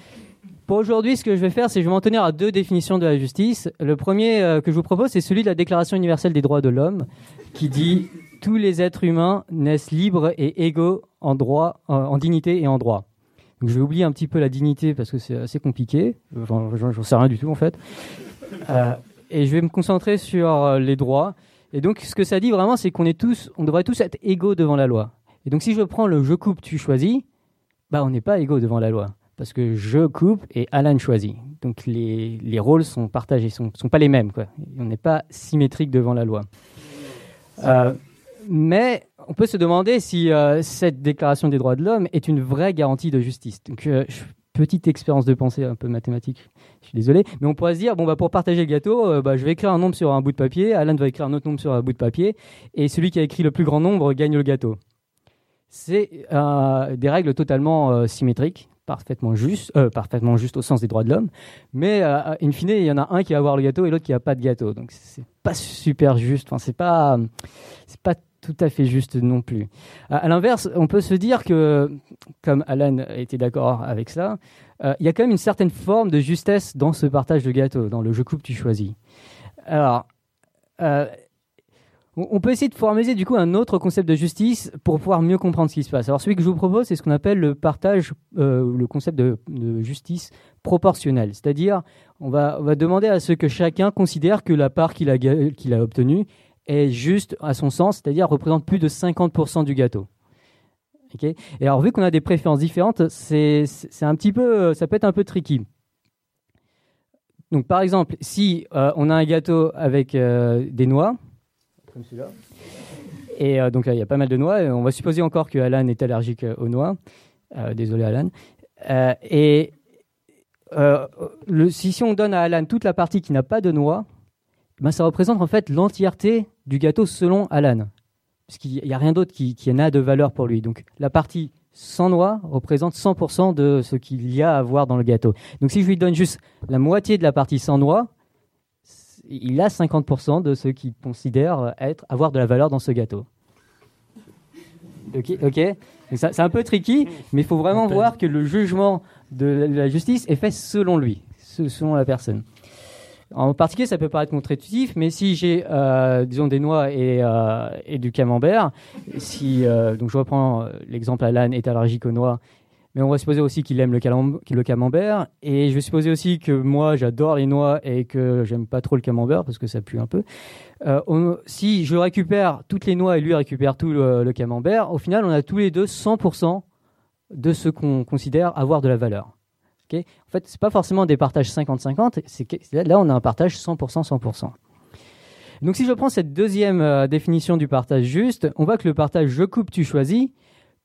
Pour aujourd'hui, ce que je vais faire, c'est que je vais m'en tenir à deux définitions de la justice. Le premier euh, que je vous propose, c'est celui de la Déclaration universelle des droits de l'homme, qui dit tous les êtres humains naissent libres et égaux en droit, en, en dignité et en droit. Je vais oublier un petit peu la dignité parce que c'est assez compliqué. J'en j'en- sais rien du tout en fait. Euh, et je vais me concentrer sur euh, les droits. Et donc, ce que ça dit vraiment, c'est qu'on est tous, on devrait tous être égaux devant la loi. Et donc, si je prends le je coupe, tu choisis, bah, on n'est pas égaux devant la loi. Parce que je coupe et Alan choisit. Donc, les, les rôles sont partagés, sont, sont pas les mêmes, quoi. On n'est pas symétrique devant la loi. Euh, mais on peut se demander si euh, cette déclaration des droits de l'homme est une vraie garantie de justice. Euh, petite expérience de pensée un peu mathématique, je suis désolé, mais on pourrait se dire bon bah pour partager le gâteau, bah, je vais écrire un nombre sur un bout de papier, Alan va écrire un autre nombre sur un bout de papier, et celui qui a écrit le plus grand nombre gagne le gâteau. C'est des règles totalement symétriques, parfaitement justes, euh, parfaitement justes au sens des droits de l'homme, mais euh, in fine il y en a un qui va avoir le gâteau et l'autre qui n'a pas de gâteau, donc c'est pas super juste. Enfin c'est pas pas tout à fait juste non plus. À, l'inverse, on peut se dire que, comme Alan était d'accord avec ça, euh, il y a quand même une certaine forme de justesse dans ce partage de gâteau, dans le je coupe, tu choisis. Alors, euh, on peut essayer de formaliser du coup un autre concept de justice pour pouvoir mieux comprendre ce qui se passe. Alors celui que je vous propose, c'est ce qu'on appelle le partage, euh, le concept de, justice proportionnelle. C'est-à-dire, on va, demander à ce que chacun considère que la part qu'il a, obtenue est juste à son sens, c'est-à-dire représente plus de 50% du gâteau. Et alors vu qu'on a des préférences différentes, un petit peu, ça peut être un peu tricky. Donc par exemple, si euh, on a un gâteau avec euh, des noix, comme celui-là, et euh, donc là il y a pas mal de noix, on va supposer encore que Alan est allergique euh, aux noix. Euh, désolé Alan. Et si on donne à Alan toute la partie qui n'a pas de noix, ben, ça représente en fait l'entièreté du gâteau selon Alan. Parce qu'il n'y a rien d'autre qui, qui n'a de valeur pour lui. Donc la partie sans noix représente 100% de ce qu'il y a à voir dans le gâteau. Donc si je lui donne juste la moitié de la partie sans noix, il a 50% de ce qu'il considère être avoir de la valeur dans ce gâteau. Ok, C'est un peu tricky, mais il faut vraiment voir que le jugement de la- justice est fait selon lui, se- selon la personne. En particulier, ça peut paraître contre-intuitif, mais si j'ai, euh, disons, des noix et, euh, et du camembert, si, euh, donc je reprends l'exemple, Alan est allergique aux noix, mais on va supposer aussi qu'il aime le, camembert, et je vais supposer aussi que moi, j'adore les noix et que j'aime pas trop le camembert parce que ça pue un peu. Euh, si je récupère toutes les noix et lui récupère tout le, camembert, au final, on a tous les deux 100% de ce qu'on considère avoir de la valeur. Ok? En fait, c'est pas forcément des partages 50-50, c'est que- c'est- là on a un partage 100%, 100%. Donc si je prends cette deuxième euh, définition du partage juste, on voit que le partage je coupe, tu choisis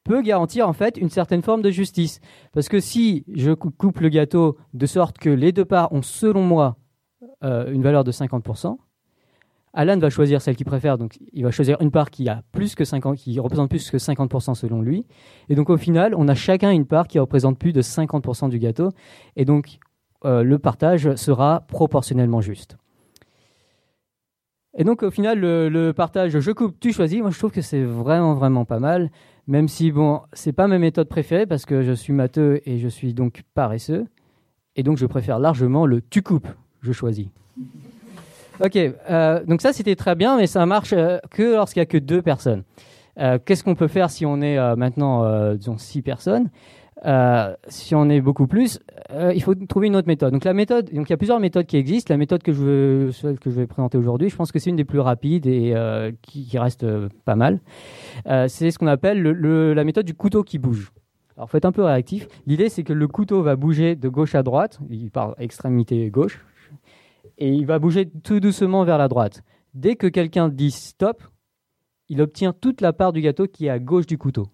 peut garantir en fait une certaine forme de justice. Parce que si je cou- coupe le gâteau de sorte que les deux parts ont selon moi euh, une valeur de 50%, Alan va choisir celle qu'il préfère, donc il va choisir une part qui a plus que 50, qui représente plus que 50% selon lui. Et donc au final, on a chacun une part qui représente plus de 50% du gâteau. Et donc euh, le partage sera proportionnellement juste. Et donc au final, le partage je coupe, tu choisis, moi je trouve que c'est vraiment vraiment pas mal. Même si bon, c'est pas ma méthode préférée parce que je suis matheux et je suis donc paresseux. Et donc je préfère largement le tu coupes, je choisis. Ok, euh, donc ça c'était très bien, mais ça marche euh, que lorsqu'il y a que deux personnes. Euh, Qu'est-ce qu'on peut faire si on est maintenant, disons, six personnes? Euh, Si on est beaucoup plus, euh, il faut trouver une autre méthode. Donc la méthode, donc il y a plusieurs méthodes qui existent. La méthode que je veux, celle que je vais présenter aujourd'hui, je pense que c'est une des plus rapides et euh, qui, reste pas mal. C'est ce qu'on appelle le- le- la méthode du couteau qui bouge. Alors, faut être un peu réactif. L'idée, c'est que le couteau va bouger de gauche à droite. Il part extrémité gauche. Et il va bouger tout doucement vers la droite. Dès que quelqu'un dit stop, il obtient toute la part du gâteau qui est à gauche du couteau.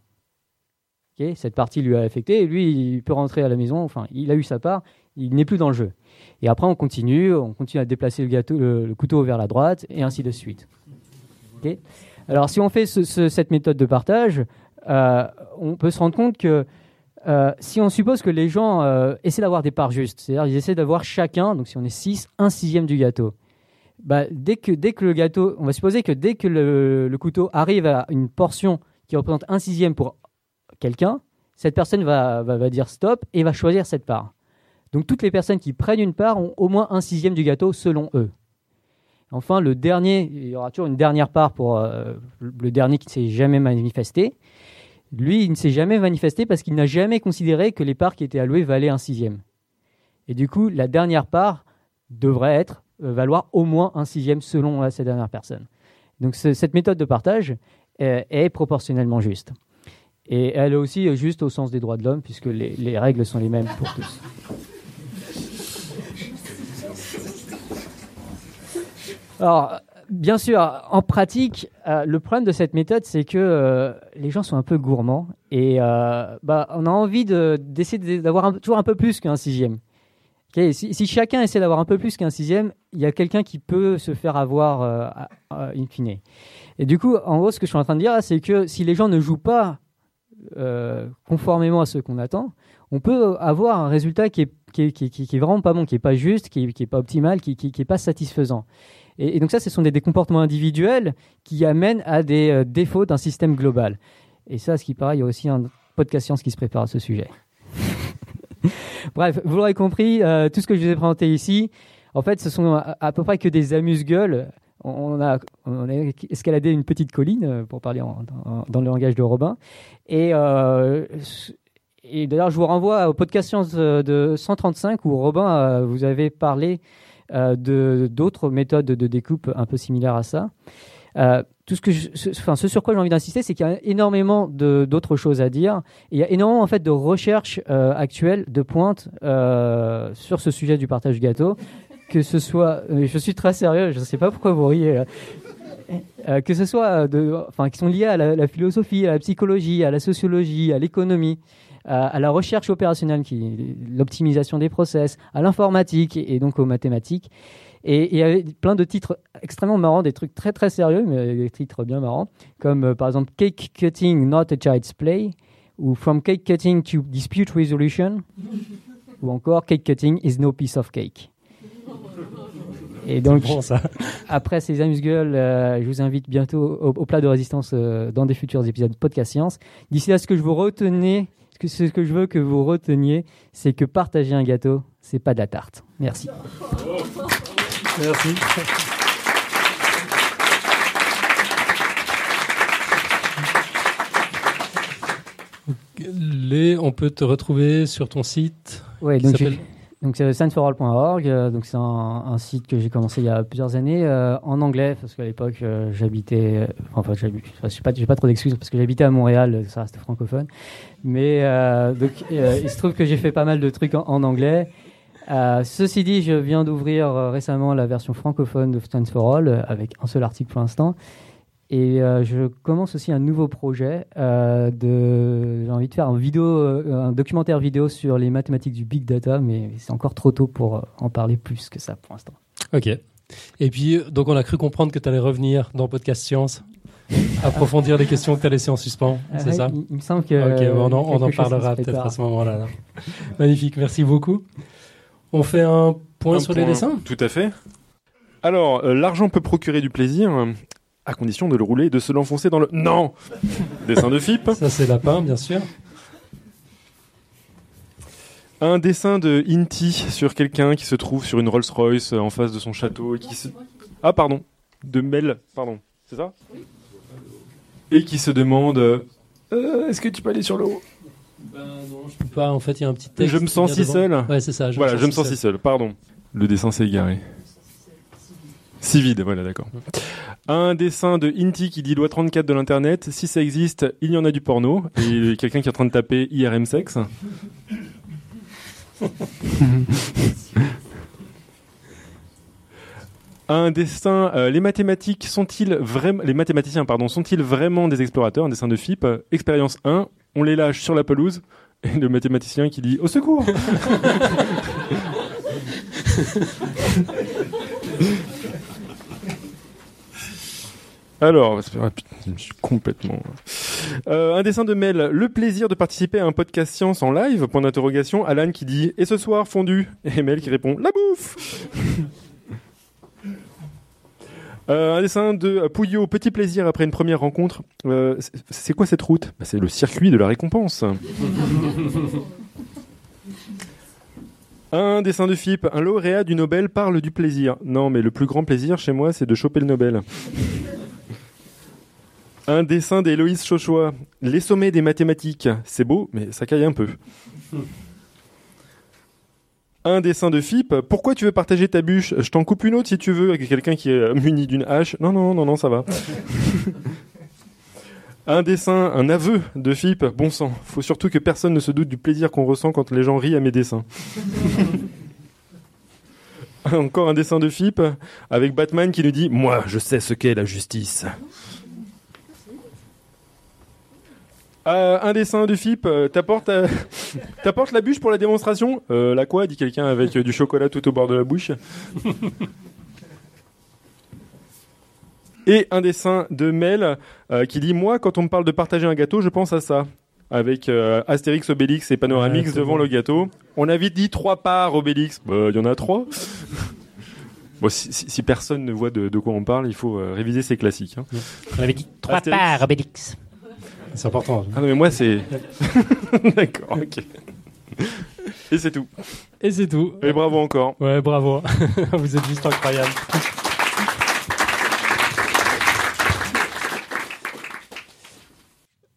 Cette partie lui a affecté lui, il peut rentrer à la maison. Enfin, il a eu sa part. Il n'est plus dans le jeu. Et après, on continue. On continue à déplacer le, couteau vers la droite et ainsi de suite. Alors, si on fait ce- ce- cette méthode de partage, euh, on peut se rendre compte que euh, si on suppose que les gens euh, essaient d'avoir des parts justes, c'est-à-dire ils essaient d'avoir chacun, donc si on est 6, un sixième du gâteau. Bah, dès, que, dès que on va supposer que dès que le, le couteau arrive à une portion qui représente un sixième pour quelqu'un, cette personne va, va, dire stop et va choisir cette part. Donc toutes les personnes qui prennent une part ont au moins un sixième du gâteau selon eux. Enfin, le dernier, il y aura toujours une dernière part pour euh, le dernier qui ne s'est jamais manifesté. Lui, il ne s'est jamais manifesté parce qu'il n'a jamais considéré que les parts qui étaient allouées valaient un sixième. Et du coup, la dernière part devrait être euh, valoir au moins un sixième selon euh, cette dernière personne. Donc ce- cette méthode de partage est proportionnellement juste. Et elle est aussi juste au sens des droits de l'homme, puisque les, les règles sont les mêmes pour tous. Alors, bien sûr, en pratique, euh, le problème de cette méthode, c'est que euh, les gens sont un peu gourmands et euh, bah, on a envie de- d'essayer de- d'avoir toujours un peu plus qu'un sixième. Ok, si, si chacun essaie d'avoir un peu plus qu'un sixième, il y a quelqu'un qui peut se faire avoir in fine. Et du coup, en gros, ce que je suis en train de dire, c'est que si les gens ne jouent pas euh, conformément à ce qu'on attend, on peut avoir un résultat qui est, qui est, qui est- qui est vraiment pas bon, qui est pas juste, qui est, qui est pas optimal, qui, qui, qui est pas satisfaisant. Et, donc ça, ce sont des, des comportements individuels qui amènent à des euh, défauts d'un système global. Et ça, ce qui paraît, il y a aussi un podcast science qui se prépare à ce sujet. Bref, vous l'aurez compris, euh, tout ce que je vous ai présenté ici, en fait, ce sont à, à peu près que des amuse-gueules. On, a, escaladé une petite colline, euh, pour parler dans le langage de Robin. Et, euh, et d'ailleurs, je vous renvoie au podcast Science euh, de 135 où Robin, vous avez parlé de d'autres méthodes de découpe un peu similaires à ça. Tout ce ce, sur quoi j'ai envie d'insister, c'est qu'il y a énormément d'autres choses à dire. Il y a énormément en fait de recherches actuelles de pointe sur ce sujet du partage du gâteau. Que ce soit, euh, je suis très sérieux, je ne sais pas pourquoi vous riez. euh, euh, que ce soit euh, enfin, qui sont liés à la, philosophie, à la psychologie, à la sociologie, à l'économie, à, la recherche opérationnelle, qui l'optimisation des process, à l'informatique et, donc aux mathématiques. Et il y avait plein de titres extrêmement marrants, des trucs très très sérieux, mais des titres bien marrants, comme par exemple Cake Cutting Not a Child's Play, ou From Cake Cutting to Dispute Resolution, ou encore Cake Cutting is no piece of cake. Et donc,
bon, ça.
après ces amuse-gueules, euh, je vous invite bientôt au, au plat de résistance euh, dans des futurs épisodes de Podcast Science. D'ici là, ce que je vous retenez, ce que, ce que je veux que vous reteniez, c'est que partager un gâteau, c'est pas de la tarte. Merci.
Merci. Les, on peut te retrouver sur ton site.
Ouais, donc donc c'est scienceforall.org. euh, donc c'est un, site que j'ai commencé il y a plusieurs années euh, en anglais parce qu'à l'époque euh, j'habitais, enfin sais pas, j'ai pas trop d'excuses parce que j'habitais à Montréal, ça reste francophone. Mais donc il se trouve que j'ai fait pas mal de trucs en, anglais. Ceci dit, je viens d'ouvrir récemment la version francophone de Science for All avec un seul article pour l'instant. Et euh, je commence aussi un nouveau projet euh, de. J'ai envie de faire un vidéo, euh, un documentaire vidéo sur les mathématiques du big data, mais c'est encore trop tôt pour euh, en parler plus que ça pour l'instant.
Ok. Et puis, euh, donc, on a cru comprendre que tu allais revenir dans Podcast Science, approfondir les questions que tu as laissées en suspens, c'est
Ah,
ça
il, il me semble que.
Ok, bon, on en, on en parlera peut-être à ce moment-là. là. Magnifique, merci beaucoup. On fait un point
Un
sur les dessins?
Tout à fait. Alors, euh, l'argent peut procurer du plaisir, euh, à condition de le rouler et de se l'enfoncer dans le... Non Dessin de FIP.
Ça, c'est lapin, bien sûr.
Un dessin de Inti sur quelqu'un qui se trouve sur une Rolls-Royce euh, en face de son château et qui se... Ah, pardon. De Mel, pardon. C'est ça? Et qui se demande euh, Est-ce que tu peux aller sur le haut?
Ben non, je peux pas. En fait, il y a un petit texte.
Je me sens si
devant.
seul.
Ouais, c'est ça.
voilà, je me sens si seul, pardon. Le dessin s'est égaré. Si vide, voilà, d'accord. Un dessin de Inti qui dit loi 34 de l'internet. Si ça existe, il y en a du porno. Et quelqu'un qui est en train de taper IRM sexe. Un dessin, euh, les mathématiques sont-ils vraiment, les mathématiciens, pardon, sont-ils vraiment des explorateurs? Un dessin de FIP. expérience 1, on les lâche sur la pelouse. Et le mathématicien qui dit au secours Alors, je suis complètement. Euh, un dessin de Mel. Le plaisir de participer à un podcast science en live? Point d'interrogation. Alan qui dit et ce soir fondu. Et Mel qui répond la bouffe. Euh, un dessin de Pouillot, petit plaisir après une première rencontre. Euh, c'est- quoi cette route? Bah, C'est le circuit de la récompense. Un dessin de FIP, un lauréat du Nobel parle du plaisir. Non, mais le plus grand plaisir chez moi, c'est de choper le Nobel. Un dessin d'Héloïse Chauchois, les sommets des mathématiques. C'est beau, mais ça caille un peu. Un dessin de FIP, pourquoi tu veux partager ta bûche? Je t'en coupe une autre si tu veux, avec quelqu'un qui est muni d'une hache. Non, non, non, non, ça va. Un dessin, un aveu de FIP, bon sang. Faut surtout que personne ne se doute du plaisir qu'on ressent quand les gens rient à mes dessins. Encore un dessin de FIP avec Batman qui nous dit Moi, je sais ce qu'est la justice. Euh, un dessin de FIP, euh, t'apportes euh, la bûche pour la démonstration? Euh, La quoi? dit quelqu'un avec euh, du chocolat tout au bord de la bouche. Et un dessin de Mel euh, qui dit Moi, quand on me parle de partager un gâteau, je pense à ça. Avec euh, Astérix, Obélix et Panoramix
Ouais,
devant
bon.
le gâteau. On avait dit trois parts Obélix. Bah, Il y en a trois. bon, si, si- si personne ne voit de, de quoi on parle, il faut euh, réviser ses classiques. hein.
On avait dit trois
Astérix.
parts, Obélix. C'est important.
Ah non, mais moi, c'est. D'accord, ok. Et c'est tout.
Et c'est tout.
Et bravo encore.
Ouais, bravo. Vous êtes juste incroyable.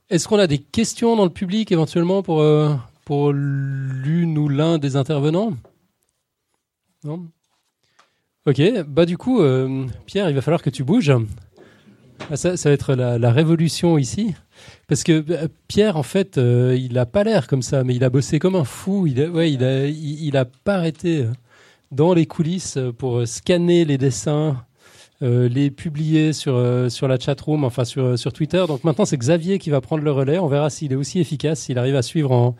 Est-ce qu'on a des questions dans le public éventuellement pour, euh, pour l'une ou l'un des intervenants? Non? Ok, bah du coup, euh, Pierre, il va falloir que tu bouges. Ah, ça, va être la, révolution ici. Parce que euh, Pierre, en fait, euh, il a pas l'air comme ça, mais il a bossé comme un fou. Il a, ouais, il a, il, a pas arrêté euh, dans les coulisses pour scanner les dessins, les publier sur, sur la chatroom, enfin sur, sur Twitter. Donc maintenant, c'est Xavier qui va prendre le relais. On verra s'il est aussi efficace, s'il arrive à suivre en,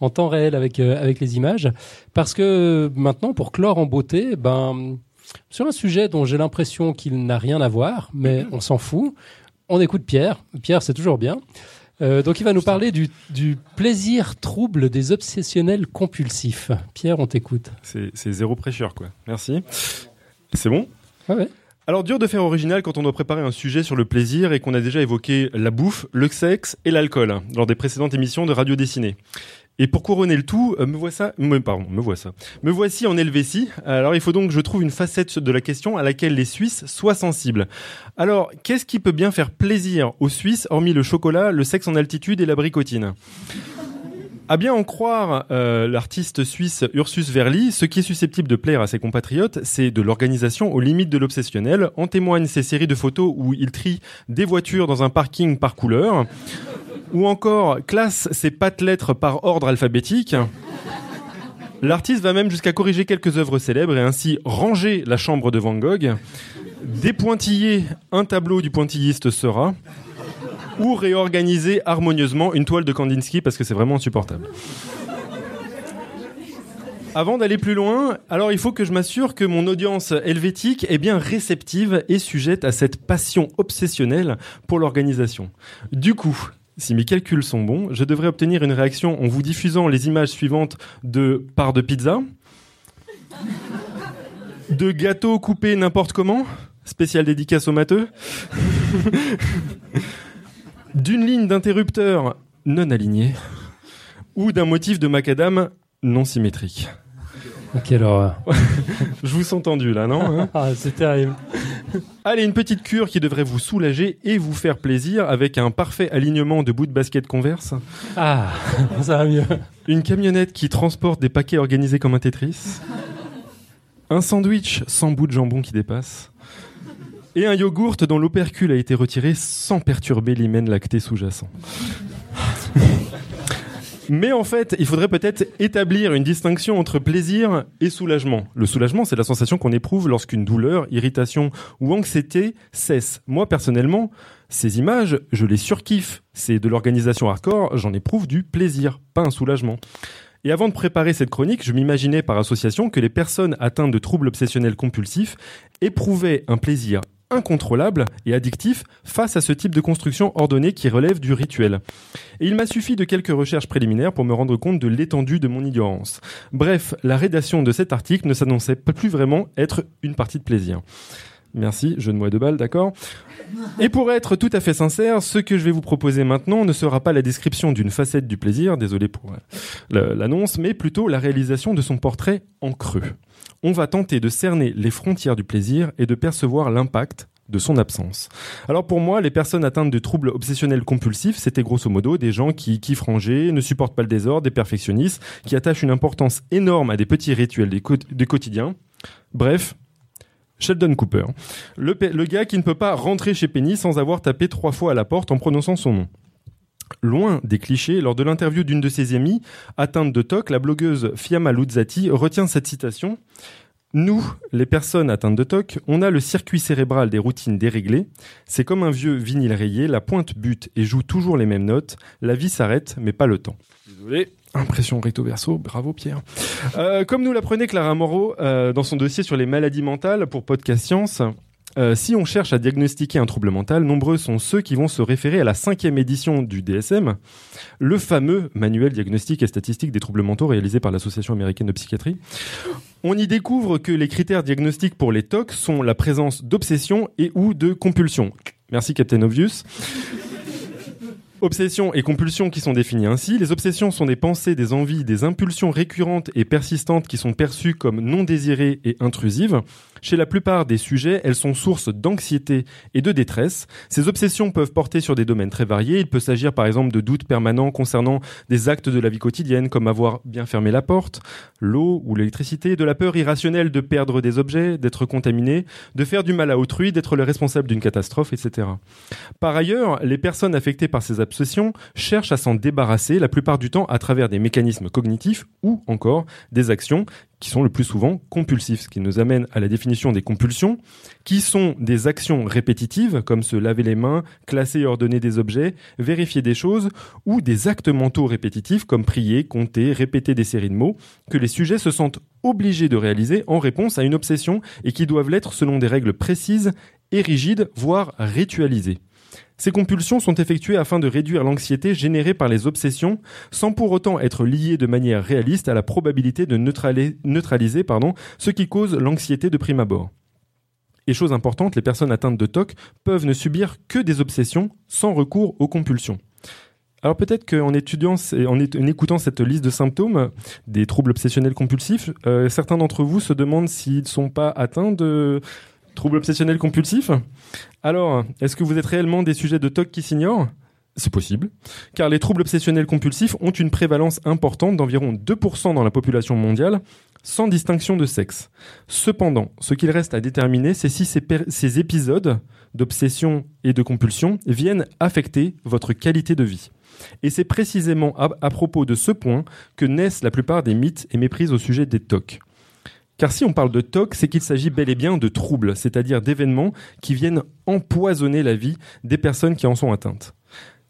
en temps réel avec, avec les images. Parce que maintenant, pour clore en beauté, ben, sur un sujet dont j'ai l'impression qu'il n'a rien à voir, mais on s'en fout, on écoute Pierre. Pierre, c'est toujours bien. Euh, donc il va nous parler du, du plaisir trouble des obsessionnels compulsifs. Pierre, on t'écoute.
C'est zéro prêcheur, quoi. Merci. C'est bon?
Ah ouais.
Alors, dur de faire original quand on doit préparer un sujet sur le plaisir et qu'on a déjà évoqué la bouffe, le sexe et l'alcool lors des précédentes émissions de radio dessinée. Et pour couronner le tout, euh, me voici, me, pardon, me voici, me voici en Helvétie. Alors, il faut donc que je trouve une facette de la question à laquelle les Suisses soient sensibles. Alors, qu'est-ce qui peut bien faire plaisir aux Suisses, hormis le chocolat, le sexe en altitude et la bricotine? À bien en croire euh, l'artiste suisse Ursus Verli, ce qui est susceptible de plaire à ses compatriotes, c'est de l'organisation aux limites de l'obsessionnel. En témoignent ces séries de photos où il trie des voitures dans un parking par couleur, ou encore classe ses pattes lettres par ordre alphabétique. L'artiste va même jusqu'à corriger quelques œuvres célèbres et ainsi ranger la chambre de Van Gogh, dépointiller un tableau du pointilliste Seurat, ou réorganiser harmonieusement une toile de Kandinsky parce que c'est vraiment insupportable. Avant d'aller plus loin, alors il faut que je m'assure que mon audience helvétique est bien réceptive et sujette à cette passion obsessionnelle pour l'organisation. Du coup, si mes calculs sont bons, je devrais obtenir une réaction en vous diffusant les images suivantes de parts de pizza, de gâteaux coupés n'importe comment, spécial dédicace aux matheux, d'une ligne d'interrupteur non alignée ou d'un motif de macadam non symétrique.
Quelle horreur.
Je vous sens tendu là, non hein
Ah, c'est terrible.
Allez, une petite cure qui devrait vous soulager et vous faire plaisir avec un parfait alignement de bouts de basket converse.
Ah, ça va mieux.
Une camionnette qui transporte des paquets organisés comme un Tetris. Un sandwich sans bout de jambon qui dépasse. Et un yogourt dont l'opercule a été retiré sans perturber l'hymen lacté sous-jacent. Mais en fait, il faudrait peut-être établir une distinction entre plaisir et soulagement. Le soulagement, c'est la sensation qu'on éprouve lorsqu'une douleur, irritation ou anxiété cesse. Moi, personnellement, ces images, je les surkiffe. C'est de l'organisation hardcore, j'en éprouve du plaisir, pas un soulagement. Et avant de préparer cette chronique, je m'imaginais par association que les personnes atteintes de troubles obsessionnels compulsifs éprouvaient un plaisir incontrôlable et addictif face à ce type de construction ordonnée qui relève du rituel. Et il m'a suffi de quelques recherches préliminaires pour me rendre compte de l'étendue de mon ignorance. Bref, la rédaction de cet article ne s'annonçait plus vraiment être une partie de plaisir. Merci, je ne moi de balle, d'accord Et pour être tout à fait sincère, ce que je vais vous proposer maintenant ne sera pas la description d'une facette du plaisir, désolé pour euh, l'annonce, mais plutôt la réalisation de son portrait en creux on va tenter de cerner les frontières du plaisir et de percevoir l'impact de son absence. Alors pour moi, les personnes atteintes de troubles obsessionnels compulsifs, c'était grosso modo des gens qui kiffent ranger, ne supportent pas le désordre, des perfectionnistes, qui attachent une importance énorme à des petits rituels du quotidien. Bref, Sheldon Cooper, le, gars qui ne peut pas rentrer chez Penny sans avoir tapé trois fois à la porte en prononçant son nom. Loin des clichés, lors de l'interview d'une de ses amies, atteinte de TOC, la blogueuse Fiamma Luzzati retient cette citation. Nous, les personnes atteintes de TOC, on a le circuit cérébral des routines déréglées. C'est comme un vieux vinyle rayé, la pointe bute et joue toujours les mêmes notes. La vie s'arrête, mais pas le temps. Impression recto verso, bravo Pierre. Euh, comme nous l'apprenait Clara Moreau euh, dans son dossier sur les maladies mentales pour Podcast Science, euh, si on cherche à diagnostiquer un trouble mental, nombreux sont ceux qui vont se référer à la cinquième édition du DSM, le fameux manuel diagnostique et statistique des troubles mentaux réalisé par l'Association américaine de psychiatrie. On y découvre que les critères diagnostiques pour les TOC sont la présence d'obsession et ou de compulsion. Merci Captain Obvious. Obsession et compulsion qui sont définies ainsi. Les obsessions sont des pensées, des envies, des impulsions récurrentes et persistantes qui sont perçues comme non désirées et intrusives. Chez la plupart des sujets, elles sont source d'anxiété et de détresse. Ces obsessions peuvent porter sur des domaines très variés. Il peut s'agir par exemple de doutes permanents concernant des actes de la vie quotidienne comme avoir bien fermé la porte, l'eau ou l'électricité, de la peur irrationnelle de perdre des objets, d'être contaminé, de faire du mal à autrui, d'être le responsable d'une catastrophe, etc. Par ailleurs, les personnes affectées par ces obsessions cherchent à s'en débarrasser la plupart du temps à travers des mécanismes cognitifs ou encore des actions qui sont le plus souvent compulsifs, ce qui nous amène à la définition des compulsions, qui sont des actions répétitives, comme se laver les mains, classer et ordonner des objets, vérifier des choses, ou des actes mentaux répétitifs, comme prier, compter, répéter des séries de mots, que les sujets se sentent obligés de réaliser en réponse à une obsession et qui doivent l'être selon des règles précises et rigides, voire ritualisées. Ces compulsions sont effectuées afin de réduire l'anxiété générée par les obsessions, sans pour autant être liées de manière réaliste à la probabilité de neutraliser, ce qui cause l'anxiété de prime abord. Et chose importante, les personnes atteintes de TOC peuvent ne subir que des obsessions sans recours aux compulsions. Alors peut-être qu'en étudiant en, écoutant cette liste de symptômes des troubles obsessionnels compulsifs, euh, certains d'entre vous se demandent s'ils ne sont pas atteints de troubles obsessionnels compulsifs. Alors, est-ce que vous êtes réellement des sujets de TOC qui s'ignorent? C'est possible, car les troubles obsessionnels compulsifs ont une prévalence importante d'environ 2% dans la population mondiale, sans distinction de sexe. Cependant, ce qu'il reste à déterminer, c'est si ces, épisodes d'obsession et de compulsion viennent affecter votre qualité de vie. Et c'est précisément à, propos de ce point que naissent la plupart des mythes et méprises au sujet des TOC. Car si on parle de TOC, c'est qu'il s'agit bel et bien de troubles, c'est-à-dire d'événements qui viennent empoisonner la vie des personnes qui en sont atteintes.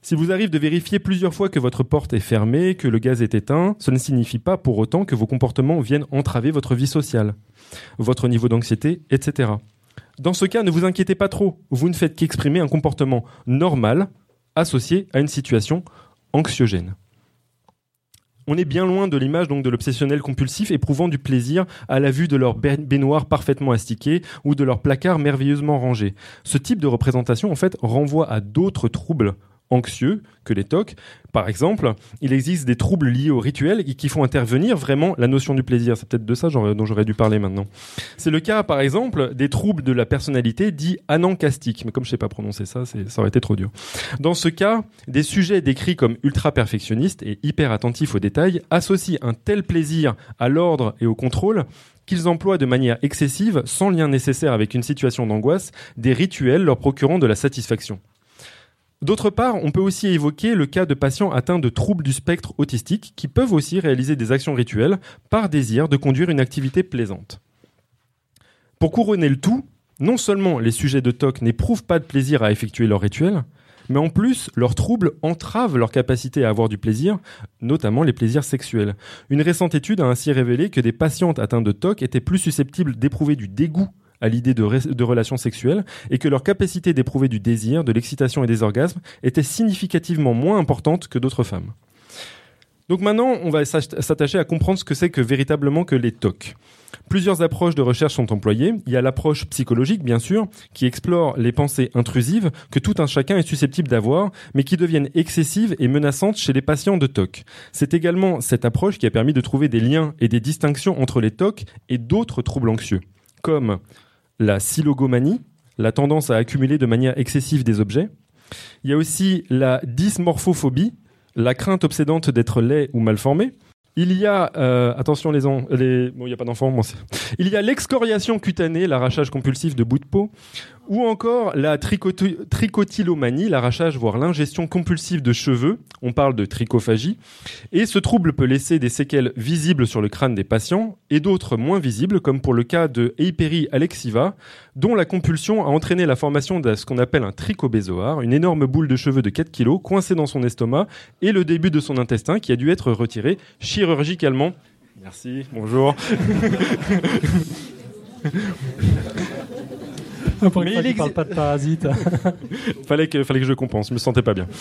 Si vous arrive de vérifier plusieurs fois que votre porte est fermée, que le gaz est éteint, ce ne signifie pas pour autant que vos comportements viennent entraver votre vie sociale, votre niveau d'anxiété, etc. Dans ce cas, ne vous inquiétez pas trop, vous ne faites qu'exprimer un comportement normal associé à une situation anxiogène. On est bien loin de l'image donc de l'obsessionnel compulsif éprouvant du plaisir à la vue de leur baignoire parfaitement astiquée ou de leur placard merveilleusement rangé. Ce type de représentation en fait renvoie à d'autres troubles anxieux que les TOC. Par exemple, il existe des troubles liés au rituel et qui font intervenir vraiment la notion du plaisir. C'est peut-être de ça dont j'aurais dû parler maintenant. C'est le cas, par exemple, des troubles de la personnalité dits anancastiques. Mais comme je sais pas prononcer ça, ça aurait été trop dur. Dans ce cas, des sujets décrits comme ultra perfectionnistes et hyper attentifs aux détails associent un tel plaisir à l'ordre et au contrôle qu'ils emploient de manière excessive, sans lien nécessaire avec une situation d'angoisse, des rituels leur procurant de la satisfaction. D'autre part, on peut aussi évoquer le cas de patients atteints de troubles du spectre autistique qui peuvent aussi réaliser des actions rituelles par désir de conduire une activité plaisante. Pour couronner le tout, non seulement les sujets de TOC n'éprouvent pas de plaisir à effectuer leur rituel, mais en plus, leurs troubles entravent leur capacité à avoir du plaisir, notamment les plaisirs sexuels. Une récente étude a ainsi révélé que des patientes atteintes de TOC étaient plus susceptibles d'éprouver du dégoût à l'idée de, relations sexuelles et que leur capacité d'éprouver du désir, de l'excitation et des orgasmes était significativement moins importante que d'autres femmes. Donc maintenant, on va s'attacher à comprendre ce que c'est que véritablement que les TOC. Plusieurs approches de recherche sont employées. Il y a l'approche psychologique, bien sûr, qui explore les pensées intrusives que tout un chacun est susceptible d'avoir, mais qui deviennent excessives et menaçantes chez les patients de TOC. C'est également cette approche qui a permis de trouver des liens et des distinctions entre les TOC et d'autres troubles anxieux, comme la silogomanie, la tendance à accumuler de manière excessive des objets. Il y a aussi la dysmorphophobie, la crainte obsédante d'être laid ou mal formé. Il y a, euh, attention les, les il a pas d'enfants, il y a l'excoriation cutanée, l'arrachage compulsif de bouts de peau, ou encore la tricotylomanie, l'arrachage voire l'ingestion compulsive de cheveux. On parle de trichophagie. Et ce trouble peut laisser des séquelles visibles sur le crâne des patients et d'autres moins visibles, comme pour le cas de Eiperi alexiva, dont la compulsion a entraîné la formation de ce qu'on appelle un trichobézoar, une énorme boule de cheveux de 4 kg coincée dans son estomac et le début de son intestin qui a dû être retiré chirurgicalement. Merci, bonjour.
Pour
Mais il exi-
parle pas de parasites.
fallait que, fallait que je compense, je me sentais pas bien.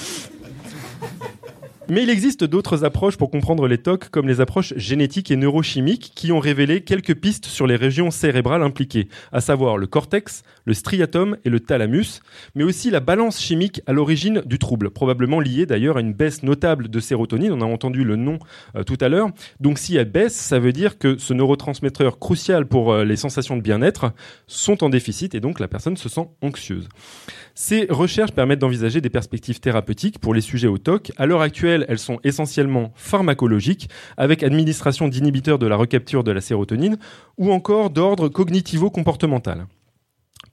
Mais il existe d'autres approches pour comprendre les TOC, comme les approches génétiques et neurochimiques, qui ont révélé quelques pistes sur les régions cérébrales impliquées, à savoir le cortex, le striatum et le thalamus, mais aussi la balance chimique à l'origine du trouble, probablement liée d'ailleurs à une baisse notable de sérotonine, on a entendu le nom euh, tout à l'heure. Donc si elle baisse, ça veut dire que ce neurotransmetteur crucial pour euh, les sensations de bien-être sont en déficit et donc la personne se sent anxieuse. Ces recherches permettent d'envisager des perspectives thérapeutiques pour les sujets au TOC. À l'heure actuelle, elles sont essentiellement pharmacologiques, avec administration d'inhibiteurs de la recapture de la sérotonine, ou encore d'ordre cognitivo-comportemental.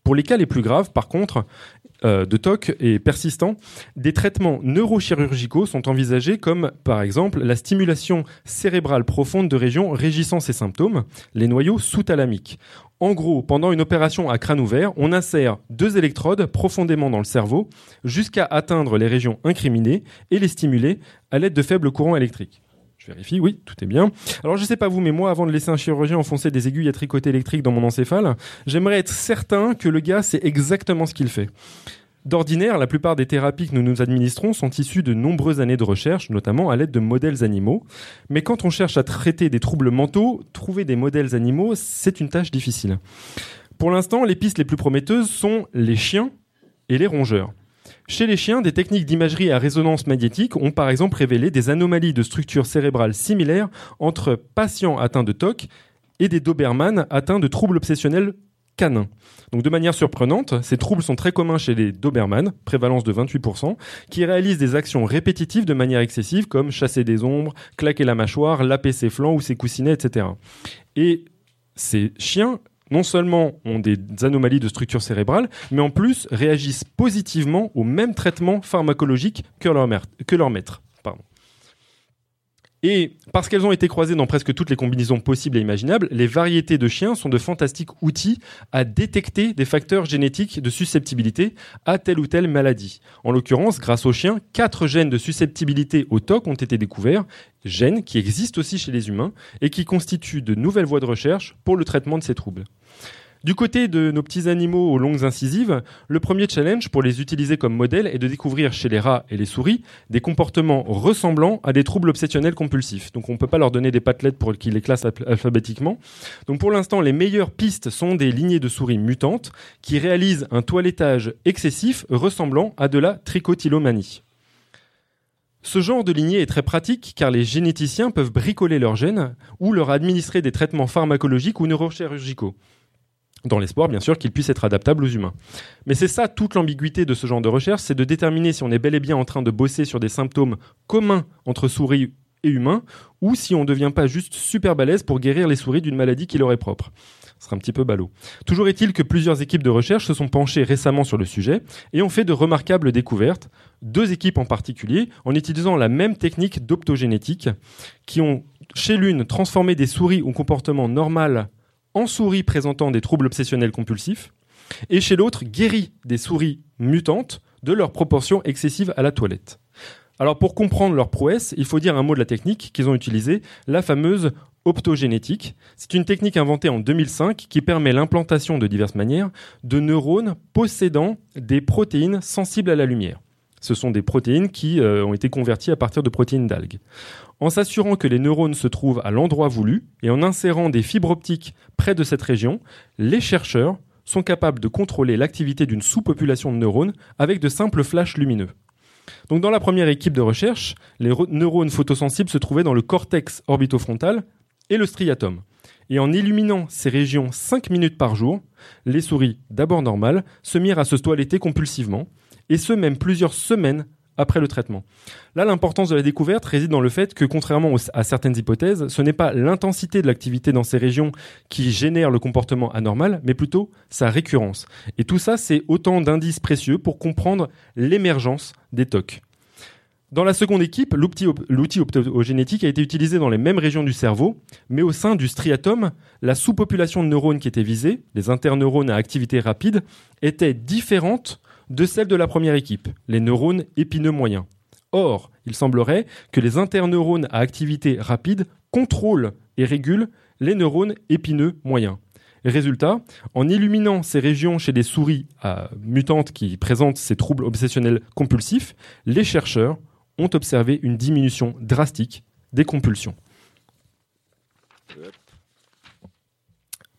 Pour les cas les plus graves, par contre, euh, de TOC et persistants, des traitements neurochirurgicaux sont envisagés comme, par exemple, la stimulation cérébrale profonde de régions régissant ces symptômes, les noyaux sous-thalamiques. En gros, pendant une opération à crâne ouvert, on insère deux électrodes profondément dans le cerveau jusqu'à atteindre les régions incriminées et les stimuler à l'aide de faibles courants électriques. Je vérifie, oui, tout est bien. Alors je sais pas vous, mais moi, avant de laisser un chirurgien enfoncer des aiguilles à tricoter électriques dans mon encéphale, j'aimerais être certain que le gars sait exactement ce qu'il fait. D'ordinaire, la plupart des thérapies que nous nous administrons sont issues de nombreuses années de recherche, notamment à l'aide de modèles animaux. Mais quand on cherche à traiter des troubles mentaux, trouver des modèles animaux, c'est une tâche difficile. Pour l'instant, les pistes les plus prometteuses sont les chiens et les rongeurs. Chez les chiens, des techniques d'imagerie à résonance magnétique ont par exemple révélé des anomalies de structure cérébrale similaires entre patients atteints de TOC et des Doberman atteints de troubles obsessionnels canins. Donc de manière surprenante, ces troubles sont très communs chez les Doberman, prévalence de 28%, qui réalisent des actions répétitives de manière excessive comme chasser des ombres, claquer la mâchoire, laper ses flancs ou ses coussinets, etc. Et ces chiens non seulement ont des anomalies de structure cérébrale, mais en plus réagissent positivement au même traitement pharmacologique que leur maître. Et parce qu'elles ont été croisées dans presque toutes les combinaisons possibles et imaginables, les variétés de chiens sont de fantastiques outils à détecter des facteurs génétiques de susceptibilité à telle ou telle maladie. En l'occurrence, grâce aux chiens, quatre gènes de susceptibilité au TOC ont été découverts, gènes qui existent aussi chez les humains et qui constituent de nouvelles voies de recherche pour le traitement de ces troubles. Du côté de nos petits animaux aux longues incisives, le premier challenge pour les utiliser comme modèle est de découvrir chez les rats et les souris des comportements ressemblant à des troubles obsessionnels compulsifs. Donc on ne peut pas leur donner des patelettes pour qu'ils les classent alph- alphabétiquement. Donc pour l'instant, les meilleures pistes sont des lignées de souris mutantes qui réalisent un toilettage excessif ressemblant à de la tricotylomanie. Ce genre de lignée est très pratique car les généticiens peuvent bricoler leurs gènes ou leur administrer des traitements pharmacologiques ou neurochirurgicaux. Dans l'espoir, bien sûr, qu'ils puissent être adaptables aux humains. Mais c'est ça toute l'ambiguïté de ce genre de recherche, c'est de déterminer si on est bel et bien en train de bosser sur des symptômes communs entre souris et humains, ou si on ne devient pas juste super balèze pour guérir les souris d'une maladie qui leur est propre. Ce sera un petit peu ballot. Toujours est-il que plusieurs équipes de recherche se sont penchées récemment sur le sujet et ont fait de remarquables découvertes, deux équipes en particulier, en utilisant la même technique d'optogénétique, qui ont, chez l'une, transformé des souris au comportement normal en souris présentant des troubles obsessionnels compulsifs, et chez l'autre, guéri des souris mutantes de leur proportion excessive à la toilette. Alors pour comprendre leur prouesse, il faut dire un mot de la technique qu'ils ont utilisée, la fameuse optogénétique. C'est une technique inventée en 2005 qui permet l'implantation de diverses manières de neurones possédant des protéines sensibles à la lumière. Ce sont des protéines qui euh, ont été converties à partir de protéines d'algues. En s'assurant que les neurones se trouvent à l'endroit voulu et en insérant des fibres optiques près de cette région, les chercheurs sont capables de contrôler l'activité d'une sous-population de neurones avec de simples flashs lumineux. Donc dans la première équipe de recherche, les neurones photosensibles se trouvaient dans le cortex orbitofrontal et le striatum. Et en illuminant ces régions 5 minutes par jour, les souris, d'abord normales, se mirent à se toiletter compulsivement, et ce même plusieurs semaines après le traitement. Là, l'importance de la découverte réside dans le fait que, contrairement à certaines hypothèses, ce n'est pas l'intensité de l'activité dans ces régions qui génère le comportement anormal, mais plutôt sa récurrence. Et tout ça, c'est autant d'indices précieux pour comprendre l'émergence des TOC. Dans la seconde équipe, l'outil optogénétique a été utilisé dans les mêmes régions du cerveau, mais au sein du striatum, la sous-population de neurones qui était visée, les interneurones à activité rapide, était différente de celle de la première équipe, les neurones épineux moyens. Or, il semblerait que les interneurones à activité rapide contrôlent et régulent les neurones épineux moyens. Résultat, en illuminant ces régions chez des souris mutantes qui présentent ces troubles obsessionnels compulsifs, les chercheurs ont observé une diminution drastique des compulsions.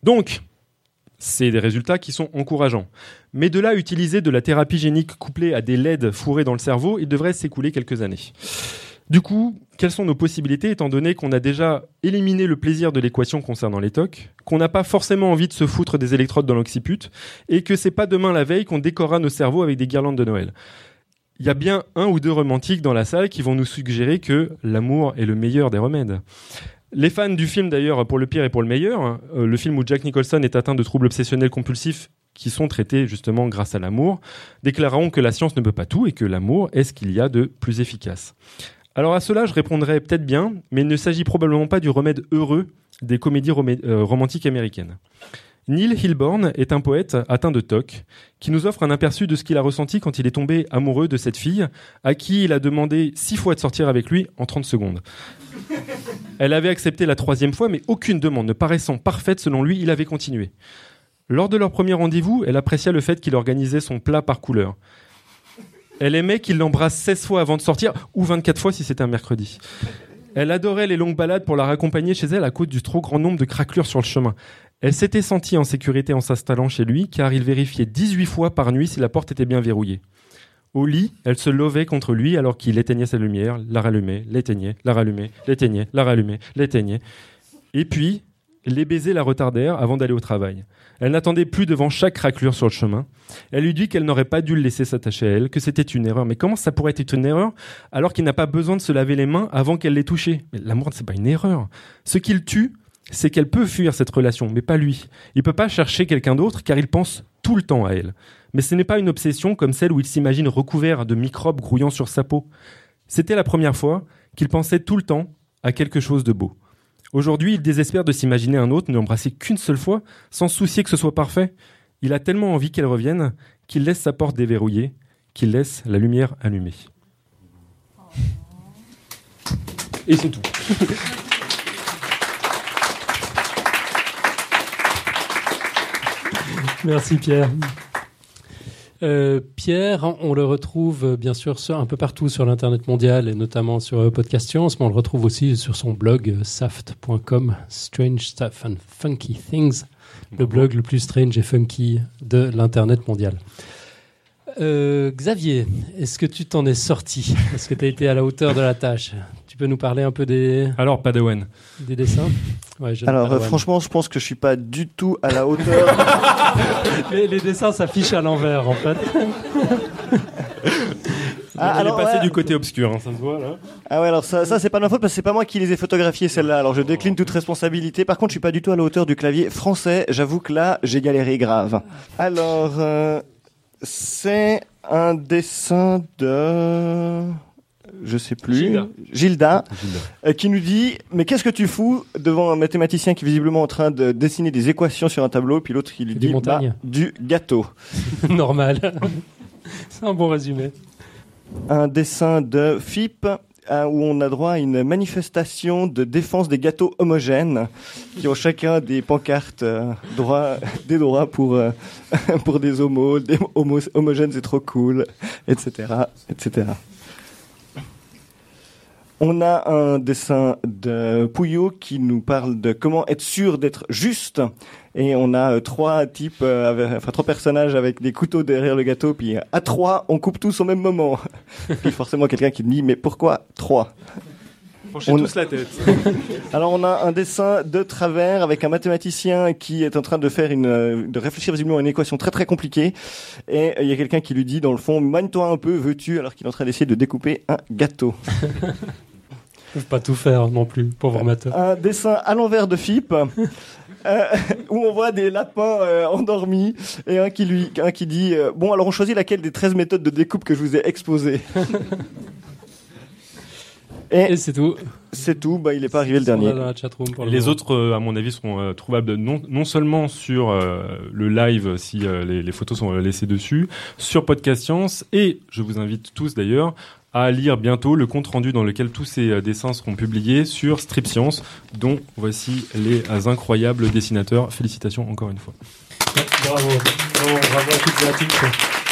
Donc, c'est des résultats qui sont encourageants. Mais de là utiliser de la thérapie génique couplée à des LED fourrés dans le cerveau, il devrait s'écouler quelques années. Du coup, quelles sont nos possibilités étant donné qu'on a déjà éliminé le plaisir de l'équation concernant les TOC, qu'on n'a pas forcément envie de se foutre des électrodes dans l'occiput, et que c'est pas demain la veille qu'on décorera nos cerveaux avec des guirlandes de Noël? Il y a bien un ou deux romantiques dans la salle qui vont nous suggérer que l'amour est le meilleur des remèdes. Les fans du film, d'ailleurs, pour le pire et pour le meilleur, euh, le film où Jack Nicholson est atteint de troubles obsessionnels compulsifs qui sont traités justement grâce à l'amour, déclareront que la science ne peut pas tout et que l'amour est ce qu'il y a de plus efficace. Alors à cela, je répondrai peut-être bien, mais il ne s'agit probablement pas du remède heureux des comédies euh, romantiques américaines. Neil Hilborn est un poète atteint de TOC qui nous offre un aperçu de ce qu'il a ressenti quand il est tombé amoureux de cette fille à qui il a demandé six fois de sortir avec lui en 30 secondes. Elle avait accepté la troisième fois, mais aucune demande ne paraissant parfaite selon lui, il avait continué. Lors de leur premier rendez-vous, elle apprécia le fait qu'il organisait son plat par couleur. Elle aimait qu'il l'embrasse 16 fois avant de sortir, ou 24 fois si c'était un mercredi. Elle adorait les longues balades pour la raccompagner chez elle à cause du trop grand nombre de craquelures sur le chemin. Elle s'était sentie en sécurité en s'installant chez lui car il vérifiait 18 fois par nuit si la porte était bien verrouillée. Au lit, elle se levait contre lui alors qu'il éteignait sa lumière, la rallumait, l'éteignait, la rallumait, l'éteignait, la rallumait, l'éteignait. Et puis, les baisers la retardèrent avant d'aller au travail. Elle n'attendait plus devant chaque craquelure sur le chemin. Elle lui dit qu'elle n'aurait pas dû le laisser s'attacher à elle, que c'était une erreur. Mais comment ça pourrait être une erreur alors qu'il n'a pas besoin de se laver les mains avant qu'elle l'ait touché Mais l'amour, c'est pas une erreur. Ce qui le tue, c'est qu'elle peut fuir cette relation, mais pas lui. Il peut pas chercher quelqu'un d'autre car il pense tout le temps à elle. Mais ce n'est pas une obsession comme celle où il s'imagine recouvert de microbes grouillant sur sa peau. C'était la première fois qu'il pensait tout le temps à quelque chose de beau. Aujourd'hui, il désespère de s'imaginer un autre ne l'embrasser qu'une seule fois, sans soucier que ce soit parfait. Il a tellement envie qu'elle revienne qu'il laisse sa porte déverrouillée, qu'il laisse la lumière allumée. Et c'est tout.
Merci Pierre. Euh, Pierre, on le retrouve euh, bien sûr un peu partout sur l'internet mondial et notamment sur euh, Podcast Science, mais on le retrouve aussi sur son blog saft.com, Strange Stuff and Funky Things, le blog le plus strange et funky de l'internet mondial. Euh, Xavier, est-ce que tu t'en es sorti? Est-ce que tu as été à la hauteur de la tâche? Peux nous parler un peu des,
Alors, Padawan.
des dessins Ouais,
Alors, euh, franchement, je pense que je suis pas du tout à la hauteur.
les, les dessins s'affichent à l'envers en fait.
Ah,
Il
alors,
est passé
ouais.
du côté obscur, hein, ça se voit là.
Ah ouais, alors ça, ça c'est pas de ma faute parce que c'est pas moi qui les ai photographiés celles-là. Alors je décline toute responsabilité. Par contre, je suis pas du tout à la hauteur du clavier français. J'avoue que là, j'ai galéré grave. Alors, euh, c'est un dessin de, je sais plus,
Gilda.
Gilda, euh, qui nous dit mais qu'est-ce que tu fous devant un mathématicien qui est visiblement en train de dessiner des équations sur un tableau, puis l'autre qui lui dit bah, du gâteau.
Normal. C'est un bon résumé.
un dessin de FIP euh, où on a droit à une manifestation de défense des gâteaux homogènes qui ont chacun des pancartes euh, droit, des droits pour, euh, pour des homos, des homos homogènes c'est trop cool, etc., etc. On a un dessin de Pouillot qui nous parle de comment être sûr d'être juste. Et on a euh, trois types, euh, avec- enfin trois personnages avec des couteaux derrière le gâteau. Puis euh, à trois, on coupe tous au même moment. puis forcément quelqu'un qui dit mais pourquoi trois?
Penchez
On-
tous la tête.
Alors on a un dessin de travers avec un mathématicien qui est en train de faire une, de réfléchir visiblement à une équation très très compliquée. Et il y a quelqu'un qui lui dit dans le fond, magne-toi un peu, veux-tu? Alors qu'il est en train d'essayer de découper un gâteau.
Ils peuvent pas tout faire non plus, pauvre amateur.
un dessin à l'envers de FIP euh, où on voit des lapins euh, endormis et un qui lui un qui dit euh, bon alors on choisit laquelle des 13 méthodes de découpe que je vous ai exposées. et
Et c'est tout.
c'est tout, bah il est pas arrivé le dernier.
dans la chatroom pour le
Les
moment.
autres, euh, à mon avis, seront euh, trouvables non, non seulement sur euh, le live si euh, les, les photos sont laissées dessus, sur Podcast Science, et je vous invite tous d'ailleurs à lire bientôt le compte rendu dans lequel tous ces euh, dessins seront publiés sur Strip Science, dont voici les incroyables dessinateurs. Félicitations encore une fois.
Bravo. Bravo, bravo à toutes et à.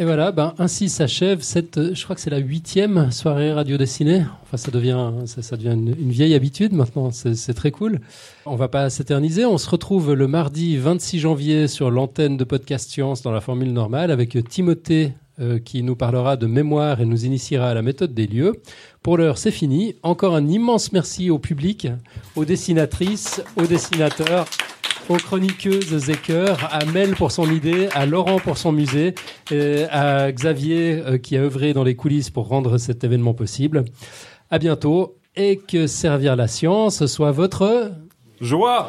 Et voilà, ben, ainsi s'achève cette, euh, je crois que c'est la huitième soirée radio dessinée. Enfin, ça devient, ça, devient une, vieille habitude maintenant. C'est c'est très cool. On va pas s'éterniser. On se retrouve le mardi 26 janvier sur l'antenne de Podcast Science dans la formule normale avec Timothée euh, qui nous parlera de mémoire et nous initiera à la méthode des lieux. Pour l'heure, c'est fini. Encore un immense merci au public, aux dessinatrices, aux dessinateurs, aux chroniqueuses chœurs, à Mel pour son idée, à Laurent pour son musée, et à Xavier euh, qui a œuvré dans les coulisses pour rendre cet événement possible. À bientôt et que servir la science soit votre
Joie!